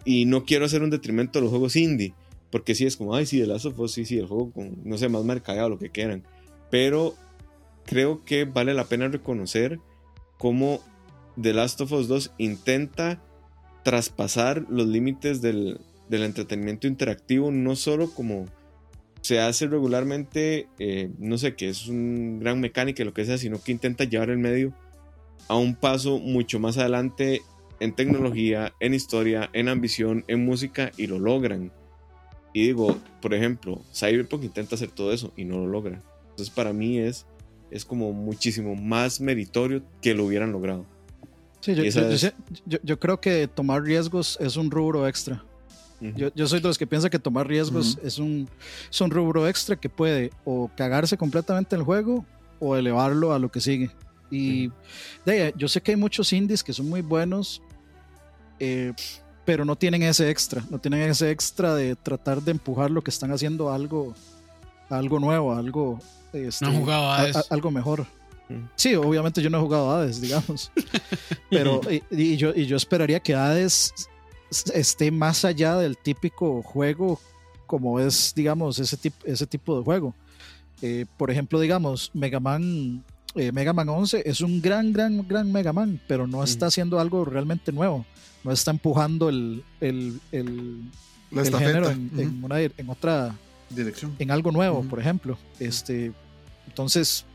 y no quiero hacer un detrimento a los juegos indie, porque sí es como, ay, sí, The Last of Us, sí, sí, el juego con, no sé, más mercadeado, lo que quieran. Pero creo que vale la pena reconocer cómo The Last of Us 2 intenta traspasar los límites del, del entretenimiento interactivo, no solo como se hace regularmente, eh, no sé, que es un gran mecánica, lo que sea, sino que intenta llevar el medio a un paso mucho más adelante en tecnología, en historia, en ambición, en música, y lo logran. Y digo, por ejemplo, Cyberpunk intenta hacer todo eso y no lo logra. Entonces para mí es, es como muchísimo más meritorio que lo hubieran logrado. Sí, yo, yo- es- yo- yo creo que tomar riesgos es un rubro extra. Ujú. Yo, yo soy de los que piensa que tomar riesgos Ujú. es, un, es un rubro extra que puede o cagarse completamente el juego o elevarlo a lo que sigue. Y de ahí, yo sé que hay muchos indies que son muy buenos, eh, pero no tienen ese extra, no tienen ese extra de tratar de empujar lo que están haciendo a algo, a algo nuevo, a algo, este, No han jugado a a- eso. a- algo mejor. Mm. Sí, obviamente yo no he jugado a Hades, digamos. Pero y, y yo, y yo esperaría que Hades esté más allá del típico juego como es, digamos, ese, tip- ese tipo de juego. Eh, por ejemplo, digamos, Mega Man, eh, Mega Man 11 es un gran, gran, gran Mega Man, pero no está haciendo algo realmente nuevo. No está empujando el, el, el, La el género en, en una, en otra Dirección. en algo nuevo, por ejemplo. Este, entonces,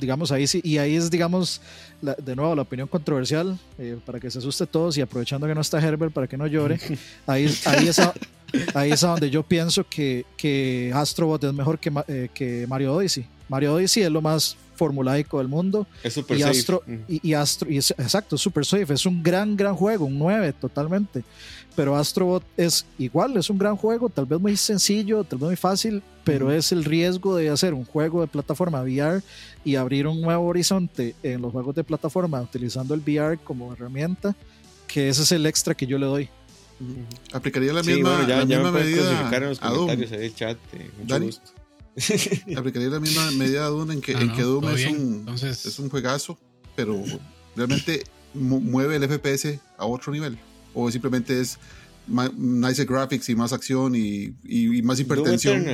digamos, ahí sí, y ahí es, digamos, la- de nuevo, la opinión controversial, eh, para que se asuste todos y aprovechando que no está Herbert para que no llore, ahí, ahí, es, a, ahí es a donde yo pienso que, que Astrobot es mejor que, eh, que Mario Odyssey. Mario Odyssey es lo más formulaico del mundo Es super y safe. Astro, Ujú. y, y Astro, y es, exacto, Super Safe, es un gran, gran juego, un 9 totalmente. Pero Astrobot es igual, es un gran juego, tal vez muy sencillo, tal vez muy fácil, pero es el riesgo de hacer un juego de plataforma VR y abrir un nuevo horizonte en los juegos de plataforma utilizando el VR como herramienta, que ese es el extra que yo le doy. Aplicaría la Sí, misma, bueno, ya, la ya misma me pueden medida clasificar en los comentarios ahí el chat. eh, mucho Dani. gusto. Aplicaría la misma medida a Doom en que, Ah, en no, que Doom es bien. un, Entonces, es un juegazo, pero realmente mu- mueve el FPS a otro nivel. O simplemente es nice graphics y más acción y, y, más hipertensión.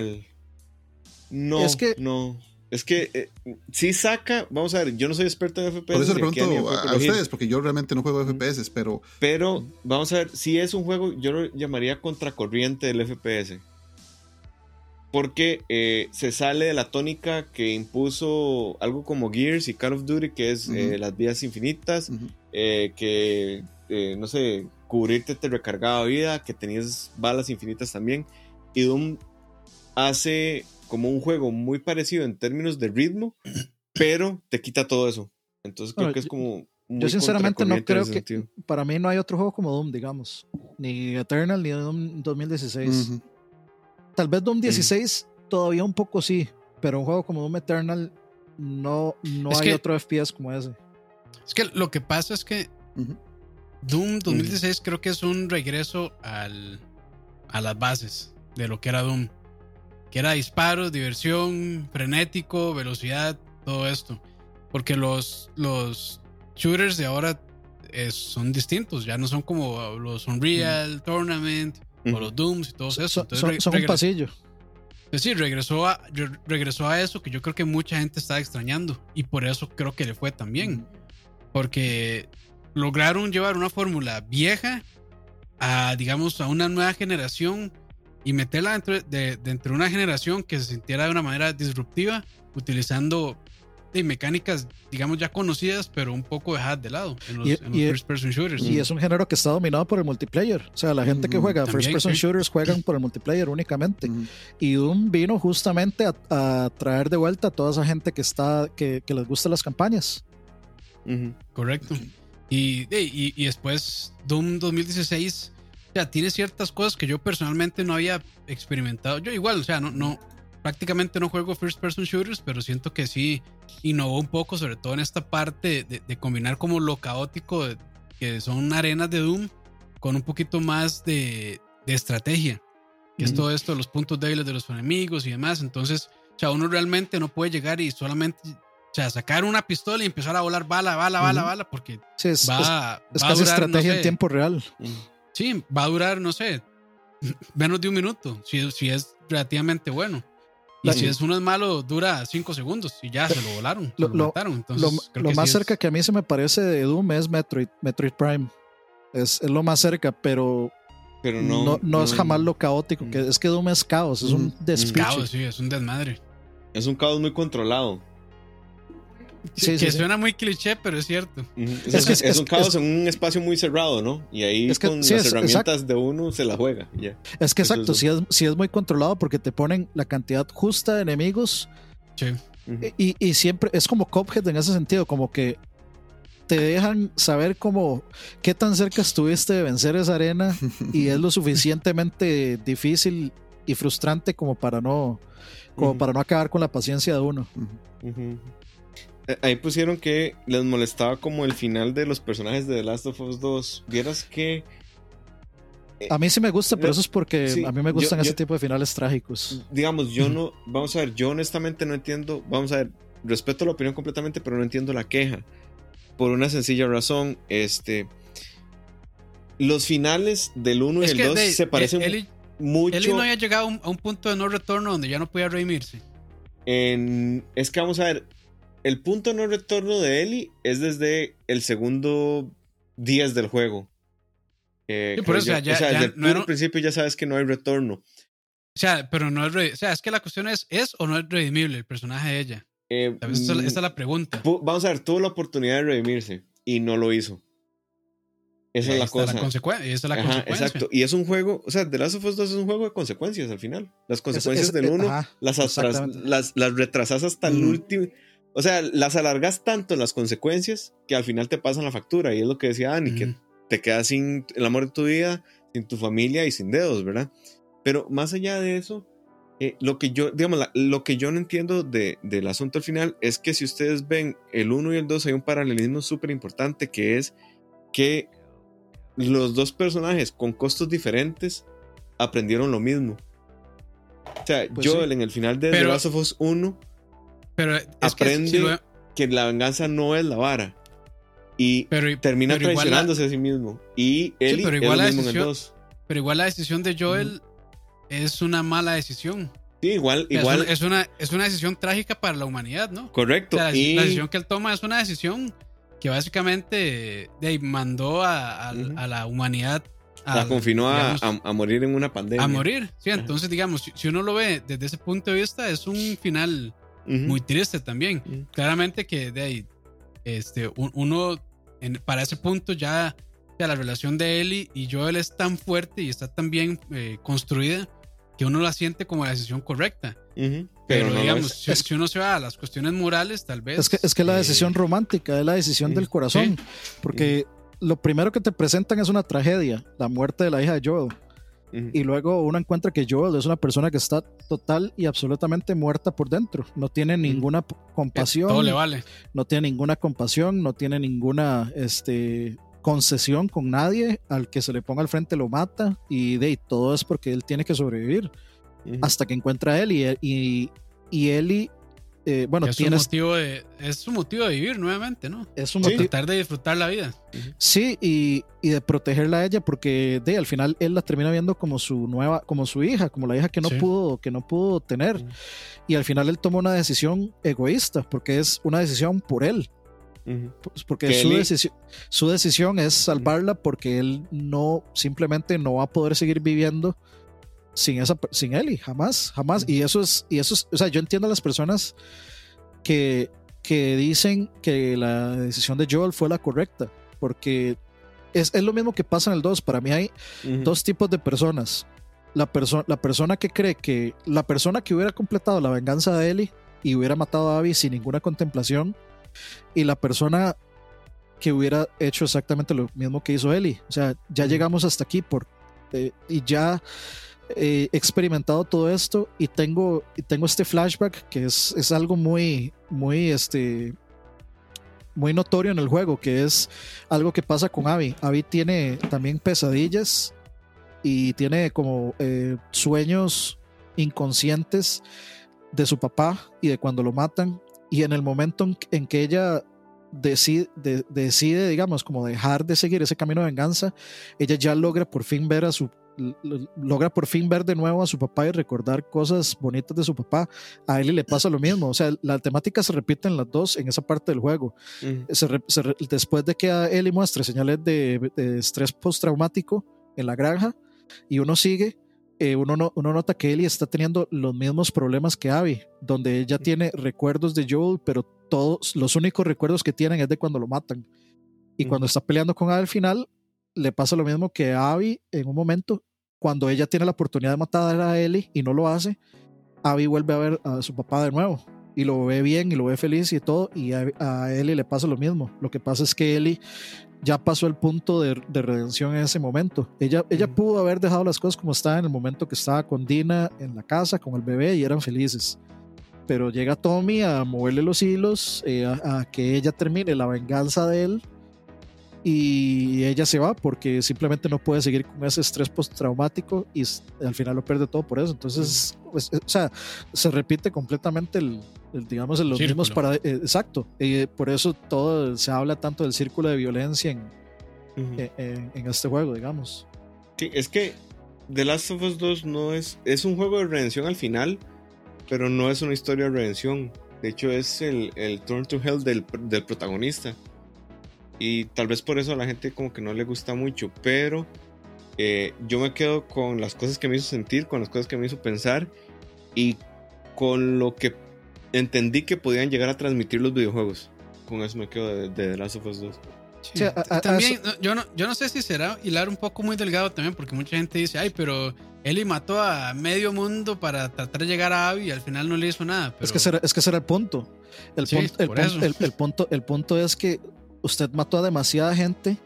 No, es que, no. Es que eh, si saca, vamos a ver, yo no soy experto en FPS. Por eso le pregunto a, ustedes, porque yo realmente no juego FPS, pero... Pero, vamos a ver, si es un juego, yo lo llamaría contracorriente del FPS. Porque eh, se sale de la tónica que impuso algo como Gears y Call of Duty, que es eh, las vías infinitas, que, no sé, cubrirte te recargaba vida, que tenías balas infinitas también. Y Doom hace como un juego muy parecido en términos de ritmo, pero te quita todo eso. Entonces creo que es como... yo sinceramente no creo que... Para mí no hay otro juego como Doom, digamos. Ni Eternal ni Doom 2016. Tal vez Doom 16 todavía un poco sí, pero un juego como Doom Eternal no, no hay otro FPS como ese. Es que lo que pasa es que Doom 2016 creo que es un regreso al, a las bases de lo que era Doom que era disparos, diversión, frenético, velocidad, todo esto. Porque los, los shooters de ahora eh, son distintos, ya no son como los Unreal, Tournament o los Dooms y todo eso. son, un pasillo. Es decir, regresó a, regresó a eso que yo creo que mucha gente estaba extrañando y por eso creo que le fue también. Porque lograron llevar una fórmula vieja a, digamos, a una nueva generación y meterla dentro de, dentro de una generación que se sintiera de una manera disruptiva, utilizando de mecánicas, digamos, ya conocidas, pero un poco dejadas de lado en los, first person shooters. Y es un género que está dominado por el multiplayer. O sea, la gente que juega first person shooters juegan por el multiplayer únicamente. Y Doom vino justamente a, traer de vuelta a toda esa gente que está, que, que les gusta las campañas. Correcto. Y, y, y, después Doom 2016 o sea, tiene ciertas cosas que yo personalmente no había experimentado. Yo igual, o sea, no, no, prácticamente no juego first person shooters, pero siento que sí innovó un poco, sobre todo en esta parte de, combinar como lo caótico que son arenas de Doom con un poquito más de, estrategia, que es todo esto, los puntos débiles de los enemigos y demás. Entonces, o sea, uno realmente no puede llegar y solamente o sea, sacar una pistola y empezar a volar bala, bala, bala, bala, porque es, va, es, casi estrategia en tiempo real. Sí, va a durar, no sé, menos de un minuto, si, si es relativamente bueno. Y si es uno es malo, dura cinco segundos y ya se lo volaron. Lo, lo mataron. Entonces, lo, más cerca que a mí se me parece de Doom es Metroid, Metroid Prime. Es, es lo más cerca, pero, pero no, no, es jamás lo caótico. Que, es que Doom es caos, es un despiche. caos, sí, es un desmadre. Es un caos muy controlado que suena muy cliché, pero es cierto. Es, un caos en un espacio muy cerrado, ¿no? Y ahí con las herramientas de uno se la juega. Es que exacto, si es, es muy controlado porque te ponen la cantidad justa de enemigos. y, y, siempre es como Cophead en ese sentido, como que te dejan saber cómo qué tan cerca estuviste de vencer esa arena y es lo suficientemente difícil y frustrante como para no como para no acabar con la paciencia de uno. Eh, ahí pusieron que les molestaba como el final de los personajes de The Last of Us 2. Vieras que. Eh, a mí sí me gusta, pero eso es porque a mí me gustan ese tipo de finales trágicos. Digamos, yo no. Vamos a ver, yo honestamente no entiendo. Vamos a ver, respeto la opinión completamente, pero no entiendo la queja. Por una sencilla razón, este. Los finales del 1 y el 2 se parecen mucho. Eli no había llegado a un, punto de no retorno donde ya no podía redimirse. En, es que vamos a ver, el punto no retorno de Ellie es desde el segundo 10 del juego. Eh, por eso, ya, o sea, desde el principio ya sabes que no hay retorno. O sea, pero no es. O sea, es que la cuestión es: ¿es o no es redimible el personaje de ella? Eh, esa, es la pregunta. Vamos a ver, tuvo la oportunidad de redimirse y no lo hizo. Esa es la cosa. esa es la consecuencia. Exacto. Y es un juego, o sea, The Last of Us 2 es un juego de consecuencias al final. Las consecuencias del 1 las, las, las, retrasas hasta el último. O sea, las alargas tanto las consecuencias que al final te pasan la factura. Y es lo que decía Dani, que te quedas sin el amor de tu vida, sin tu familia y sin dedos, ¿verdad? Pero más allá de eso, eh, lo que yo, digamos, lo que yo no entiendo de, del asunto al final es que si ustedes ven el 1 y el 2 hay un paralelismo súper importante que es que los dos personajes con costos diferentes aprendieron lo mismo. O sea, pues Joel en el final de The Last of Us 1 pero aprende que, la venganza no es la vara. Y termina traicionándose a sí mismo. Y él es lo mismo en el 2. pero igual la decisión de Joel es una mala decisión. Sí, igual, igual. Es una, es una decisión trágica para la humanidad, ¿no? Correcto. la, decisión que él toma es una decisión que básicamente de, mandó a, la humanidad. la confinó a, morir en una pandemia. A morir, sí. Entonces, digamos, si, uno lo ve desde ese punto de vista, es un final muy triste también. Claramente que de ahí, este, uno, para ese punto ya, ya, la relación de Ellie y Joel es tan fuerte y está tan bien eh, construida que uno la siente como la decisión correcta. Pero, digamos, si, uno se va a las cuestiones morales, tal vez. Es que es que la decisión romántica, es la decisión del corazón. Porque lo primero que te presentan es una tragedia, la muerte de la hija de Joel. Y luego uno encuentra que Joel es una persona que está total y absolutamente muerta por dentro. No tiene ninguna compasión. Todo le vale. No tiene ninguna compasión, no tiene ninguna este, concesión con nadie. Al que se le ponga al frente lo mata. Y de todo es porque él tiene que sobrevivir. Hasta que encuentra a él y, y, y eh, bueno, es, tienes... motivo de, es su motivo de vivir nuevamente, ¿no? Es un motivo. Tratar de disfrutar la vida. Sí, y, y, de protegerla a ella, porque de al final él la termina viendo como su nueva, como su hija, como la hija que no pudo, que no pudo tener. Y al final él toma una decisión egoísta, porque es una decisión por él. Pues, porque su, decisión, su decisión es salvarla porque él no simplemente no va a poder seguir viviendo sin esa sin Ellie, jamás, jamás. Y eso es, y eso es, o sea, yo entiendo a las personas que, que dicen que la decisión de Joel fue la correcta, porque es, es lo mismo que pasa en el 2. Para mí hay dos tipos de personas. La, persona la persona que cree que la persona que hubiera completado la venganza de Ellie y hubiera matado a Abby sin ninguna contemplación, y la persona que hubiera hecho exactamente lo mismo que hizo Ellie. O sea, ya llegamos hasta aquí por, eh, y ya he experimentado todo esto y tengo, tengo este flashback que es, es algo muy, muy, este, muy notorio en el juego, que es algo que pasa con Abby. Abby tiene también pesadillas y tiene como eh, sueños inconscientes de su papá y de cuando lo matan. Y en el momento en, que ella decide, decide, digamos, como dejar de seguir ese camino de venganza, ella ya logra por fin ver a su logra por fin ver de nuevo a su papá y recordar cosas bonitas de su papá. A Ellie le pasa lo mismo. O sea, la temática se repite en las dos en esa parte del juego. después de que a Ellie muestre señales de, estrés postraumático en la granja y uno sigue, eh, uno, uno nota que Ellie está teniendo los mismos problemas que Abby, donde ella tiene recuerdos de Joel, pero todos los únicos recuerdos que tienen es de cuando lo matan. Y cuando está peleando con Abby al final, le pasa lo mismo que a Abby en un momento, cuando ella tiene la oportunidad de matar a Ellie y no lo hace, Abby vuelve a ver a su papá de nuevo y lo ve bien y lo ve feliz y todo, y a, Ellie le pasa lo mismo. Lo que pasa es que Ellie ya pasó el punto de, redención en ese momento. Ella, ella pudo haber dejado las cosas como estaban en el momento que estaba con Dina en la casa, con el bebé, y eran felices. Pero llega Tommy a moverle los hilos, eh, a que ella termine la venganza de él y ella se va porque simplemente no puede seguir con ese estrés postraumático y al final lo pierde todo por eso. Entonces, pues, eh, o sea, se repite completamente el, digamos, los mismos para eh, exacto. y por eso todo se habla tanto del círculo de violencia en, eh, en, este juego, digamos. Sí, es que The Last of Us 2 no es, es un juego de redención al final, pero no es una historia de redención. De hecho, es el, el turn to hell del, del protagonista. Y tal vez por eso a la gente como que no le gusta mucho, pero eh, yo me quedo con las cosas que me hizo sentir, con las cosas que me hizo pensar y con lo que entendí que podían llegar a transmitir los videojuegos. Con eso me quedo de, The Last of Us 2. también, yo, no, yo no sé si será hilar un poco muy delgado también, porque mucha gente dice, ay, pero Eli mató a medio mundo para tratar de llegar a Abby y al final no le hizo nada. Es, que será, es que será el punto. El, punto, el, punto, el punto es que usted mató a demasiada gente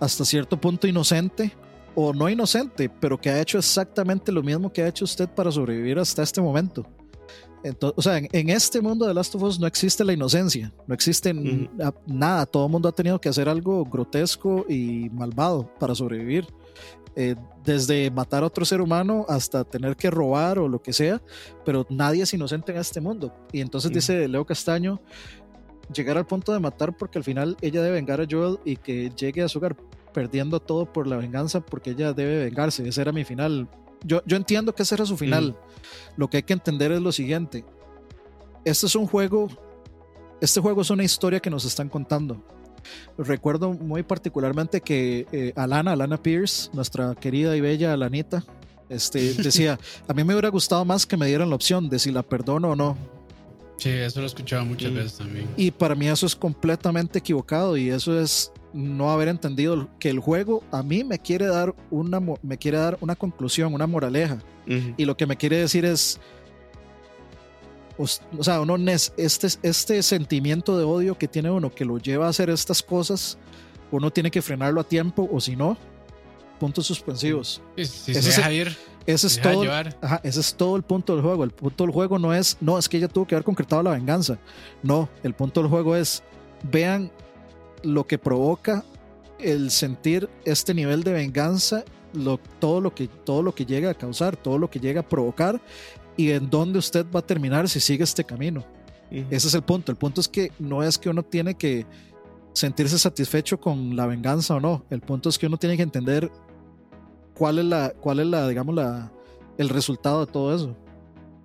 hasta cierto punto inocente o no inocente, pero que ha hecho exactamente lo mismo que ha hecho usted para sobrevivir hasta este momento. Entonces, o sea, en, este mundo de Last of Us no existe la inocencia, no existe nada, todo el mundo ha tenido que hacer algo grotesco y malvado para sobrevivir. Eh, desde matar a otro ser humano hasta tener que robar o lo que sea, pero nadie es inocente en este mundo. Y entonces dice Leo Castaño, llegar al punto de matar porque al final ella debe vengar a Joel y que llegue a su hogar perdiendo todo por la venganza porque ella debe vengarse. Ese era mi final. Yo, yo entiendo que ese era su final. Lo que hay que entender es lo siguiente. Este es un juego, este juego es una historia que nos están contando. Recuerdo muy particularmente que eh, Alana, Alana Pierce, nuestra querida y bella Alanita, este, decía, a mí me hubiera gustado más que me dieran la opción de si la perdono o no. Sí, eso lo he escuchado muchas veces también. Y para mí eso es completamente equivocado y eso es no haber entendido que el juego a mí me quiere dar una, me quiere dar una conclusión, una moraleja. Y lo que me quiere decir es, o, sea, uno este, este sentimiento de odio que tiene uno que lo lleva a hacer estas cosas, uno tiene que frenarlo a tiempo o si no, puntos suspensivos. ese, es, ese es todo, ese es todo el punto del juego. El punto del juego no es, no, es que ella tuvo que haber concretado la venganza. No, el punto del juego es, vean lo que provoca el sentir este nivel de venganza, lo, todo, lo que, todo lo que llega a causar, todo lo que llega a provocar y en dónde usted va a terminar si sigue este camino. Ese es el punto. El punto es que no es que uno tiene que sentirse satisfecho con la venganza o no. El punto es que uno tiene que entender cuál es la, cuál es la, digamos, la, el resultado de todo eso.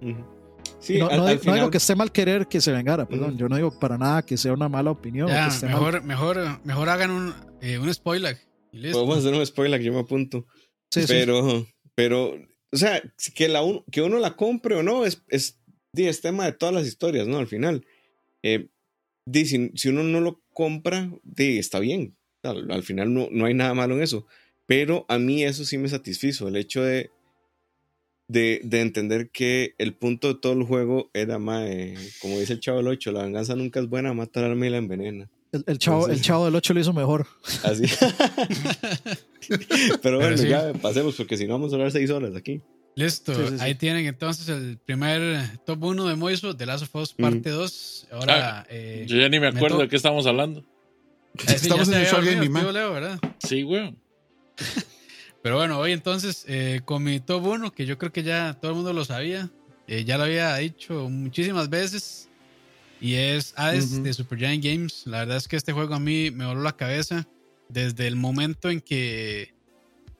no, digo que esté mal querer que se vengara, perdón. Yo no digo para nada que sea una mala opinión. mejor, mejor, mejor hagan un, eh, un spoiler. Podemos hacer un spoiler, yo me apunto. pero, pero, o sea, que, la que uno la compre o no es, es, es tema de todas las historias, ¿no? Al final. Eh, si, si, uno no lo compra, está bien. Al, al final no, no hay nada malo en eso. Pero a mí eso sí me satisfizo, el hecho de, de, entender que el punto de todo el juego era más, como dice el chavo del 8, la venganza nunca es buena, matar al y la envenena. El, chavo, el chavo del 8 lo hizo mejor. Así. Pero bueno, ya pasemos, porque si no vamos a hablar seis horas aquí. Listo, ahí tienen entonces el primer top 1 de Moiso, de Last of Us parte 2. Ahora. Ah, eh, yo ya ni me acuerdo de qué estamos hablando. estamos en el show gaming, ¿verdad? Sí, güey. Pero bueno, hoy entonces eh, con mi top 1, que yo creo que ya todo el mundo lo sabía, eh, ya lo había dicho muchísimas veces, y es Hades de Super Giant Games. La verdad es que este juego a mí me voló la cabeza desde el momento en que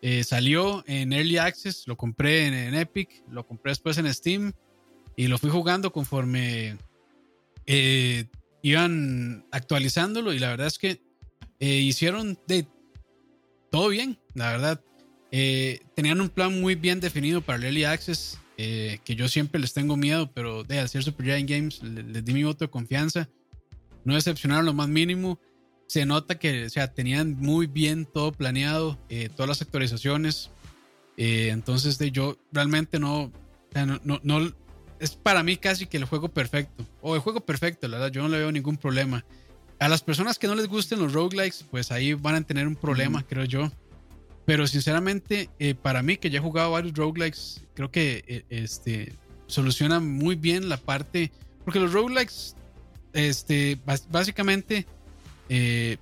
eh, salió en Early Access, lo compré en, Epic, lo compré después en Steam y lo fui jugando conforme iban actualizándolo y la verdad es que hicieron de todo bien, la verdad. Eh, tenían un plan muy bien definido para el Early Access, eh, que yo siempre les tengo miedo, pero de hacer Super Giant Games les, di mi voto de confianza. No decepcionaron lo más mínimo. Se nota que o sea, tenían muy bien todo planeado, eh, todas las actualizaciones. entonces de, yo realmente no, no, no, es para mí casi que el juego perfecto. O el juego perfecto, la verdad, yo no le veo ningún problema. A las personas que no les gusten los roguelikes, pues ahí van a tener un problema, creo yo. Pero sinceramente, eh, para mí, que ya he jugado varios roguelikes, creo que eh, este, soluciona muy bien la parte. Porque los roguelikes, este, básicamente, eh,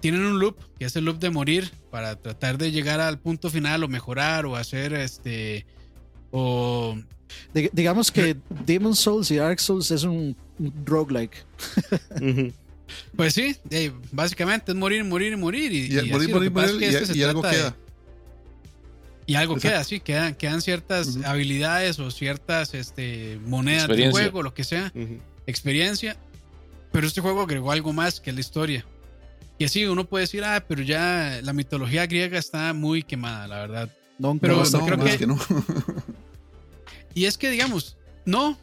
tienen un loop, que es el loop de morir, para tratar de llegar al punto final o mejorar o hacer este. O. digamos que Demon Souls y Dark Souls es un roguelike. Pues sí, básicamente es morir, morir, morir. Y, y, morir, morir, morir, y, algo queda. Y algo queda, sí, quedan, quedan ciertas habilidades o ciertas este, monedas de juego, lo que sea, experiencia. Pero este juego agregó algo más que la historia. Que sí, uno puede decir, ah, pero ya la mitología griega está muy quemada, la verdad. No, pero no, creo que, que no. y es que, digamos, no,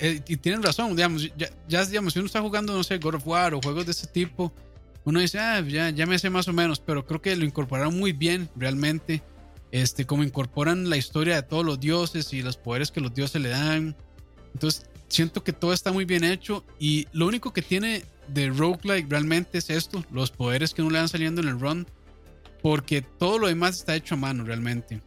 eh, y tienen razón, digamos, ya, digamos, si uno está jugando, no sé, God of War o juegos de ese tipo, uno dice, ah, ya, ya me sé más o menos, pero creo que lo incorporaron muy bien realmente, este, como incorporan la historia de todos los dioses y los poderes que los dioses le dan. Entonces, siento que todo está muy bien hecho y lo único que tiene de roguelike realmente es esto, los poderes que no le van saliendo en el run, porque todo lo demás está hecho a mano realmente.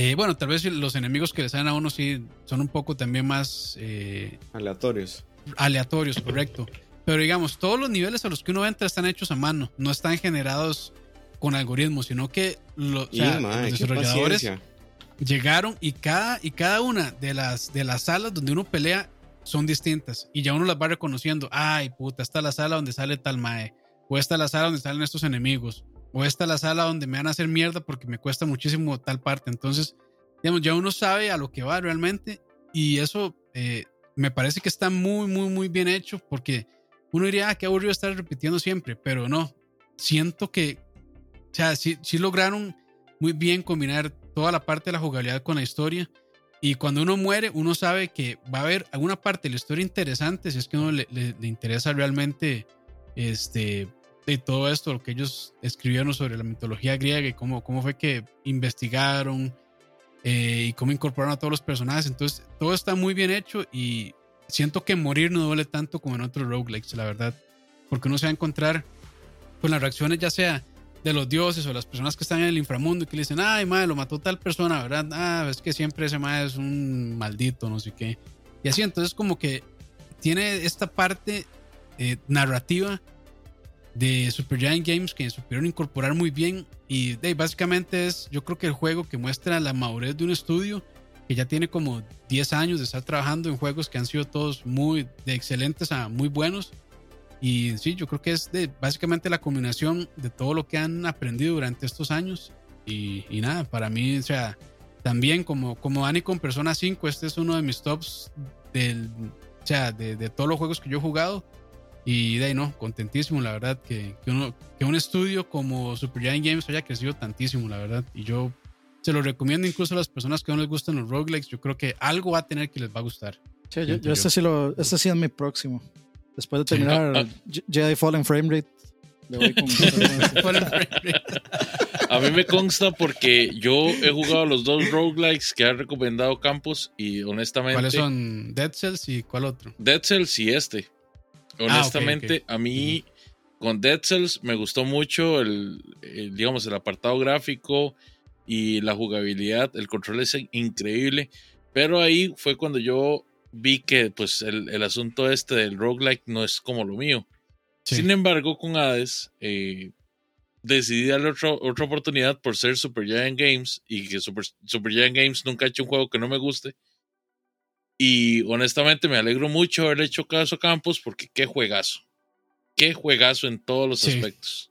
Eh, bueno, tal vez los enemigos que le salen a uno sí son un poco también más... Eh, aleatorios. Aleatorios, correcto. Pero digamos, todos los niveles a los que uno entra están hechos a mano, no están generados con algoritmos, sino que los desarrolladores llegaron y cada, y cada una de las, de las salas donde uno pelea son distintas y ya uno las va reconociendo. Ay, puta, esta es la sala donde sale tal mae, o esta es la sala donde salen estos enemigos, o esta es la sala donde me van a hacer mierda porque me cuesta muchísimo tal parte. Entonces, digamos, ya uno sabe a lo que va realmente y eso eh, me parece que está muy, muy, muy bien hecho porque uno diría, ah, qué aburrido estar repitiendo siempre, pero no, siento que, o sea, sí, lograron muy bien combinar toda la parte de la jugabilidad con la historia. Y cuando uno muere, uno sabe que va a haber alguna parte de la historia interesante, si es que uno le, le interesa realmente este, de todo esto, lo que ellos escribieron sobre la mitología griega y cómo, cómo fue que investigaron eh, y cómo incorporaron a todos los personajes. Entonces, todo está muy bien hecho y siento que morir no duele tanto como en otros roguelikes, la verdad. Porque uno se va a encontrar con las reacciones, ya sea de los dioses o las personas que están en el inframundo y que le dicen, ay, madre, lo mató tal persona, ¿verdad? Ah, es que siempre ese madre es un maldito, no sé qué. Y así, entonces, como que tiene esta parte eh, narrativa de Supergiant Games que supieron incorporar muy bien y de, básicamente es yo creo que el juego que muestra la madurez de un estudio que ya tiene como 10 años de estar trabajando en juegos que han sido todos muy de excelentes a muy buenos. Y sí yo creo que es de básicamente la combinación de todo lo que han aprendido durante estos años. Y, y nada para mí o sea también como como Dani con Persona 5 este es uno de mis tops del o sea de, de todos los juegos que yo he jugado y de ahí no, contentísimo, la verdad, que, que, uno, que un estudio como Supergiant Games haya crecido tantísimo, la verdad. Y yo se lo recomiendo incluso a las personas que no les gustan los roguelikes. Yo creo que algo va a tener que les va a gustar. Sí, yo, yo, este, sí lo, este sí es mi próximo. Después de terminar sí. Jedi Fallen Frame Rate, le voy con. a mí me consta porque yo he jugado los dos roguelikes que ha recomendado Campos y honestamente. ¿Cuáles son? Dead Cells y cuál otro? Dead Cells y este. Honestamente, ah, okay, okay. a mí uh -huh. con Dead Cells me gustó mucho el, el, digamos, el apartado gráfico y la jugabilidad. El control es increíble. Pero ahí fue cuando yo vi que pues el, el asunto este del roguelike no es como lo mío. Sí. Sin embargo, con Hades eh, decidí darle otro, otra oportunidad por ser Super Giant Games y que Super, Super Giant Games nunca ha hecho un juego que no me guste. Y honestamente me alegro mucho haberle hecho caso a Campos porque qué juegazo. Qué juegazo en todos los sí. aspectos.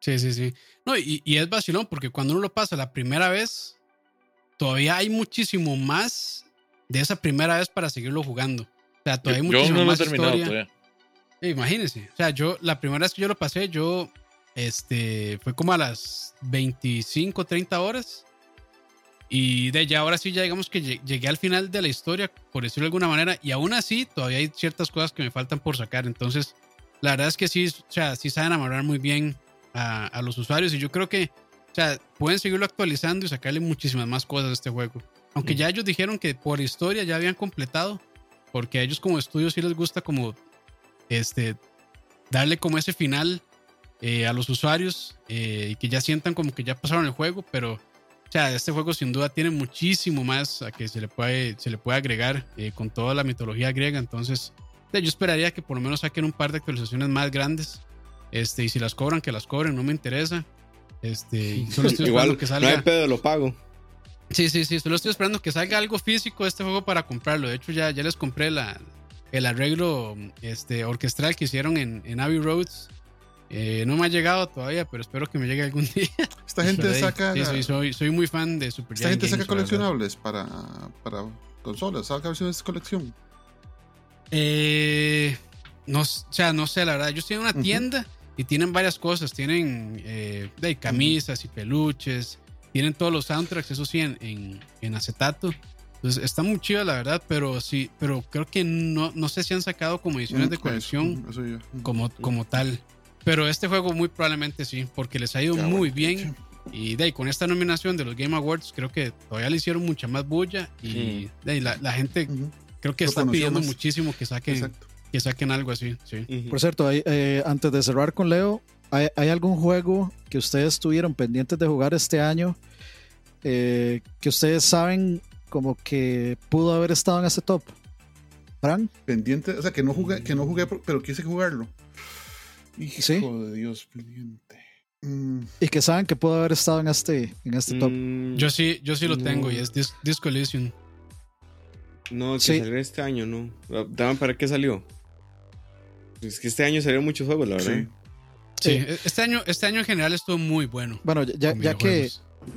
Sí, sí, sí. No, y, y, es vacilón porque cuando uno lo pasa la primera vez, todavía hay muchísimo más de esa primera vez para seguirlo jugando. O sea, todavía hay muchísimo yo no más lo he terminado historia. todavía. Imagínense. O sea, yo la primera vez que yo lo pasé, yo este fue como a las 25, 30 horas. Y de ya ahora sí, ya digamos que llegué al final de la historia, por decirlo de alguna manera, y aún así todavía hay ciertas cosas que me faltan por sacar. Entonces, la verdad es que sí, o sea, sí saben amarrar muy bien a, a, los usuarios y yo creo que, o sea, pueden seguirlo actualizando y sacarle muchísimas más cosas a este juego. Aunque mm. ya ellos dijeron que por historia ya habían completado, porque a ellos como estudio sí les gusta como, este, darle como ese final eh, a los usuarios eh, y que ya sientan como que ya pasaron el juego, pero o sea, este juego sin duda tiene muchísimo más a que se le puede, se le puede agregar eh, con toda la mitología griega. Entonces, yo esperaría que por lo menos saquen un par de actualizaciones más grandes. Este, y si las cobran, que las cobren, no me interesa. Este, solo estoy Igual, que salga. No hay pedo, lo pago. Sí, sí, sí, solo estoy esperando que salga algo físico de este juego para comprarlo. De hecho, ya, ya les compré la, el arreglo este, orquestral que hicieron en, en Abbey Roads eh, no me ha llegado todavía, pero espero que me llegue algún día. Esta gente saca. Sí, soy, soy, soy, muy fan de Super Esta gente saca coleccionables para, para consolas. Saca versiones de colección. Eh, no, o sea, no sé, la verdad. Ellos tienen una uh -huh. tienda y tienen varias cosas. Tienen eh, de camisas uh -huh. y peluches. Tienen todos los soundtracks, eso sí, en, en, en acetato. Entonces está muy chido, la verdad, pero sí, pero creo que no, no sé si han sacado como ediciones de colección eso, eso como, como tal. Pero este juego muy probablemente sí, porque les ha ido ya, muy bueno, bien. Y de ahí, con esta nominación de los Game Awards, creo que todavía le hicieron mucha más bulla. Y mm. de ahí, la, la, gente uh -huh. creo que Lo está pidiendo más. muchísimo que saquen, que saquen algo así. Sí. Uh -huh. Por cierto, hay, eh, antes de cerrar con Leo, ¿hay, ¿hay, algún juego que ustedes tuvieron pendientes de jugar este año eh, que ustedes saben como que pudo haber estado en ese top? ¿Fran? Pendiente, o sea, que no jugué, que no jugué pero quise jugarlo. Hijo ¿Sí? de Dios, pendiente. Mm. Y que saben que pudo haber estado en este, en este top. Mm, yo sí, yo sí lo tengo y es Dis Disco Elysium. No, que Sí. salió este año, no. Daban para qué salió. Es que este año salieron muchos juegos, la verdad. Sí. Sí, este año, este año en general estuvo muy bueno. Bueno, ya, ya que,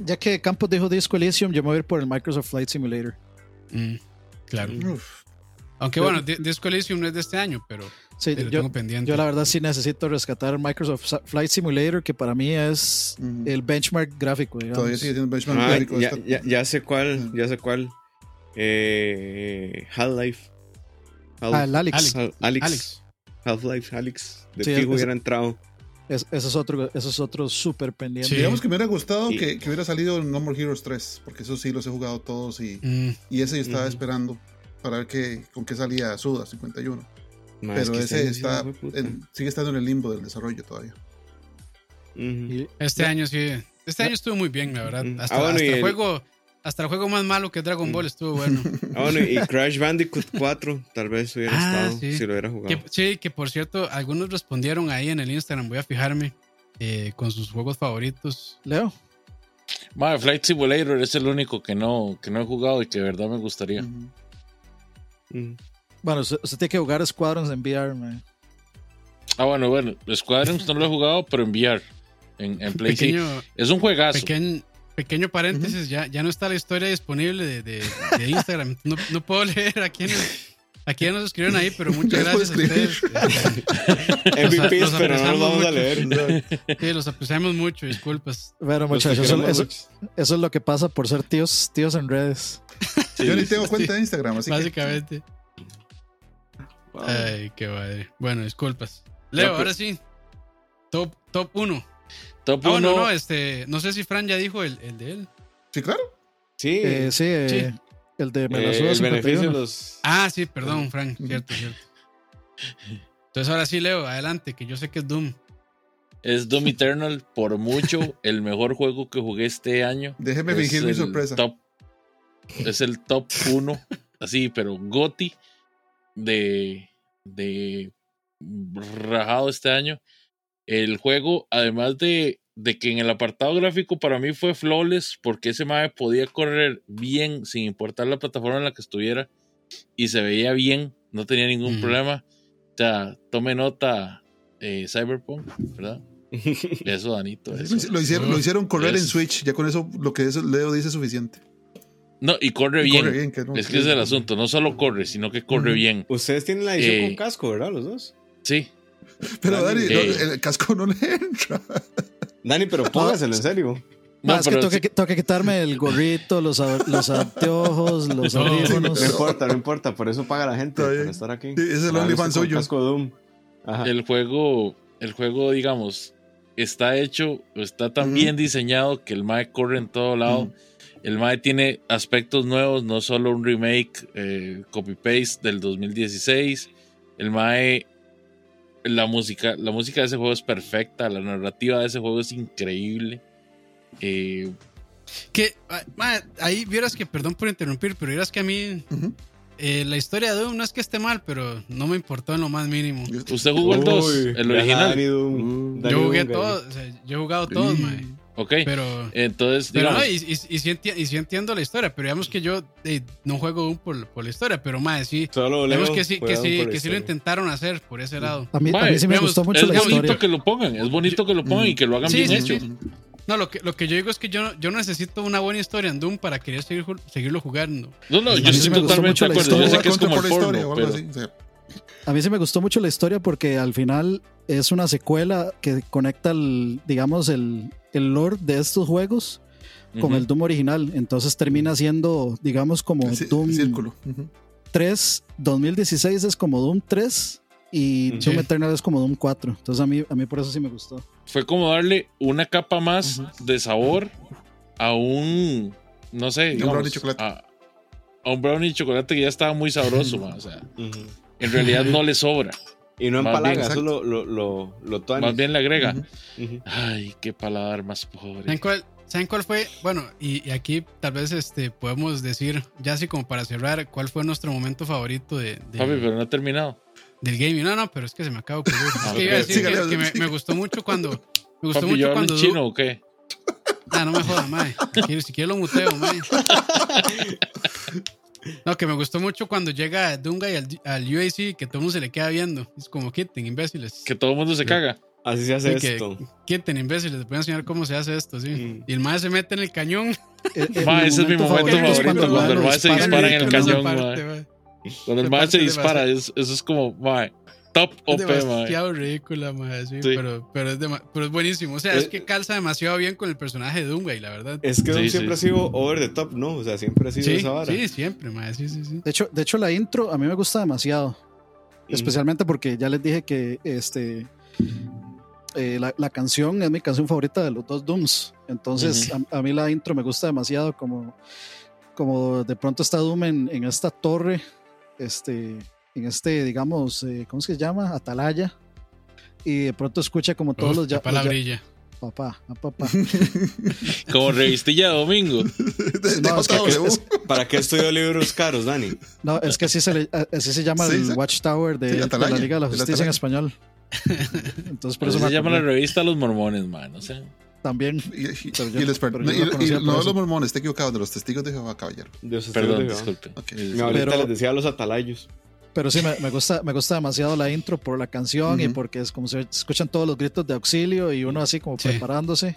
ya que Campos dijo Disco Elysium, yo me voy a ir por el Microsoft Flight Simulator. Mm, claro. Uf. Aunque bueno, Di- Disco Elysium no es de este año, pero Sí, te lo yo, tengo pendiente. yo la verdad sí necesito rescatar Microsoft Flight Simulator, que para mí es el benchmark gráfico, digamos. Todavía sigue siendo benchmark Ah, gráfico. ya, ya, ya sé cuál, ya sé cuál. Eh, Half-Life. Half- Ah, el Alex. Alex. Alex. Half-Life, Alex. De Sí, fijo hubiera entrado. Es- ese es otro, eso es otro súper pendiente. Sí. Digamos que me hubiera gustado que, que hubiera salido No More Heroes 3, porque eso sí los he jugado todos y, Mm, y ese yo estaba esperando para ver qué, con qué salía Suda 51. Ma, Pero es que ese está sigue estando en el limbo del desarrollo todavía. Este año sí. Este año estuvo muy bien, la verdad. Hasta, Ah, bueno, hasta y el el- juego, hasta el juego más malo que Dragon. Ball estuvo bueno. Ah, bueno, y Crash Bandicoot 4 tal vez hubiera Ah, estado sí. si lo hubiera jugado. Que- sí, que por cierto, algunos respondieron ahí en el Instagram, voy a fijarme, eh, con sus juegos favoritos. Leo, Madre, Flight Simulator es el único que no, que no he jugado y que de verdad me gustaría. Bueno, usted, usted tiene que jugar Squadrons en VR, man. Ah, bueno, bueno, Squadrons no lo he jugado, pero en VR. En, en Play sí. Es un juegazo. pequeño, pequeño paréntesis, ya, ya no está la historia disponible de, de- de Instagram. No, no puedo leer a quiénes, a quiénes nos escribieron ahí, pero muchas Ya gracias a ustedes. Eh, MVPs, los pero no los vamos a leer. Sí, los apreciamos mucho, disculpas. Bueno, muchachos, eso, es lo que pasa por ser tíos, tíos en redes. Yo ni tengo sí. cuenta de Instagram, así que Básicamente. Wow. Ay, qué madre. Bueno, disculpas. Leo, pero- ahora sí. Top, top 1. Top Ah, bueno, 1. no, este, no sé si Fran ya dijo el, el de él. sí, claro. Sí, Eh, sí, eh, el de Me la eh, suda el beneficio 51. de los. Ah, sí, perdón, Fran, Ujú. cierto, cierto. Entonces ahora sí, Leo, adelante, que yo sé que es Doom. Es Doom Eternal, por mucho, el mejor juego que jugué este año. Déjeme Es fingir mi sorpresa. Top, es el top 1, así, pero Goti de, de rajado este año. El juego, además de, de que en el apartado gráfico para mí fue flawless, porque ese MAE podía correr bien sin importar la plataforma en la que estuviera y se veía bien, no tenía ningún problema. O sea, tome nota, eh, Cyberpunk, ¿verdad? Eso, Danito. Lo eso. Lo hicieron, lo hicieron correr en Switch, ya con eso lo que eso Leo dice es suficiente. No, y corre Y bien. corre bien, que no- Es que es el asunto, no solo corre, sino que corre bien. Ustedes tienen la edición Eh, con casco, ¿verdad? Los dos. Sí. Pero Dani, Dani, no, el casco no le entra. Dani, pero póngaselo en serio. No, es que tengo sí- que, tengo que quitarme el gorrito, los, los anteojos, los No, audífonos. No importa, no importa. Por eso paga la gente por estar aquí. Sí, ese es el OnlyFans con suyo. Casco Doom. Ajá. el juego, el juego, digamos, está hecho, está tan bien diseñado que el MAE corre en todo lado. El MAE tiene aspectos nuevos, no solo un remake eh, copy-paste del 2016. El MAE, la música, la música de ese juego es perfecta, la narrativa de ese juego es increíble. Eh, Que, ah, ma, ahí vieras que, perdón por interrumpir, pero vieras que a mí Ujú. eh, la historia de Doom no es que esté mal, pero no me importó en lo más mínimo. ¿Usted jugó el 2? Uy, El original. Dani Doom. Dani Yo jugué Doom, todos, o sea, yo he jugado todos, mae, Ok. pero... Entonces, Pero digamos, no, y, y- y sí enti- y sí entiendo la historia, pero digamos que yo eh, no juego Doom por, por la historia, pero más sí, Solo digamos Leo que sí, que sí, que sí lo intentaron hacer por ese lado. A mí, a Mae, mí sí me digamos, gustó mucho es la bonito historia. que lo pongan, es bonito que lo pongan y que lo hagan Sí, bien sí, hecho. sí. No, lo que, lo que yo digo es que yo, no- yo no necesito una buena historia en Doom para querer seguir, seguirlo jugando. No, no, yo estoy me gustó totalmente mucho de la acuerdo. Yo sé que es como por el la porno, historia o algo pero así, o sea, A mí sí me gustó mucho la historia porque al final es una secuela que conecta, el, digamos, el, el lore de estos juegos con el Doom original. Entonces termina siendo, digamos, como el Doom círculo. Ujú. 3, 2016 es como Doom 3 y. Doom Eternal es como Doom 4. Entonces a mí, a mí por eso sí me gustó. fue como darle una capa más de sabor a un, no sé, Un digamos, brownie chocolate. A, a un brownie chocolate que ya estaba muy sabroso, o sea, en realidad no le sobra, Y no Más bien, empalaga, eso lo, lo, lo, lo más bien le agrega. Ujú. Ujú. Ay, qué paladar más pobre. ¿Saben cuál, ¿saben cuál fue? Bueno, y, y aquí tal vez este, podemos decir, ya así como para cerrar, cuál fue nuestro momento favorito de, de- Papi, pero no ha terminado. del gaming. No, no, pero es que se me acaba de ocurrir. Es Ah, que iba a decir que, Sígale, que me, sí. me gustó mucho cuando... Me gustó Papi, mucho ¿yo hablo en cuando... chino o qué? Ah, no me jodas, mae. Si quieres- Si quieres lo muteo, mae. No, que me gustó mucho cuando llega Dunga y al, al UAC que todo el mundo se le queda viendo. Es como quiten, imbéciles. Que todo el mundo se caga. Así se hace Sí, esto. Quiten, imbéciles. Les voy a enseñar cómo se hace esto, sí. Mm. Y el mae se mete en el cañón. Eh, eh, Ma, ese es mi momento es favorito, cuando cuando el lo mae se dispara en el cañón, parte. Cuando el Esa mae parte se dispara, eso es como, mae, top Es OP, mae. demasiado ridícula, mae, sí, Sí. Pero, pero, es pero es buenísimo. O sea, Eh, es que calza demasiado bien con el personaje de Dunga, y la verdad. Es que Sí, Doom sí. siempre ha sido over the top, ¿no? O sea, siempre ha sido Sí, esa vara. sí, siempre, mae. Sí, sí, sí. De hecho, de hecho, la intro a mí me gusta demasiado. Mm. Especialmente porque ya les dije que este eh, la, la canción es mi canción favorita de los dos Dooms. Entonces, a, a mí la intro me gusta demasiado. Como, como de pronto está Doom en, en esta torre, este, en este, digamos, eh, ¿cómo se llama? Atalaya. Y de pronto escucha como todos Uf, los ya. los palabrilla. papá, ah, papá. Como revistilla de domingo. De, de No, es que- es- ¿Para qué estudió libros caros, Dani? No, es que así se, le- así se llama Sí, el. Watchtower de, Sí, de la Liga de la Justicia en español. Entonces, por eso se llama la revista Los Mormones, man. No sé. también. Y, y- y por no de eso. los mormones, está equivocado, de los testigos de Jehová, caballero. Dios Perdón, esté disculpe. Ok. Mi Pero- les decía a los atalayos. Pero sí, me, me gusta, me gusta demasiado la intro por la canción y Ujú. porque es como se escuchan todos los gritos de auxilio y uno así como Sí. preparándose.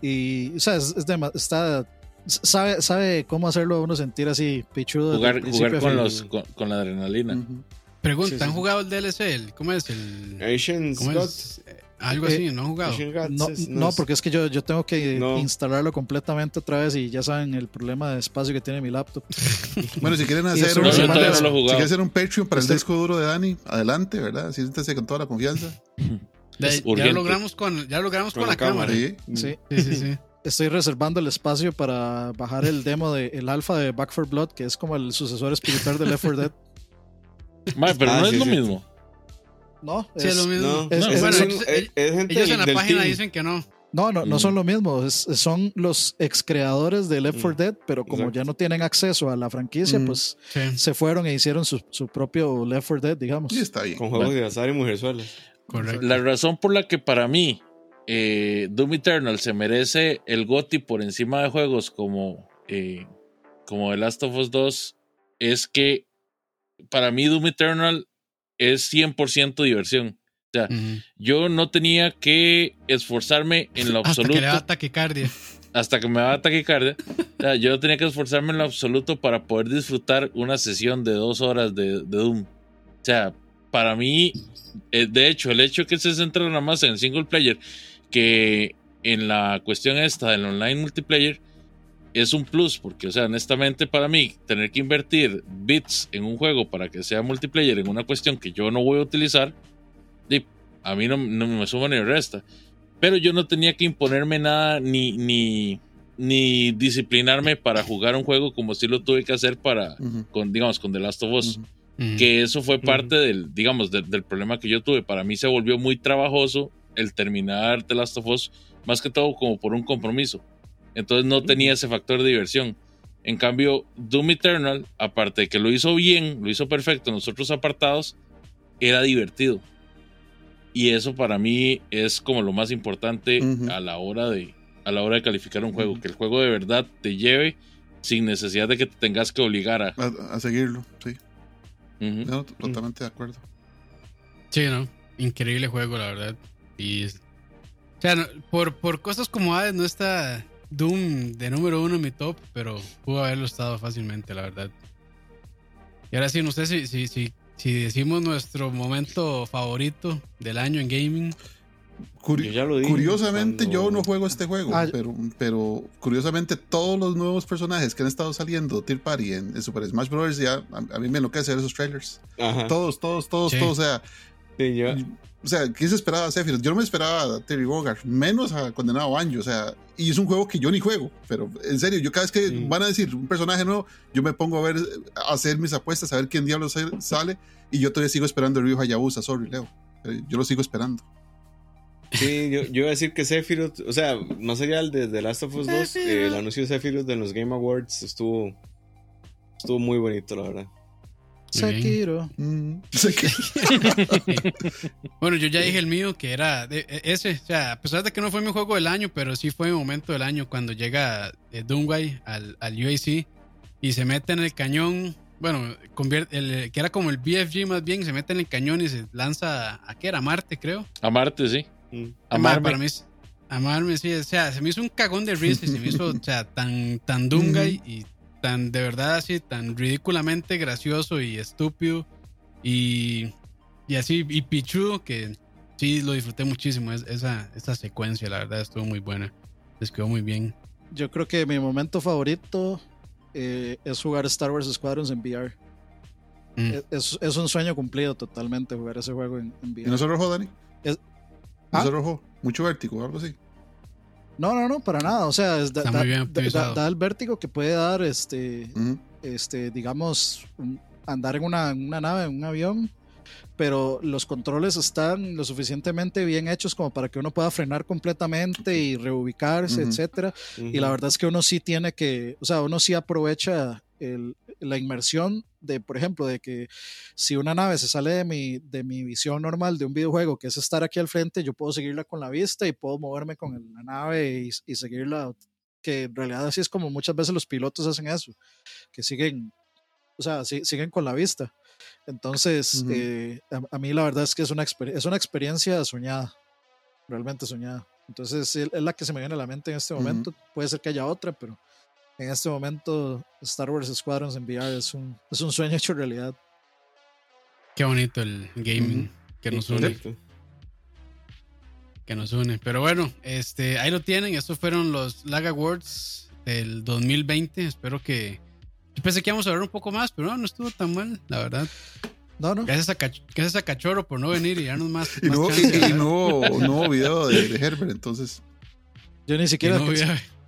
Y, o sea, es, es dema- está, sabe, sabe cómo hacerlo a uno sentir así pichudo. Jugar, jugar con, los, con, con la adrenalina. Ujú. Pregunta, Sí, sí, ¿han jugado el DLC? El- ¿Cómo es el...? Asian ¿Cómo God. es? Algo Eh, así, ¿no han jugado? No, no, porque es que yo, yo tengo que No. instalarlo completamente otra vez y ya saben el problema de espacio que tiene mi laptop. Bueno, si quieren hacer un, no, he si quieren hacer un Patreon para el Estoy- disco duro de Dani, adelante, ¿verdad? Siéntese con toda la confianza. De- ya lo logramos con, ya lo logramos con, Con la, la cámara. cámara. Sí. Sí. Sí, sí, sí. Estoy reservando el espacio para bajar el demo de el alfa de Back 4 Blood, que es como el sucesor espiritual de Left 4 Dead. Man, pero Ah, no sí, es lo sí, mismo. No, Sí, es lo mismo. No, Es- es, bueno, es- ellos- es- es gente Ellos del- en la del página team. dicen que no. No, no, no Mm. son lo mismo. es- son los ex creadores de Left 4 Dead, pero como Exacto. ya no tienen acceso a la franquicia, Mm. pues Sí. se fueron e hicieron su, su propio Left 4 Dead, digamos. Y está bien. Con juegos Bueno. de azar y mujerzuelas. Correcto. La razón por la que para mí eh, Doom Eternal se merece el GOTY por encima de juegos como, eh, como The Last of Us 2 es que para mí Doom Eternal es 100% diversión. Ujú. Yo no tenía que esforzarme en lo Hasta absoluto que le da taquicardia. hasta que me va a taquicardia. O sea, yo no tenía que esforzarme en lo absoluto para poder disfrutar una sesión de dos horas de, de Doom. O sea, para mí, eh, de hecho, el hecho que se centra nada más en el single player, que en la cuestión esta del online multiplayer, es un plus, porque, o sea, honestamente para mí, tener que invertir bits en un juego para que sea multiplayer en una cuestión que yo no voy a utilizar, a mí no, no me suma ni resta. Pero yo no tenía que imponerme nada ni, ni, ni disciplinarme para jugar un juego como si lo tuve que hacer para, Ujú. con, digamos, con The Last of Us. Ujú. Que eso fue parte del, digamos, de- del problema que yo tuve. Para mí se volvió muy trabajoso el terminar The Last of Us, más que todo como por un compromiso. Entonces no tenía ese factor de diversión. En cambio, Doom Eternal, aparte de que lo hizo bien, lo hizo perfecto en los otros apartados, era divertido. Y eso para mí es como lo más importante a la hora de a la hora de calificar un juego, que el juego de verdad te lleve sin necesidad de que te tengas que obligar a. A, a seguirlo, sí. No, totalmente de acuerdo. Sí, ¿no? Increíble juego, la verdad. Y o sea, por, por cosas como Hades no está Doom de número uno en mi top, pero pudo haberlo estado fácilmente, la verdad. Y ahora sí, no sé si, si, si, si decimos nuestro momento favorito del año en gaming. Curi- Yo ya lo dije curiosamente cuando- yo no juego este juego, Ah, pero, pero curiosamente todos los nuevos personajes que han estado saliendo Tier Party en, en Super Smash Bros. ya a, a mí me enloquece ver esos trailers. Ajá. Todos, todos, todos, Sí. todos. O sea, Sí, yo- o sea, ¿quién se esperaba a Sephiroth? Yo no me esperaba a Terry Bogard, menos a Condenado Banjo. O sea, y es un juego que yo ni juego, pero en serio, yo cada vez que Sí. van a decir un personaje nuevo, yo me pongo a ver, a hacer mis apuestas, a ver quién diablos sale- y yo todavía sigo esperando el Ryu Hayabusa, sorry, Leo. Yo lo sigo esperando. Sí, yo, yo iba a decir que Sephiroth, o sea, más allá del de The Last of Us 2, eh, el anuncio de Sephiroth en los Game Awards estuvo, estuvo muy bonito, la verdad. Sekiro. Mm, Bueno, yo ya dije el mío, que era de- e- ese. O sea, a pesar de que no fue mi juego del año, pero sí fue mi momento del año cuando llega eh, Doomguy al, al UAC. y se mete en el cañón. Bueno, convierte, el, que era como el BFG más bien, se mete en el cañón y se lanza a, qué era, Marte, creo. A Marte, sí. Mm. Amarme. Para mí, amarme, sí. O sea, se me hizo un cagón de risa y se me hizo, o sea, tan, tan dunga y, tan de verdad así, tan ridículamente gracioso y estúpido. Y, y así, y pichudo que sí lo disfruté muchísimo. esa, esa secuencia, la verdad, estuvo muy buena. Les quedó muy bien. Yo creo que mi momento favorito eh, es jugar Star Wars Squadrons en VR. Mm. Es, es, un sueño cumplido totalmente jugar ese juego en, VR. ¿Y no se rojo, Dani? Es, ¿No se ¿Ah? rojo? ¿Mucho vértigo o algo así? No, no, no, para nada. O sea, es da, da, el vértigo que puede dar, este, este digamos, andar en una, una nave, en un avión pero los controles están lo suficientemente bien hechos como para que uno pueda frenar completamente y reubicarse, etcétera. Y la verdad es que uno sí tiene que, o sea, uno sí aprovecha la inmersión de, por ejemplo, de que si una nave se sale de mi, de mi visión normal de un videojuego, que es estar aquí al frente, yo puedo seguirla con la vista y puedo moverme con la nave y, y seguirla, que en realidad así es como muchas veces los pilotos hacen eso, que siguen, o sea, siguen con la vista. Entonces, eh, a, mí la verdad es que es una, es una experiencia soñada, realmente soñada. Entonces, es la que se me viene a la mente en este momento. Puede ser que haya otra, pero en este momento Star Wars Squadrons en VR es un, es un sueño hecho realidad. Qué bonito el gaming que nos une. Que nos une. Pero bueno, este, ahí lo tienen. Estos fueron los Lag Awards del 2020. Espero que yo pensé que íbamos a hablar un poco más, pero no, no estuvo tan mal, la verdad. No, no. Gracias a, Cachorro por no venir y darnos más. Y, no, y, no, no, video de, Herbert, entonces. Yo ni siquiera.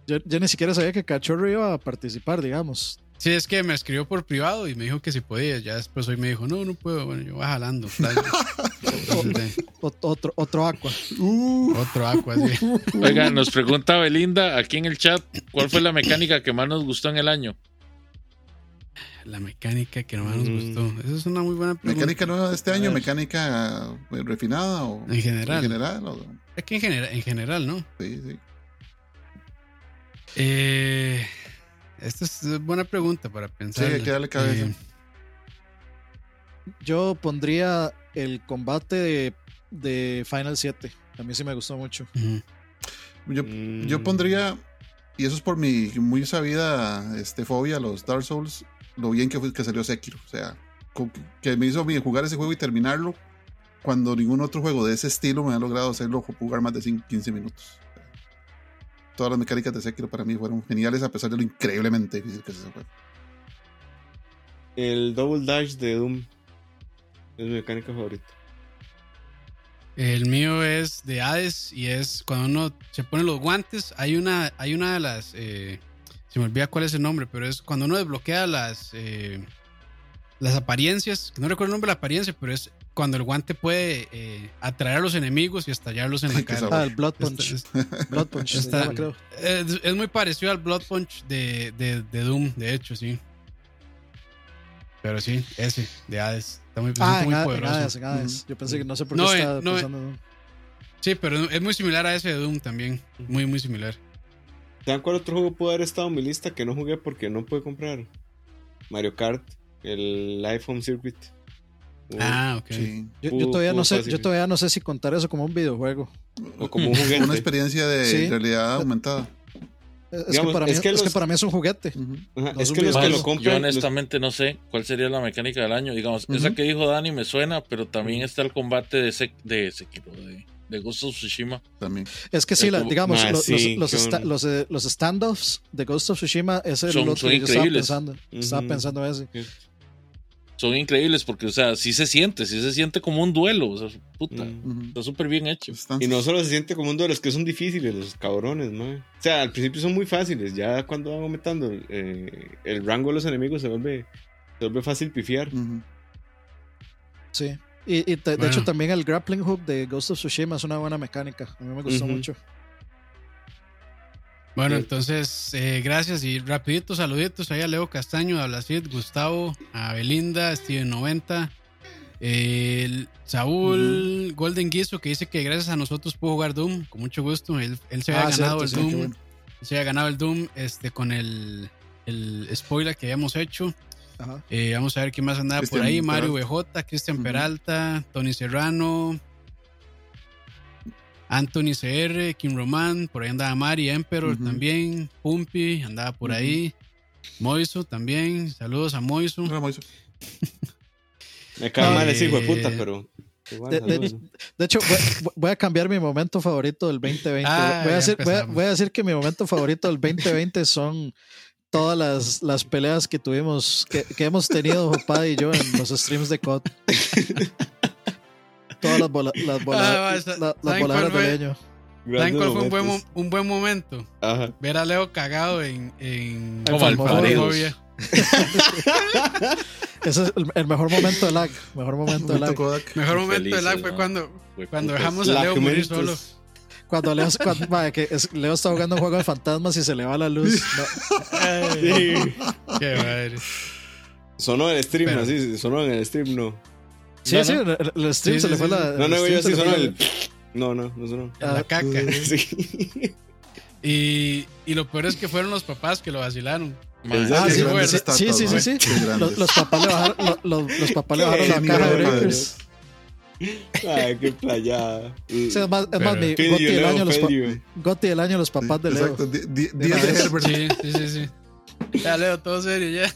Yo, ni siquiera sabía que Cachorro iba a participar, digamos. Sí, es que me escribió por privado y me dijo que si podía. Ya después hoy me dijo, no, no puedo. Bueno, yo voy jalando. otro, otro aqua. Uh. Otro aqua, sí. Oiga, nos pregunta Belinda aquí en el chat, ¿cuál fue la mecánica que más nos gustó en el año? la mecánica que no nos gustó? Mm. Esa es una muy buena pregunta. ¿Mecánica nueva de este año? ¿Mecánica eh, refinada? O, en general. En general Es que en general, en general, ¿no? Sí, sí. Eh, esta es buena pregunta para pensar. Sí, hay que darle cabeza. Eh, yo pondría el combate de, Final 7. A mí sí me gustó mucho. yo, yo, mm. pondría, y eso es por mi muy sabida este, fobia a los Dark Souls, lo bien que, fue, que salió Sekiro. O sea, que me hizo bien jugar ese juego y terminarlo cuando ningún otro juego de ese estilo me ha logrado hacerlo jugar más de 15 minutos. Todas las mecánicas de Sekiro para mí fueron geniales a pesar de lo increíblemente difícil que es ese juego. El Double Dash de Doom es mi mecánica favorita. El mío es de Hades y es cuando uno se pone los guantes. Hay una, hay una de las eh, se me olvida cuál es el nombre, pero es cuando uno desbloquea las, eh, las apariencias, que no recuerdo el nombre de la apariencia, pero es cuando el guante puede eh, atraer a los enemigos y estallarlos en la cara. Ah, el Blood Punch. Es, Blood Punch Es, muy parecido al Blood Punch de, de, Doom, de hecho, sí. Pero sí, ese, de Hades. Está muy, ah, muy poderoso. Yo pensé que no sé por qué estaba pensando. Sí, pero es muy similar a ese de Doom también. Muy, muy similar. ¿Saben cuál otro juego pudo haber estado en mi lista que no jugué porque no pude comprar? Mario Kart, el iPhone Circuit. Ah, ok. Yo, todavía no sé, yo todavía no sé si contar eso como un videojuego. O como un juguete. Una experiencia de realidad aumentada. Es, que para mí, es, que para mí, es un juguete. es que los que lo. Yo honestamente no sé cuál sería la mecánica del año. Digamos, esa que dijo Dani me suena, pero también está el combate de ese, de ese equipo, de de Ghost of Tsushima. También. Es que sí, digamos, los, los, los, standoffs de Ghost of Tsushima es el otro que yo estaba pensando. Estaba pensando ese. Son increíbles porque, o sea, sí se siente, sí se siente como un duelo. O sea, puta, está súper bien hecho. Y no solo se siente como un duelo, es que son difíciles los cabrones, ¿no? O sea, al principio son muy fáciles, ya cuando van aumentando eh, el rango de los enemigos se vuelve, se vuelve fácil pifiar. Sí. Y, de, hecho también el grappling hook de Ghost of Tsushima es una buena mecánica. A mí me gustó mucho. Bueno, entonces, eh, gracias y rapidito saluditos ahí a Leo Castaño, a Blacid, Gustavo, a Belinda, Steven 90, el Saúl Golden Guiso que dice que gracias a nosotros pudo jugar Doom, con mucho gusto. Él, se había ah, ganado el Doom. Se había ganado el Doom este, con el el spoiler que habíamos hecho. Ajá. Eh, vamos a ver quién más andaba por ahí. Mario Peralta. BJ, Cristian. Peralta, Tony Serrano, Anthony CR, Kim Román, por ahí andaba Mari, Emperor también, Pumpi andaba por ahí, Moiso también, saludos a Moiso. No, Moiso. Me cae mal ese hijo de eh, puta, pero. igual, De- de- saludos. De hecho, voy, voy a cambiar mi momento favorito del 2020. Ah, voy, a decir, voy, a, empezamos. voy a decir que mi momento favorito del 2020 son todas las, las peleas que tuvimos, que, que hemos tenido papá y yo en los streams de COD. Todas las, bola- las, bola- Ah, la- las ¿saben voladas cuál de fue? leño. ¿Saben cuál fue un buen, un buen momento? Ajá. Ver a Leo cagado en, en Como al Phasmophobia. Ese es el, el mejor momento de lag. Mejor momento de lag. Mejor momento del felices, lag fue cuando, cuando dejamos a Leo morir solo. Cuando Leo, cuando- mae, que es- Leo está jugando un juego de fantasmas y se le va la luz. No, Ay, Qué madre. Sonó en el stream, Pero- así, sonó en el stream, no. Sí, No, sí, no. el, stream Sí, se sí, le fue sí, la. No, no, el yo stream se sí le sonó el. No, no, no sonó. La caca. Sí. Y, y lo peor es que fueron los papás que lo vacilaron. Ah, sí, sí, sí, sí. Los, los papás le bajaron, lo- lo- los papás le bajaron la caja de breakers. Ay, qué playada. Es más, es más Pero- mi Goti you, del año, los. Goti del año, los papás de Leo. Exacto. di- di- De Día una de. Herbert. Sí, sí, sí, sí. Ya, Leo, todo serio, ya.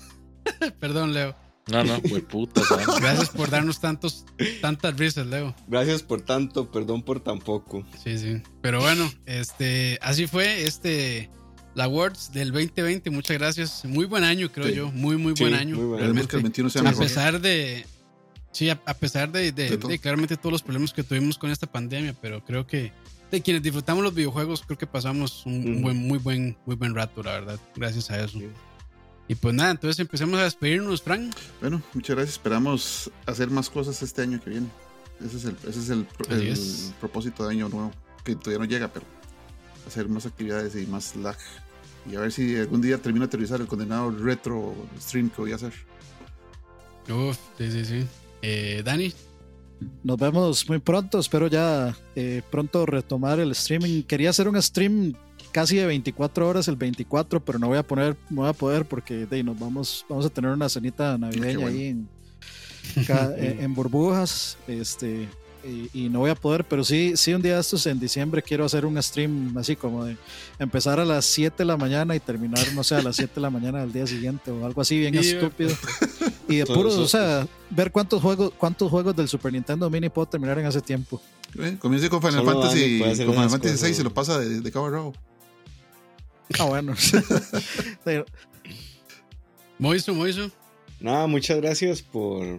Perdón, Leo. No, no, fue puta. ¿sabes? Gracias por darnos tantos, tantas risas, Leo. Gracias por tanto, perdón por tan poco. Sí, sí. Pero bueno, este, así fue este la Awards del 2020. Muchas gracias. Muy buen año, creo Sí. yo. Muy, muy Sí, buen año. muy Esperemos que el realmente. 21 sea A mejor. pesar de. Sí, a, a pesar de, de- De claramente todos los problemas que tuvimos con esta pandemia, pero creo que de quienes disfrutamos los videojuegos, creo que pasamos un, un Ujú. buen, muy buen, muy buen rato, la verdad, gracias a eso. Sí. Y pues nada, entonces empecemos a despedirnos, Frank. Bueno, muchas gracias. Esperamos hacer más cosas este año que viene. Ese es el, ese es el, es. propósito de año nuevo, que todavía no llega, pero hacer más actividades y más lag. Y a ver si algún día termino de aterrizar el condenado retro stream que voy a hacer. Uf, sí, sí, sí. Eh, Dani, Nos vemos muy pronto. Espero ya eh, pronto retomar el streaming. Quería hacer un stream casi de 24 horas el 24, pero no voy a poner, no voy a poder porque de, ahí nos vamos, vamos a tener una cenita navideña bueno. ahí en, ca- en, en burbujas. Este, y, y no voy a poder, pero sí, sí, un día de estos en diciembre quiero hacer un stream así como de empezar a las 7 de la mañana y terminar, no sé, a las 7 de la mañana del día siguiente o algo así bien estúpido. Y de Eso- puro, eso- o sea, ver cuántos juegos, cuántos juegos del Super Nintendo Mini puedo terminar en ese tiempo. Eh, Comience con Final Solo Fantasy, con Final Fantasy cosas, 6 y se lo pasa de, de cabo a rabo. Ah, bueno. Moiso, Moiso. Nada, muchas gracias por,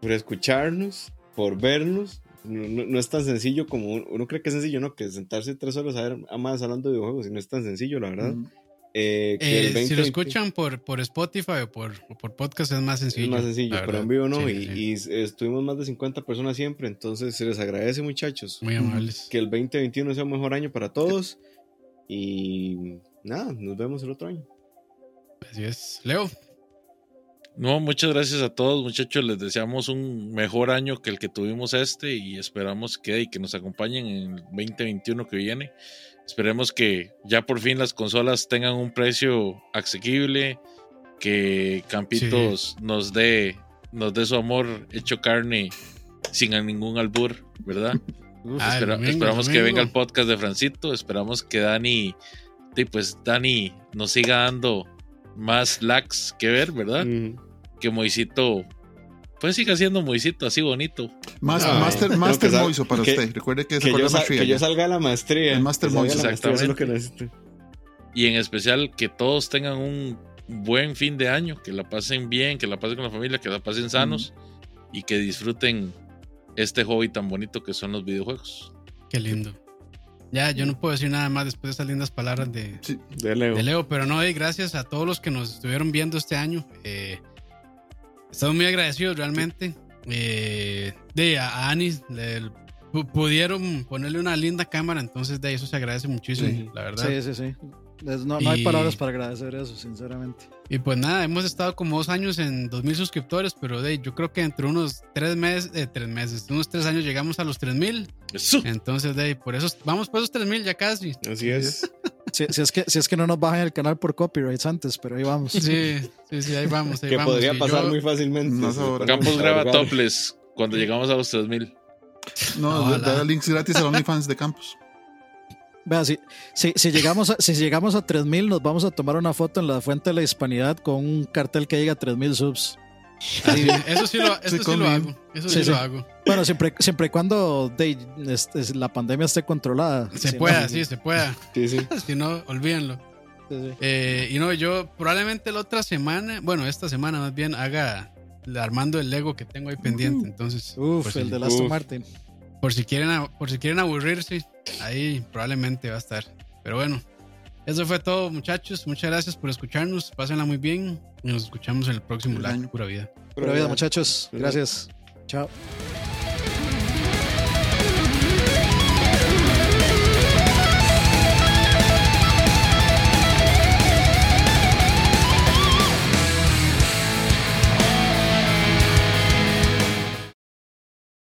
por escucharnos, por vernos. No, no- no es tan sencillo como uno, uno cree que es sencillo, ¿no? Que sentarse tres horas a ver a más hablando de videojuegos y no es tan sencillo, la verdad. Mm. Eh, que el Eh, si 2020 lo escuchan por, por Spotify o por, o por podcast es más sencillo. es más sencillo, pero en vivo no. Sí, y, sí. y estuvimos más de 50 personas siempre, entonces se les agradece, muchachos. Muy amables. Que el 2021 sea un mejor año para todos. Y nada, nos vemos el otro año. Así es. Leo, No, muchas gracias a todos, muchachos. Les deseamos un mejor año que el que tuvimos este y esperamos que, y que nos acompañen en el 2021 que viene. Esperemos que ya por fin las consolas tengan un precio asequible, que Campitos nos dé nos dé su amor hecho carne sin ningún albur, ¿verdad? Ah, el Espera- domingo, esperamos que venga el podcast de Francito. Esperamos que Dani, sí, pues Dani nos siga dando más likes que ver, ¿verdad? Mm. Que Moisito, pues siga siendo Moisito así bonito. Mas- Ah, master master Moiso para que- usted. Recuerde que, Que, yo, sal- que yo salga a la maestría. El Master maestría, eso es lo que Exactamente. Y en especial que todos tengan un buen fin de año, que la pasen bien, que la pasen con la familia, que la pasen sanos y que disfruten este hobby tan bonito que son los videojuegos. qué lindo. Ya, yo no puedo decir nada más después de estas lindas palabras de, De Leo. de Leo, pero no, y gracias a todos los que nos estuvieron viendo este año. Eh, estamos muy agradecidos realmente. Eh, de a, a Anis le- pudieron ponerle una linda cámara, entonces de eso se agradece muchísimo, Sí. la verdad. sí, sí, sí. Es- no, no hay palabras para agradecer eso, sinceramente. Y pues nada, hemos estado como dos años en 2000 suscriptores, pero de, yo creo que entre unos tres meses, eh, tres meses, unos tres años llegamos a los 3000. Eso. Entonces, de por eso vamos por esos 3000 ya casi. Así es. Si, es que, si es que no nos bajan el canal por copyrights antes, pero ahí vamos. Sí, sí, sí, ahí vamos. Ahí que vamos. podría Y pasar yo- muy fácilmente. No Campos graba topless cuando llegamos a los 3000. No, Ojalá. da links gratis a OnlyFans de Campos. Vea, si, si, si llegamos a, si llegamos a 3000, nos vamos a tomar una foto en la Fuente de la Hispanidad con un cartel que diga 3000 subs. Sí, eso sí lo, eso sí con lo hago. Eso sí, Sí, sí. lo hago. Bueno, siempre, siempre y cuando de, este, la pandemia esté controlada. Se Si pueda, no, sí, se pueda. Sí, sí. Si no, olvídenlo. sí, sí. Eh, y no, yo probablemente la otra semana, bueno, esta semana más bien, haga armando el Lego que tengo ahí pendiente. Entonces, Uf, por, el de Aston. Martin. Por si quieren, por si quieren aburrirse, ahí probablemente va a estar. Pero bueno, eso fue todo, muchachos. Muchas gracias por escucharnos. Pásenla muy bien y nos escuchamos en el próximo live. año. Pura vida. Pura vida, muchachos. Gracias. Chao.